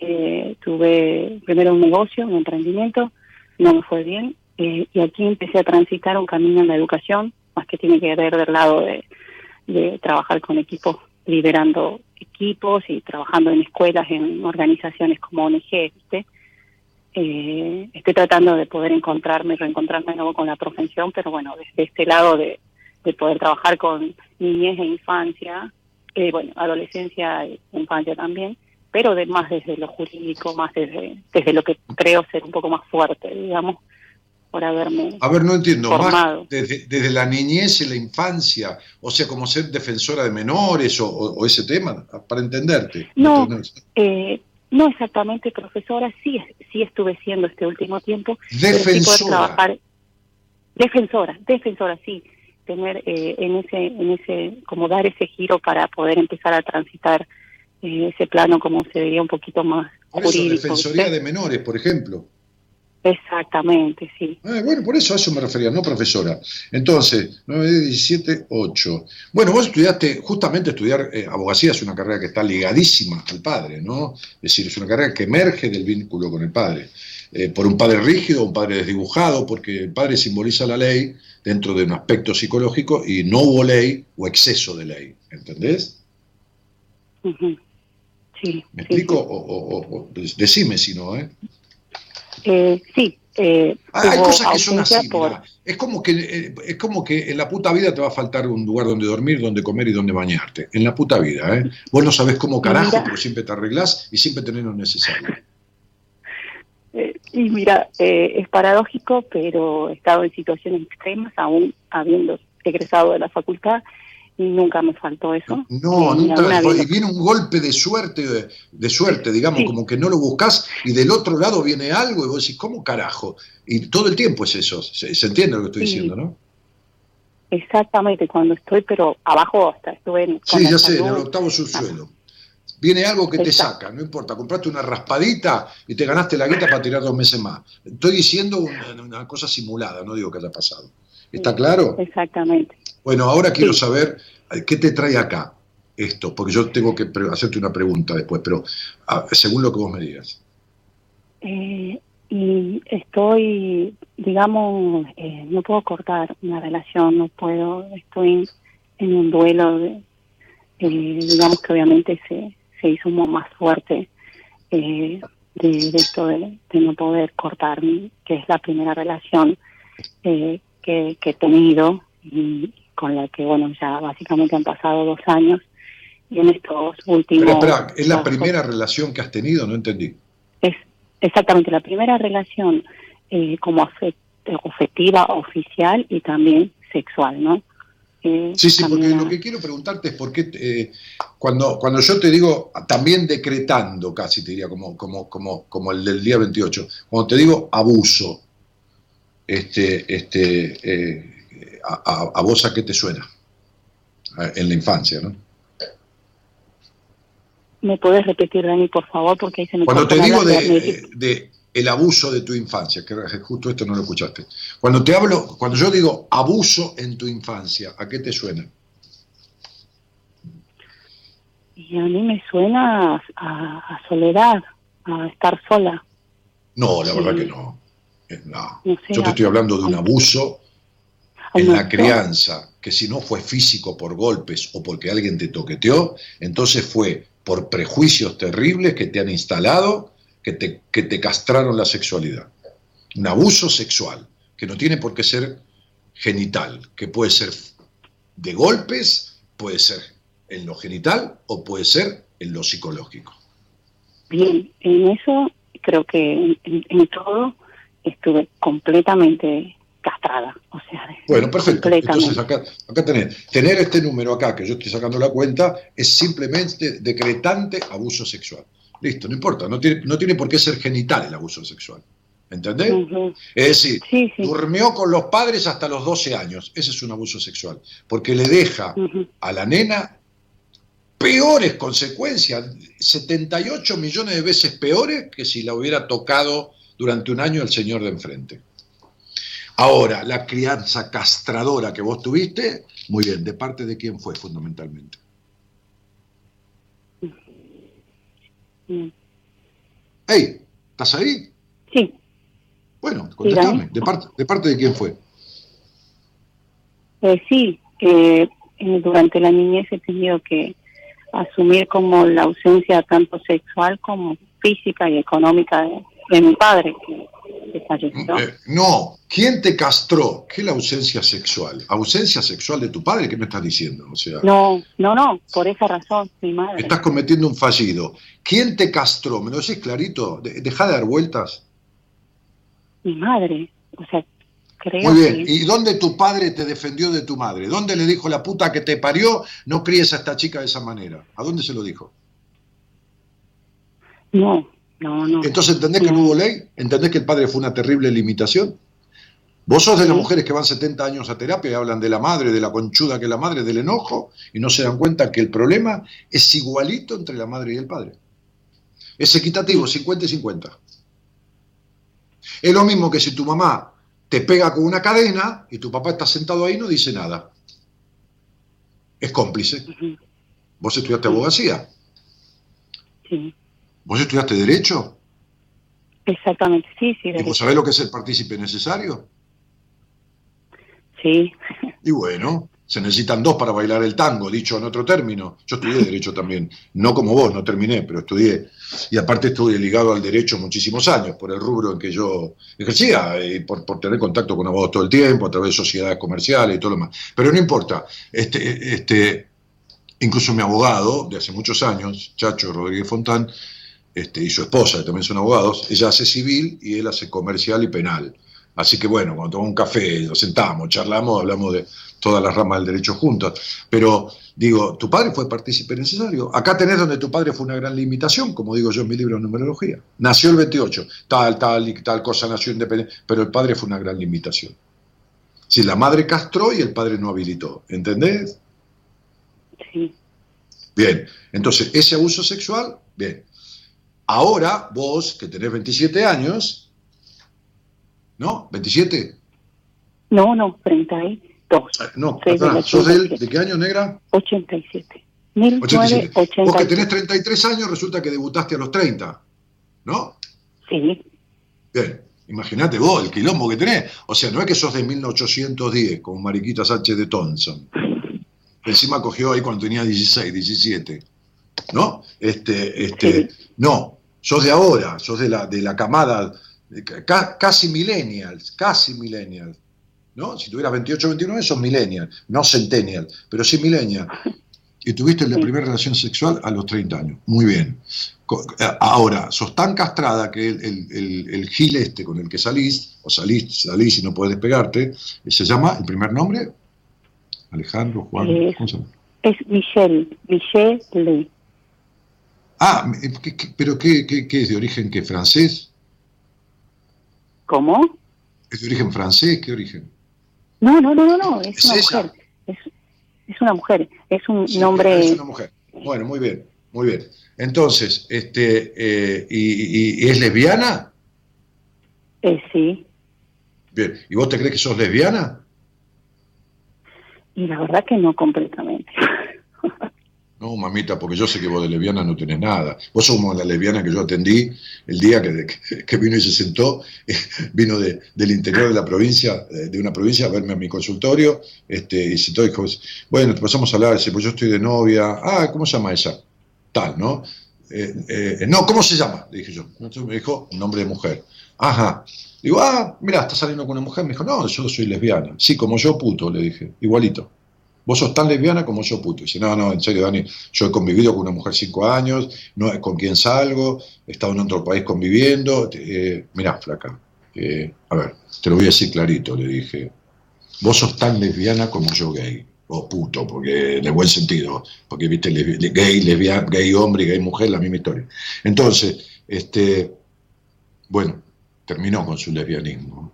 Eh, tuve primero un negocio, un emprendimiento, no me fue bien, eh, y aquí empecé a transitar un camino en la educación, más que tiene que ver del lado de, trabajar con equipos, liderando equipos y trabajando en escuelas, en organizaciones como ONG, ¿viste? Eh, estoy tratando de poder encontrarme, reencontrarme de nuevo con la profesión, pero bueno, desde este lado de, de poder trabajar con niñez e infancia, eh, bueno, adolescencia e infancia también, pero de, más desde lo jurídico, más desde, desde lo que creo ser un poco más fuerte, digamos, por haberme A ver, no entiendo, formado. más desde, desde la niñez y la infancia, o sea, como ser defensora de menores o, o- o ese tema, para entenderte. No, eh, no exactamente profesora, sí, sí estuve siendo este último tiempo. sí Defensora. trabajar defensora, defensora, sí, tener eh, en ese, en ese, como dar ese giro para poder empezar a transitar eh, ese plano como se diría un poquito más Por eso, jurídico. defensoría de menores, por ejemplo. Exactamente, sí. Eh, bueno, por eso a eso me refería, no profesora. Entonces, 9, 17, 8. Bueno, vos estudiaste, justamente estudiar eh, abogacía es una carrera que está ligadísima al padre, ¿no? Es decir, es una carrera que emerge del vínculo con el padre. Eh, por un padre rígido, un padre desdibujado, porque el padre simboliza la ley dentro de un aspecto psicológico y no hubo ley o exceso de ley, ¿entendés? Ujú. Sí, ¿Me sí, explico? O, o- decime si no, ¿eh? Eh, sí, eh, Ah, Hay cosas que son así, por-. Es como que eh, es como que en la puta vida te va a faltar un lugar donde dormir, donde comer y donde bañarte. En la puta vida, ¿eh? Vos no sabés cómo carajo, Mira. pero siempre te arreglás y siempre tenés lo necesario. Eh, y mira, eh, es paradójico, pero he estado en situaciones extremas, aún habiendo egresado de la facultad, nunca me faltó eso. No, Eh, nunca. Y viene un golpe de suerte, de, de suerte, digamos, Sí. como que no lo buscas y del otro lado viene algo y vos decís, ¿cómo carajo? Y todo el tiempo es eso. ¿Se, se entiende lo que estoy Sí. diciendo, no? Exactamente, cuando estoy, pero abajo hasta estuve en... Sí, ya sé, en el octavo subsuelo. Viene algo que te saca, no importa, compraste una raspadita y te ganaste la guita para tirar dos meses más. Estoy diciendo una, una cosa simulada, no digo que haya pasado. ¿Está claro? Exactamente. Bueno, ahora quiero Sí. saber eh, qué te trae acá esto, porque yo tengo que hacerte una pregunta después, pero ah, según lo que vos me digas. Eh, y estoy, digamos, eh, no puedo cortar una relación, no puedo, estoy en un duelo, de, eh, digamos que obviamente se, se hizo más fuerte eh, de, de esto de, de no poder cortar, que es la primera relación eh, que, que he tenido y con la que, bueno, ya básicamente han pasado dos años y en estos últimos... Pero espera, ¿es la primera relación que has tenido? No entendí. es exactamente la primera relación eh, como afe- afectiva, oficial y también sexual, ¿no? Eh, Sí, sí, porque lo que quiero preguntarte es por qué eh, cuando, cuando yo te digo, también decretando casi te diría, como, como, como, como el del día 28, cuando te digo abuso, este, este, a, vos a qué te suena? En la infancia, ¿no? ¿Me puedes repetir, Dani, por favor? Porque ahí se me Cuando te digo de, el abuso de tu infancia, que justo esto no lo escuchaste. Cuando te hablo, cuando yo digo abuso en tu infancia, ¿a qué te suena? Y a mí me suena a, a soledad, a estar sola. No, la verdad que no. Eh, No. No sé, Yo te estoy hablando de un abuso en la crianza, que si no fue físico por golpes o porque alguien te toqueteó, entonces fue por prejuicios terribles que te han instalado, que te, que te castraron la sexualidad. Un abuso sexual, que no tiene por qué ser genital, que puede ser de golpes, puede ser en lo genital o puede ser en lo psicológico. Bien, en eso creo que en- en todo estuve completamente castrada. O sea, Bueno, perfecto. Entonces acá, acá tenés, tener este número acá, que yo estoy sacando la cuenta, es simplemente decretante abuso sexual. Listo, no importa, no tiene, no tiene por qué ser genital el abuso sexual. ¿Entendés? Es decir, Sí, sí. durmió con los padres hasta los 12 años. Ese es un abuso sexual. Porque le deja a la nena peores consecuencias, 78 millones de veces peores que si la hubiera tocado durante un año el señor de enfrente. Ahora, la crianza castradora que vos tuviste, muy bien, ¿de parte de quién fue fundamentalmente? Mm. Hey, ¿estás ahí? Sí, Bueno, contestame. Dígame. ¿De parte, ¿De parte de quién fue? eh, sí, eh, durante la niñez he tenido que asumir como la ausencia tanto sexual como física y económica de, de mi padre, que, Eh, no, ¿quién te castró? ¿Qué es la ausencia sexual? ¿Ausencia sexual de tu padre? ¿Qué me estás diciendo? O sea, No, no, no, por esa razón, mi madre. estás cometiendo un fallido. ¿Quién te castró? ¿Me lo decís clarito? De- Deja de dar vueltas. Mi madre, o sea, creo Muy bien. que... ¿Y dónde tu padre te defendió de tu madre? ¿Dónde le dijo la puta que te parió? No críes a esta chica de esa manera. ¿A dónde se lo dijo? No, no, no. Entonces, ¿entendés que no hubo ley? ¿Entendés que el padre fue una terrible limitación? Vos sos de las mujeres que van 70 años a terapia y hablan de la madre, de la conchuda que es la madre, del enojo, y no se dan cuenta que el problema es igualito entre la madre y el padre. Es equitativo, 50 y 50. Es lo mismo que si tu mamá te pega con una cadena y tu papá está sentado ahí y no dice nada. Es cómplice. Vos estudiaste abogacía, Sí, vos estudiaste derecho, exactamente, sí, sí, y vos sabés lo que es el partícipe necesario. sí. Y bueno, se necesitan dos para bailar el tango, dicho en otro término. Yo estudié derecho también, no como vos, no terminé, pero estudié. Y aparte estuve ligado al derecho muchísimos años, por el rubro en que yo ejercía, y por, por tener contacto con abogados todo el tiempo, a través de sociedades comerciales y todo lo demás. Pero no importa, este, este, incluso mi abogado de hace muchos años, Chacho Rodríguez Fontán, este, y su esposa, que también son abogados, ella hace civil y él hace comercial y penal. Así que bueno, cuando tomamos un café, nos sentamos, charlamos, hablamos de todas las ramas del derecho juntos. Pero digo, tu padre fue partícipe necesario. Acá tenés donde tu padre fue una gran limitación, como digo yo en mi libro de numerología. Nació el 28, tal, tal y tal cosa nació independiente, pero el padre fue una gran limitación. Si la madre castró y el padre no habilitó, ¿entendés? Sí, Bien, entonces ese abuso sexual, bien. Ahora vos, que tenés 27 años, ¿no? ¿27? no, no, 32, Ah, No, ¿sos del, 87. de qué año, negra? 87. 87. Vos que 1987. tenés 33 años, resulta que debutaste a los 30, ¿no? Sí, Bien, imagínate vos el quilombo que tenés. O sea, no es que sos de 1810, como Mariquita Sánchez de Thompson. Encima cogió ahí cuando tenía 16, 17. ¿No? Este, este, No, sos de ahora, sos de la, de la camada, de ca- casi millennials, casi millennials. ¿No? Si tuvieras 28 29, sos millennial, no centennial, pero sí millennial. Y tuviste la primera relación sexual a los 30 años. Muy bien. Eh, Ahora, sos tan castrada que el, el- el- el gil este con el que salís, o salís, salís y no puedes despegarte, eh, se llama, el primer nombre, Alejandro, Juan, Es- ¿cómo se llama? es Michelle, Michelle Lee. Ah, eh, ¿qué- qué- pero qué, qué- qué es de origen qué, francés? ¿Cómo? ¿Es de origen francés? ¿Qué origen? No, no, no, no, no, es, ¿Es una mujer. Es, es una mujer, es un Sí, nombre... Es una mujer. Bueno, muy bien, muy bien. Entonces, este, eh, y, y- y es lesbiana? eh, sí, Bien. ¿Y vos te crees que sos lesbiana? y la verdad que no completamente. No, mamita, porque yo sé que vos de lesbiana no tenés nada. Vos sos como la lesbiana que yo atendí el día que, que vino y se sentó, vino de- del interior de la provincia, eh, de una provincia a verme a mi consultorio, este, y se sentó y dijo, bueno, te pasamos a hablar, pues yo estoy de novia, ah, ¿cómo se llama ella? Tal, ¿no? Eh, eh, no, ¿cómo se llama? Le dije yo. Entonces me dijo, un nombre de mujer. Ajá. Digo, ah, mira, estás saliendo con una mujer. Me dijo, no, yo soy lesbiana. Sí, como yo, puto, le dije, igualito. Vos sos tan lesbiana como yo, puto. Dice, no, no, en serio, Dani, yo he convivido con una mujer cinco años, no, con quien salgo, he estado en otro país conviviendo. Eh, mirá, flaca, eh, a ver, te lo voy a decir clarito, le dije, vos sos tan lesbiana como yo gay, o puto, porque en el buen sentido, porque viste, gay, lesbiana, gay hombre y gay mujer, la misma historia. Entonces, este, bueno, terminó con su lesbianismo.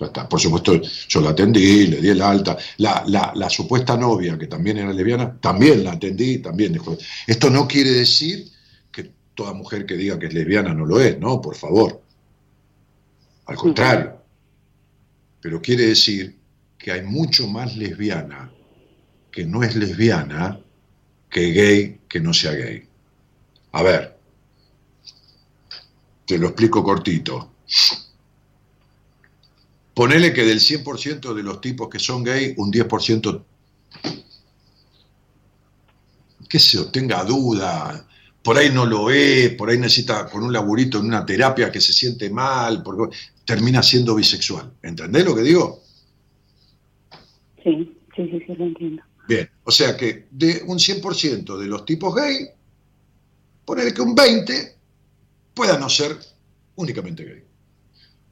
Por supuesto, yo la atendí, le di el alta. La, la, supuesta novia, que también era lesbiana, también la atendí, también dejó. Esto no quiere decir que toda mujer que diga que es lesbiana no lo es, no, por favor. Al contrario. Pero quiere decir que hay mucho más lesbiana que no es lesbiana que gay que no sea gay. A ver, te lo explico cortito. Ponele que del 100% de los tipos que son gay, un 10%, qué sé tenga duda, por ahí no lo es, por ahí necesita con un laburito en una terapia que se siente mal, porque termina siendo bisexual. ¿Entendés lo que digo? Sí, sí, sí, sí, lo entiendo. Bien, o sea que de un 100% de los tipos gay, ponele que un 20 pueda no ser únicamente gay.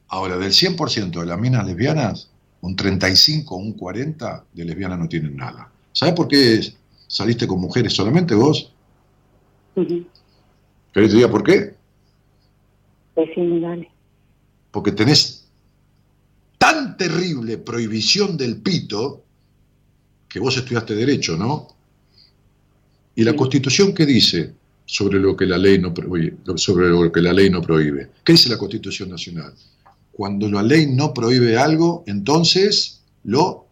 Ahora, del 100% de las minas lesbianas, un 35 o un 40 de lesbianas no tienen nada. ¿Sabes por qué saliste con mujeres solamente vos? ¿Querés que te diga por qué? Pues sí, dale. Porque tenés tan terrible prohibición del pito que vos estudiaste derecho, ¿no? ¿Y la constitución qué dice sobre lo que la ley no prohíbe, sobre lo que la ley no prohíbe? ¿Qué dice la constitución nacional? Cuando la ley no prohíbe algo, entonces lo...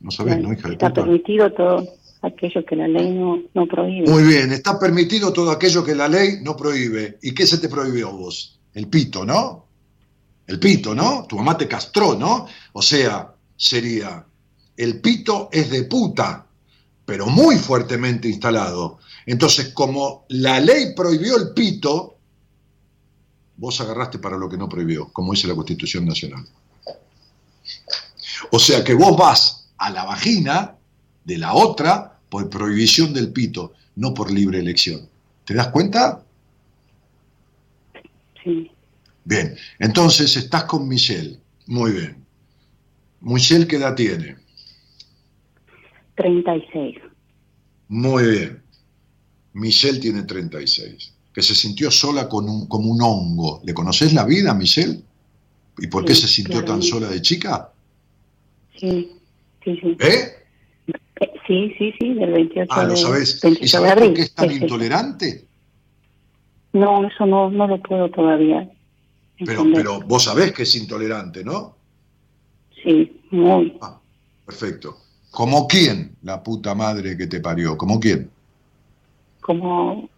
No sabes, ¿no, hija de Está permitido todo aquello que la ley no, prohíbe. Muy bien, está permitido todo aquello que la ley no prohíbe. ¿Y qué se te prohibió vos? El pito, ¿no? El pito, ¿no? Tu mamá te castró, ¿no? O sea, sería, el pito es de puta, pero muy fuertemente instalado. Entonces, como la ley prohibió el pito, vos agarraste para lo que no prohibió, como dice la Constitución Nacional. O sea que vos vas a la vagina de la otra por prohibición del pito, no por libre elección. ¿Te das cuenta? Sí. Bien, entonces estás con Michelle. Muy bien. Michelle, ¿qué edad tiene? 36. Muy bien. Michelle tiene 36 que se sintió sola con un, como un hongo. ¿Le conoces la vida, Michelle? ¿Y por qué se sintió tan sola de chica? Sí, sí, sí. ¿Eh? ¿Eh? Sí, sí, sí, del 28 Ah, ¿lo sabes? ¿Y sabes por qué es tan intolerante? No, eso no, no lo puedo todavía. Pero, pero vos sabés que es intolerante, ¿no? Sí, muy. Ah, perfecto. ¿Como quién, la puta madre que te parió? ¿Como quién? Como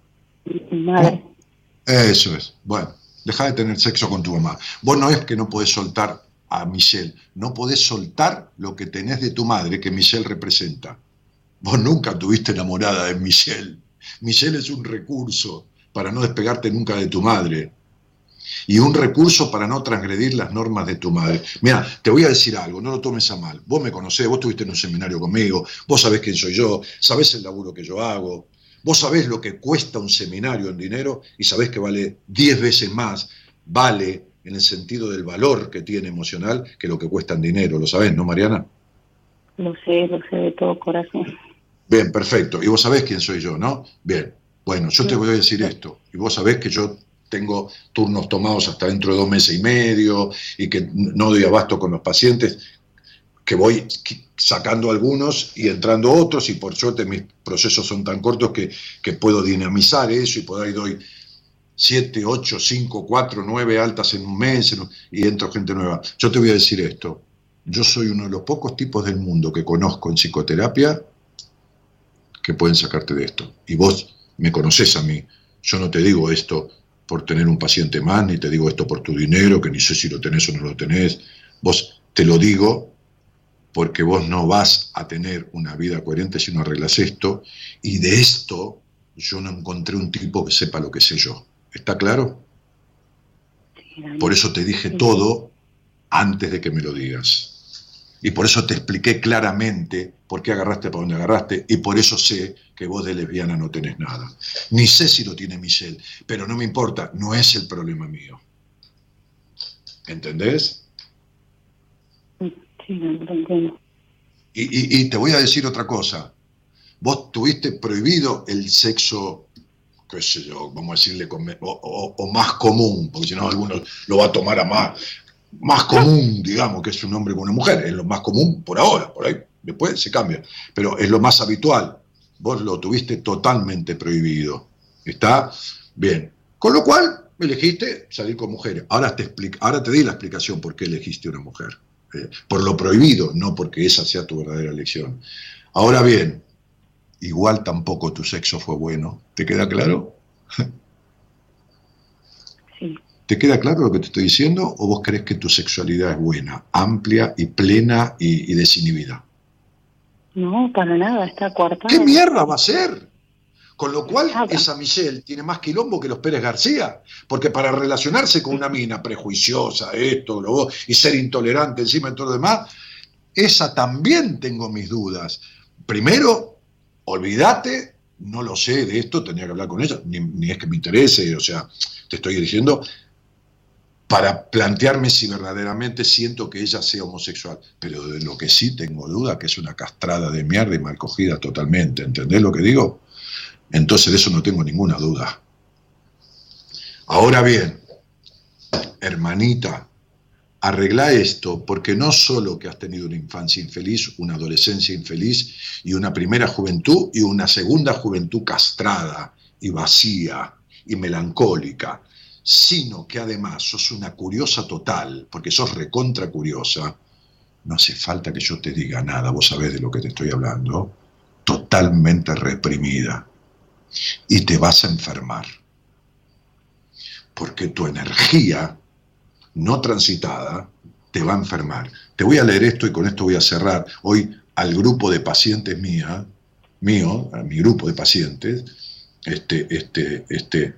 Eso es. Bueno, deja de tener sexo con tu mamá. Vos no es que no podés soltar a Michelle, no podés soltar lo que tenés de tu madre que Michelle representa. Vos nunca tuviste enamorada de Michelle. Michelle es un recurso para no despegarte nunca de tu madre. Y un recurso para no transgredir las normas de tu madre. Mira, te voy a decir algo, no lo tomes a mal. Vos me conocés, vos estuviste en un seminario conmigo, vos sabés quién soy yo, sabés el laburo que yo hago, Vos sabés lo que cuesta un seminario en dinero y sabés que vale 10 veces más, vale en el sentido del valor que tiene emocional que lo que cuesta en dinero. ¿Lo sabés, no, Mariana? Lo sé, lo sé de todo corazón. Bien, perfecto. Y vos sabés quién soy yo, ¿no? Bien. Bueno, yo te voy a decir esto. Y vos sabés que yo tengo turnos tomados hasta dentro de dos meses y medio y que no doy abasto con los pacientes que voy sacando algunos y entrando otros, y por suerte mis procesos son tan cortos que, puedo dinamizar eso y por ahí doy 7, 8, 5, 4, 9 altas en un mes y entro gente nueva. Yo te voy a decir esto, yo soy uno de los pocos tipos del mundo que conozco en psicoterapia que pueden sacarte de esto. Y vos me conoces a mí, yo no te digo esto por tener un paciente más, ni te digo esto por tu dinero, que ni sé si lo tenés o no lo tenés, vos te lo digo porque vos no vas a tener una vida coherente si no arreglas esto, y de esto yo no encontré un tipo que sepa lo que sé yo. ¿Está claro? Por eso te dije todo antes de que me lo digas. Y por eso te expliqué claramente por qué agarraste para donde agarraste y por eso sé que vos de lesbiana no tenés nada. Ni sé si lo tiene Michelle, pero no me importa, no es el problema mío. ¿Entendés? Sí, no entiendo. Y, te voy a decir otra cosa. Vos tuviste prohibido el sexo, qué sé yo, vamos a decirle, o más común, porque si no alguno lo va a tomar a más, más común, digamos, que es un hombre con una mujer. Es lo más común por ahora, por ahí. Después se cambia. Pero es lo más habitual. Vos lo tuviste totalmente prohibido. ¿Está? Bien. Con lo cual, elegiste salir con mujeres. Ahora te, explico, ahora te di la explicación por qué elegiste una mujer. Eh, por lo prohibido, no porque esa sea tu verdadera elección. Ahora bien, igual tampoco tu sexo fue bueno. ¿Te queda claro? Sí. ¿Te queda claro lo que te estoy diciendo o vos crees que tu sexualidad es buena, amplia y plena y, y desinhibida? No, para nada, está coartada. ¿Qué mierda va a ser? Con lo cual, esa Michelle tiene más quilombo que los Pérez García, porque para relacionarse con una mina prejuiciosa, esto, lo y ser intolerante encima de todo lo demás, esa también tengo mis dudas. Primero, olvídate, no lo sé de esto, tendría que hablar con ella, ni, ni es que me interese, o sea, te estoy diciendo, para plantearme si verdaderamente siento que ella sea homosexual. Pero de lo que sí tengo duda, que es una castrada de mierda y mal cogida totalmente, ¿entendés lo que digo? Entonces de eso no tengo ninguna duda. Ahora bien, hermanita, arregla esto porque no solo que has tenido una infancia infeliz, una adolescencia infeliz y una primera juventud y una segunda juventud castrada y vacía y melancólica, sino que además sos una curiosa total, porque sos recontra curiosa, no hace falta que yo te diga nada, vos sabés de lo que te estoy hablando, totalmente reprimida. Y te vas a enfermar. Porque tu energía no transitada te va a enfermar. Te voy a leer esto y con esto voy a cerrar. Hoy al grupo de pacientes mía, mío, a mi grupo de pacientes, este, este, este,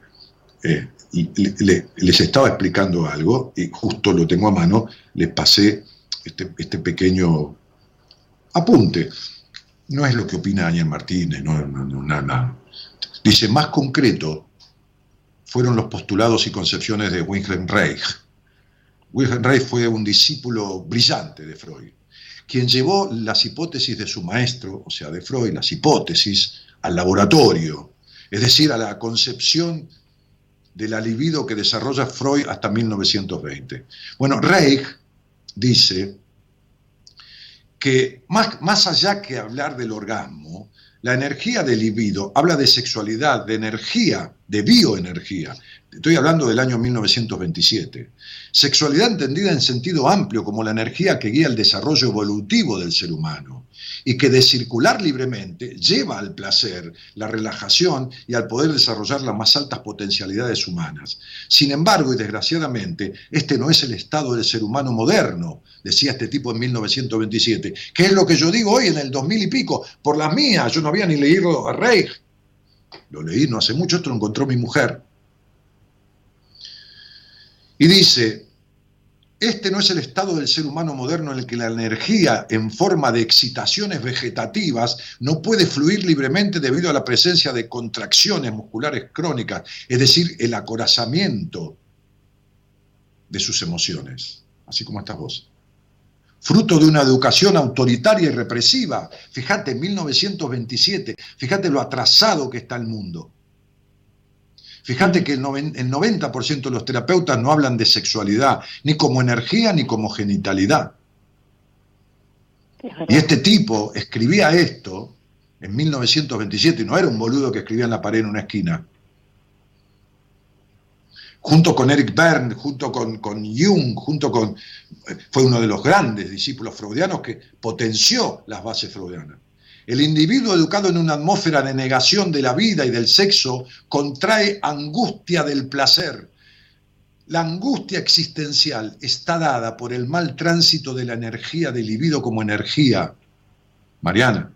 eh, le- le- les estaba explicando algo y justo lo tengo a mano, les pasé este, este pequeño apunte. No es lo que opina Daniel Martínez, no, no, no, no. Dice, más concreto, fueron los postulados y concepciones de Wilhelm Reich. Wilhelm Reich fue un discípulo brillante de Freud, quien llevó las hipótesis de su maestro, o sea, de Freud, las hipótesis, al laboratorio, es decir, a la concepción de la libido que desarrolla Freud hasta 1920. Bueno, Reich dice que más, más allá que hablar del orgasmo, la energía del libido habla de sexualidad, de energía, de bioenergía. Estoy hablando del año 1927. Sexualidad entendida en sentido amplio como la energía que guía el desarrollo evolutivo del ser humano y que de circular libremente lleva al placer, la relajación y al poder desarrollar las más altas potencialidades humanas. Sin embargo, y desgraciadamente, este no es el estado del ser humano moderno, decía este tipo en 1927, que es lo que yo digo hoy en el 2000 y pico, por las mías, yo no había ni leído a Reich, lo leí no hace mucho, esto lo encontró mi mujer. Y dice, este no es el estado del ser humano moderno en el que la energía en forma de excitaciones vegetativas no puede fluir libremente debido a la presencia de contracciones musculares crónicas, es decir, el acorazamiento de sus emociones, así como estás vos. Fruto de una educación autoritaria y represiva. Fíjate, 1927, fíjate lo atrasado que está el mundo. Fíjate que el, noven- el 90% de los terapeutas no hablan de sexualidad, ni como energía ni como genitalidad. Y este tipo escribía esto en 1927, y no era un boludo que escribía en la pared en una esquina. Junto con Eric Berne, junto con, con Jung, junto con. eh, fue uno de los grandes discípulos freudianos que potenció las bases freudianas. El individuo educado en una atmósfera de negación de la vida y del sexo contrae angustia del placer. La angustia existencial está dada por el mal tránsito de la energía del libido como energía, Mariana,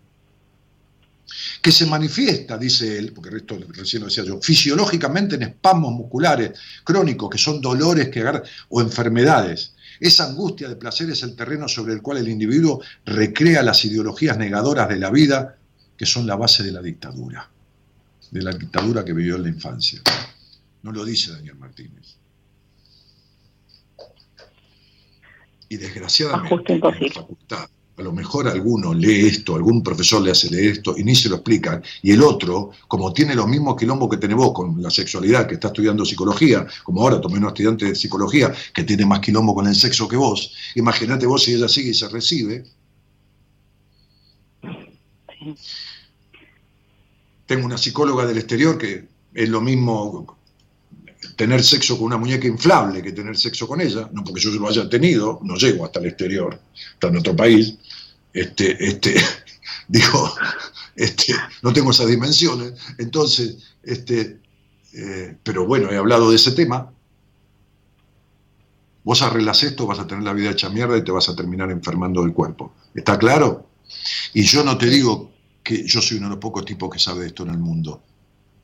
que se manifiesta, dice él, porque esto recién lo decía yo, fisiológicamente en espasmos musculares crónicos, que son dolores que agarran, o enfermedades. Esa angustia de placer es el terreno sobre el cual el individuo recrea las ideologías negadoras de la vida que son la base de la dictadura, de la dictadura que vivió en la infancia. No lo dice Daniel Martínez. Y desgraciadamente, en la facultad, a lo mejor alguno lee esto, algún profesor le hace leer esto y ni se lo explican, y el otro, como tiene los mismos quilombos que tenés vos con la sexualidad, que está estudiando psicología, como ahora tomé un estudiante de psicología que tiene más quilombo con el sexo que vos, imagínate vos si ella sigue y se recibe. Tengo una psicóloga del exterior que es lo mismo tener sexo con una muñeca inflable que tener sexo con ella, no porque yo lo haya tenido, no llego hasta el exterior, en otro país, este, este, digo, este, no tengo esas dimensiones, entonces, este, eh, pero bueno, he hablado de ese tema. Vos arreglas esto, vas a tener la vida hecha mierda y te vas a terminar enfermando del cuerpo. ¿Está claro? Y yo no te digo que yo soy uno de los pocos tipos que sabe esto en el mundo.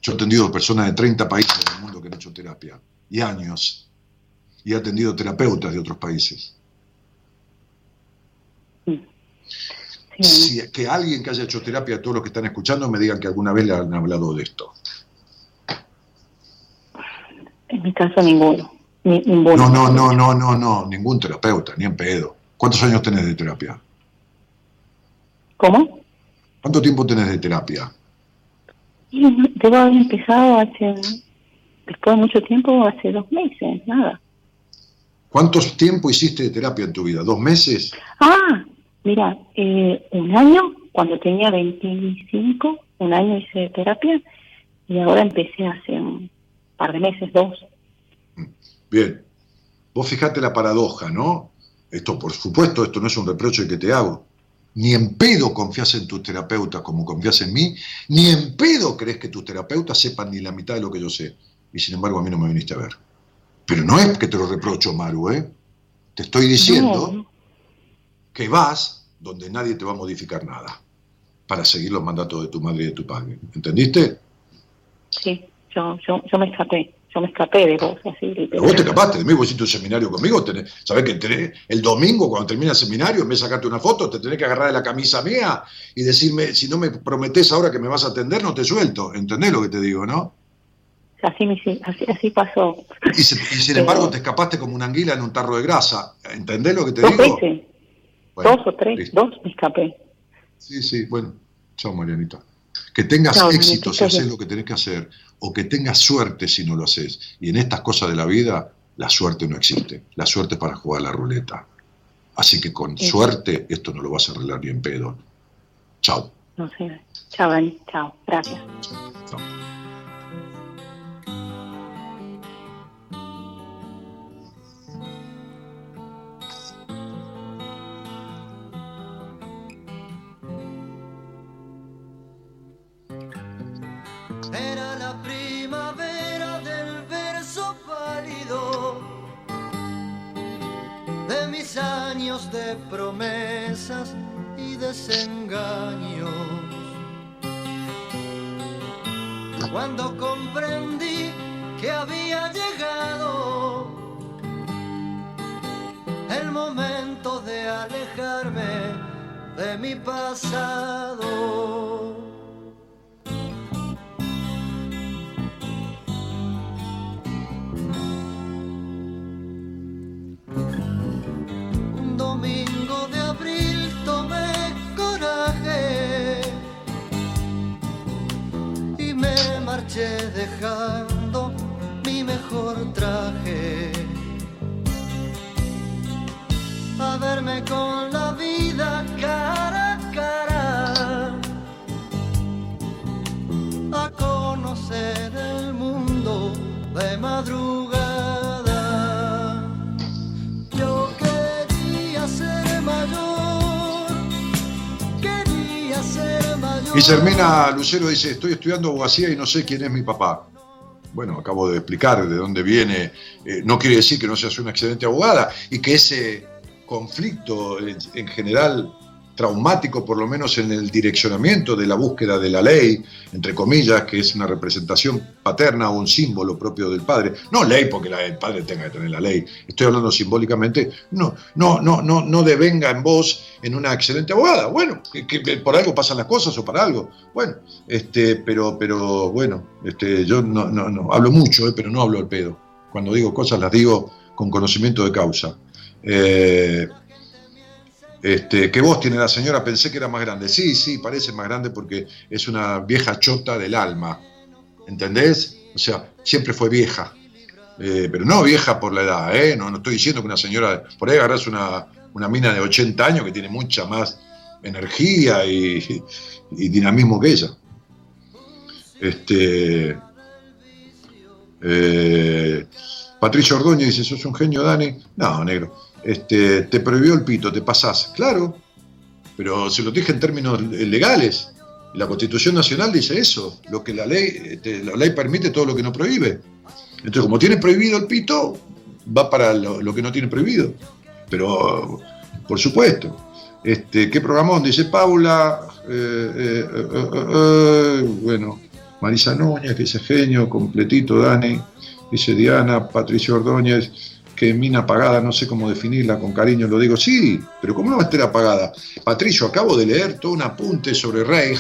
Yo he atendido personas de 30 países del mundo que han hecho terapia, y años, y he atendido terapeutas de otros países. Si, que alguien que haya hecho terapia, todos los que están escuchando, me digan que alguna vez le han hablado de esto. En mi caso, ninguno. ninguno. No, no, no, no, no, no, ningún terapeuta, ni en pedo. ¿Cuántos años tenés de terapia? ¿Cómo? ¿Cuánto tiempo tenés de terapia? Debo haber empezado hace, después de mucho tiempo, hace dos meses, nada. ¿Cuánto tiempo hiciste de terapia en tu vida? ¿Dos meses? Ah, mira, eh, un año, cuando tenía 25, un año hice terapia y ahora empecé hace un par de meses, dos. Bien. Vos fijate la paradoja, ¿no? Esto, por supuesto, esto no es un reproche que te hago ni en pedo confías en tu terapeuta como confías en mí, ni en pedo crees que tus terapeutas sepan ni la mitad de lo que yo sé. Y sin embargo a mí no me viniste a ver. Pero no es que te lo reprocho, Maru, ¿eh? Te estoy diciendo que vas donde nadie te va a modificar nada para seguir los mandatos de tu madre y de tu padre. ¿Entendiste? Sí, yo, yo, yo me escapé yo me escapé de vos, así. vos te escapaste de mí, vos hiciste un seminario conmigo, tenés, sabés que tenés, el domingo cuando termina el seminario, en vez de sacarte una foto, te tenés que agarrar de la camisa mía y decirme, si no me prometés ahora que me vas a atender, no te suelto. ¿Entendés lo que te digo, no? Así, así, así pasó. Y, sin embargo te escapaste como una anguila en un tarro de grasa. ¿Entendés lo que te digo? Veces. Dos o tres, dos me escapé. Sí, sí, bueno. Chao, Marianita. Que tengas éxito si haces lo que tenés que hacer, o que tengas suerte si no lo haces. Y en estas cosas de la vida, la suerte no existe. La suerte es para jugar la ruleta. Así que con suerte esto no lo vas a arreglar bien pedo. Chao. No sé. Chao, Dani. Chao. Gracias. Chao. De promesas y desengaños. Cuando comprendí que había llegado el momento de alejarme de mi pasado. Dejando mi mejor traje. A verme con la vida cara a cara. A conocer el mundo de madrugada. Guillermina Lucero dice, estoy estudiando abogacía y no sé quién es mi papá. Bueno, acabo de explicar de dónde viene. Eh, no quiere decir que no seas una excelente abogada y que ese conflicto en general traumático, por lo menos en el direccionamiento de la búsqueda de la ley, entre comillas, que es una representación paterna o un símbolo propio del padre. No ley porque el padre tenga que tener la ley, estoy hablando simbólicamente, no, no, no, no, no devenga en vos en una excelente abogada. Bueno, que, por algo pasan las cosas o para algo. Bueno, este, pero, pero bueno, este, yo no, no, no hablo mucho, eh, pero no hablo al pedo. Cuando digo cosas las digo con conocimiento de causa. Eh, este, ¿Qué voz tiene la señora? Pensé que era más grande. Sí, sí, parece más grande porque es una vieja chota del alma. ¿Entendés? O sea, siempre fue vieja. Eh, pero no vieja por la edad, ¿eh? No, no estoy diciendo que una señora. Por ahí agarras una, una mina de 80 años que tiene mucha más energía y, dinamismo que ella. Este. Eh, Patricio Ordóñez dice: ¿Sos un genio, Dani? No, negro este, te prohibió el pito, te pasás. Claro, pero se lo dije en términos legales. La Constitución Nacional dice eso, lo que la ley, este, la ley permite todo lo que no prohíbe. Entonces, como tiene prohibido el pito, va para lo, que no tiene prohibido. Pero, por supuesto. Este, ¿Qué programón? Dice Paula. Eh, eh, eh, bueno, Marisa Núñez, que dice genio, completito, Dani. Dice Diana, Patricio Ordóñez que mina apagada, no sé cómo definirla, con cariño lo digo, sí, pero ¿cómo no va a estar apagada? Patricio, acabo de leer todo un apunte sobre Reich,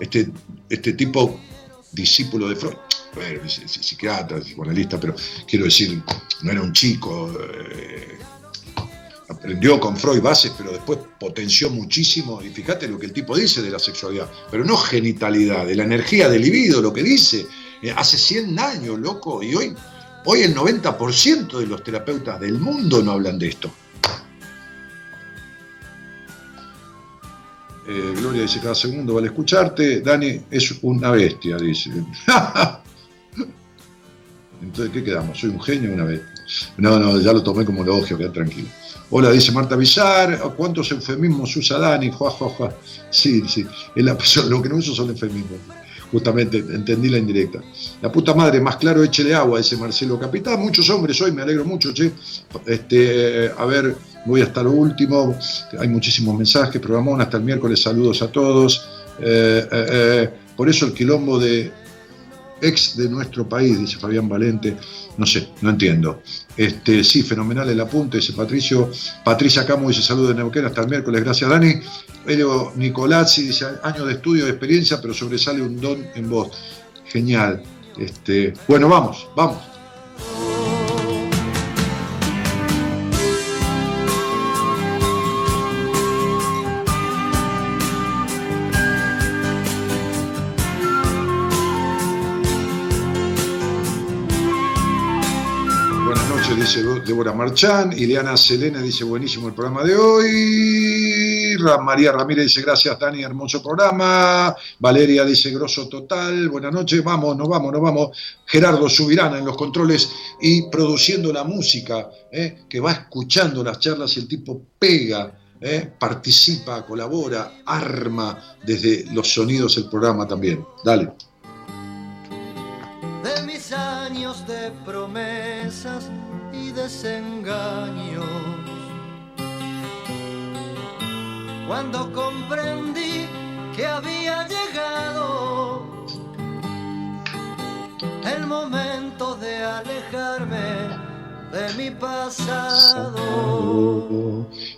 este, este tipo discípulo de Freud, bueno, psiquiatra, psicoanalista, pero quiero decir, no era un chico, eh, aprendió con Freud bases, pero después potenció muchísimo, y fíjate lo que el tipo dice de la sexualidad, pero no genitalidad, de la energía del libido, lo que dice, eh, hace 100 años, loco, y hoy Hoy el 90% de los terapeutas del mundo no hablan de esto. Eh, Gloria dice, cada segundo vale escucharte. Dani es una bestia, dice. Entonces, ¿qué quedamos? ¿Soy un genio una bestia? No, no, ya lo tomé como elogio, queda tranquilo. Hola, dice Marta Villar. ¿Cuántos eufemismos usa Dani? Jua, Sí, sí. lo que no uso son eufemismos justamente entendí la indirecta. La puta madre, más claro, échele agua, dice Marcelo Capitán. Muchos hombres hoy, me alegro mucho, che. Este, a ver, voy hasta lo último. Hay muchísimos mensajes, programón hasta el miércoles. Saludos a todos. Eh, eh, eh, por eso el quilombo de ex de nuestro país, dice Fabián Valente. No sé, no entiendo. Este, sí, fenomenal el apunte, dice Patricio. Patricia Camo dice saludos de Neuquén hasta el miércoles. Gracias, Dani. Elio Nicolazzi dice años de estudio, de experiencia, pero sobresale un don en voz. Genial. Este, bueno, vamos, vamos. Dice Débora Marchán. Ileana Selena dice buenísimo el programa de hoy. María Ramírez dice gracias Dani, hermoso programa. Valeria dice grosso total. Buenas noches, vamos, nos vamos, nos vamos. Gerardo Subirana en los controles y produciendo la música, ¿eh? que va escuchando las charlas y el tipo pega. ¿eh? participa, colabora, arma desde los sonidos el programa también. Dale. De mis promesas desengaños. Cuando comprendí que había llegado el momento de alejarme de mi pasado.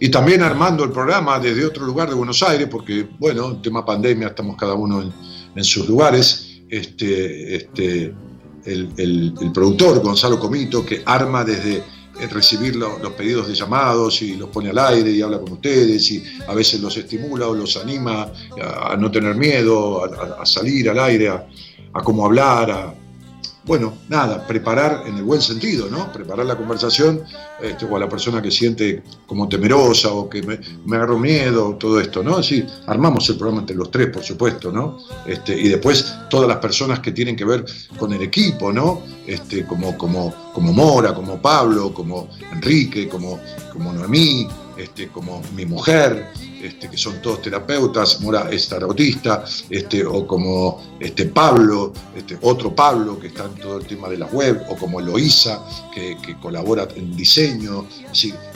Y también armando el programa desde otro lugar de Buenos Aires, porque, bueno, tema pandemia, estamos cada uno en, sus lugares. Este, este, el, el, productor Gonzalo Comito, que arma desde recibir los pedidos de llamados y los pone al aire y habla con ustedes y a veces los estimula o los anima a, no tener miedo, a, salir al aire, a, cómo hablar, bueno, nada, preparar en el buen sentido, ¿no? Preparar la conversación este, o a la persona que siente como temerosa o que me, me agarró miedo, todo esto, ¿no? Sí, armamos el programa entre los tres, por supuesto, ¿no? Este, y después todas las personas que tienen que ver con el equipo, ¿no? Este, como, como, como Mora, como Pablo, como Enrique, como, como Noemí, este, como mi mujer, este, que son todos terapeutas, Mora es tarautista, este, o como este, Pablo, este, otro Pablo que está en todo el tema de la web, o como Eloísa, que, colabora en diseño,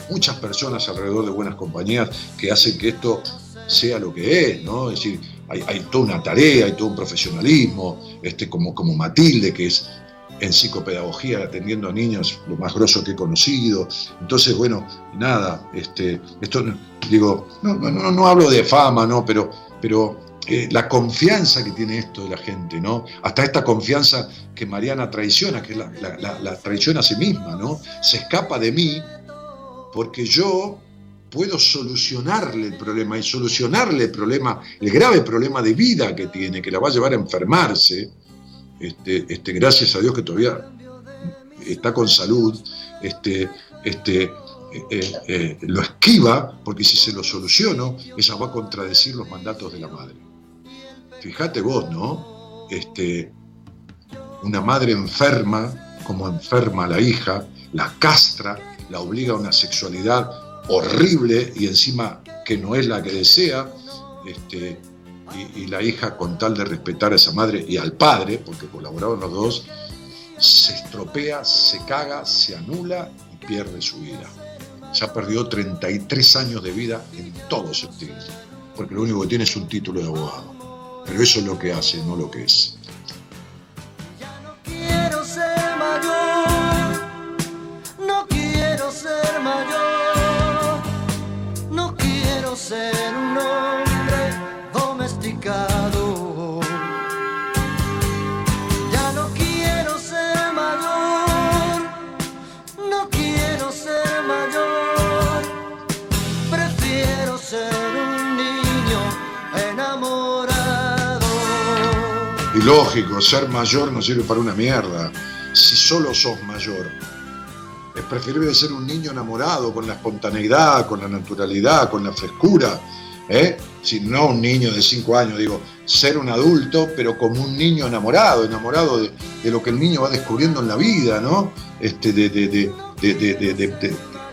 muchas personas alrededor de buenas compañías que hacen que esto sea lo que es, ¿no? Es decir, hay, toda una tarea, hay todo un profesionalismo, este, como, como Matilde, que es en psicopedagogía atendiendo a niños, lo más grosso que he conocido. Entonces, bueno, nada, este, esto, digo, no, no, no hablo de fama, ¿no? Pero, pero eh, la confianza que tiene esto de la gente, ¿no? Hasta esta confianza que Mariana traiciona, que la, la, la, traiciona a sí misma, ¿no? Se escapa de mí porque yo puedo solucionarle el problema y solucionarle el problema, el grave problema de vida que tiene, que la va a llevar a enfermarse, este, este, gracias a Dios que todavía está con salud, este, este, eh, eh, lo esquiva, porque si se lo soluciono, ella va a contradecir los mandatos de la madre. Fíjate vos, ¿no? Este, una madre enferma, como enferma la hija, la castra, la obliga a una sexualidad horrible y encima que no es la que desea, y, la hija, con tal de respetar a esa madre y al padre, porque colaboraron los dos, se estropea, se caga, se anula y pierde su vida. Ya perdió 33 años de vida en todo sentido, porque lo único que tiene es un título de abogado. Pero eso es lo que hace, no lo que es. Lógico, ser mayor no sirve para una mierda. Si solo sos mayor. Es preferible ser un niño enamorado, con la espontaneidad, con la naturalidad, con la frescura. ¿eh? Si no un niño de 5 años, digo, ser un adulto, pero como un niño enamorado, enamorado de, de lo que el niño va descubriendo en la vida, ¿no? Este, de, de,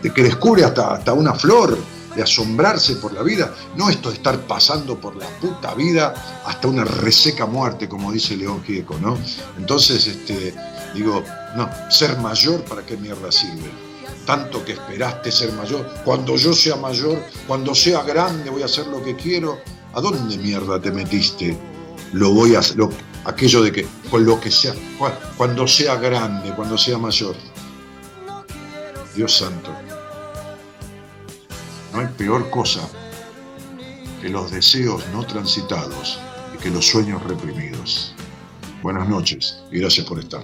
de que descubre hasta, hasta una flor, de asombrarse por la vida, no esto de estar pasando por la puta vida hasta una reseca muerte, como dice León Gieco, ¿no? Entonces, este, digo, no, ser mayor, ¿para qué mierda sirve? Tanto que esperaste ser mayor, cuando yo sea mayor, cuando sea grande voy a hacer lo que quiero, ¿a dónde mierda te metiste? Lo voy a hacer, aquello de que con lo que sea, cuando sea grande, cuando sea mayor. Dios santo. No hay peor cosa que los deseos no transitados y que los sueños reprimidos. Buenas noches y gracias por estar.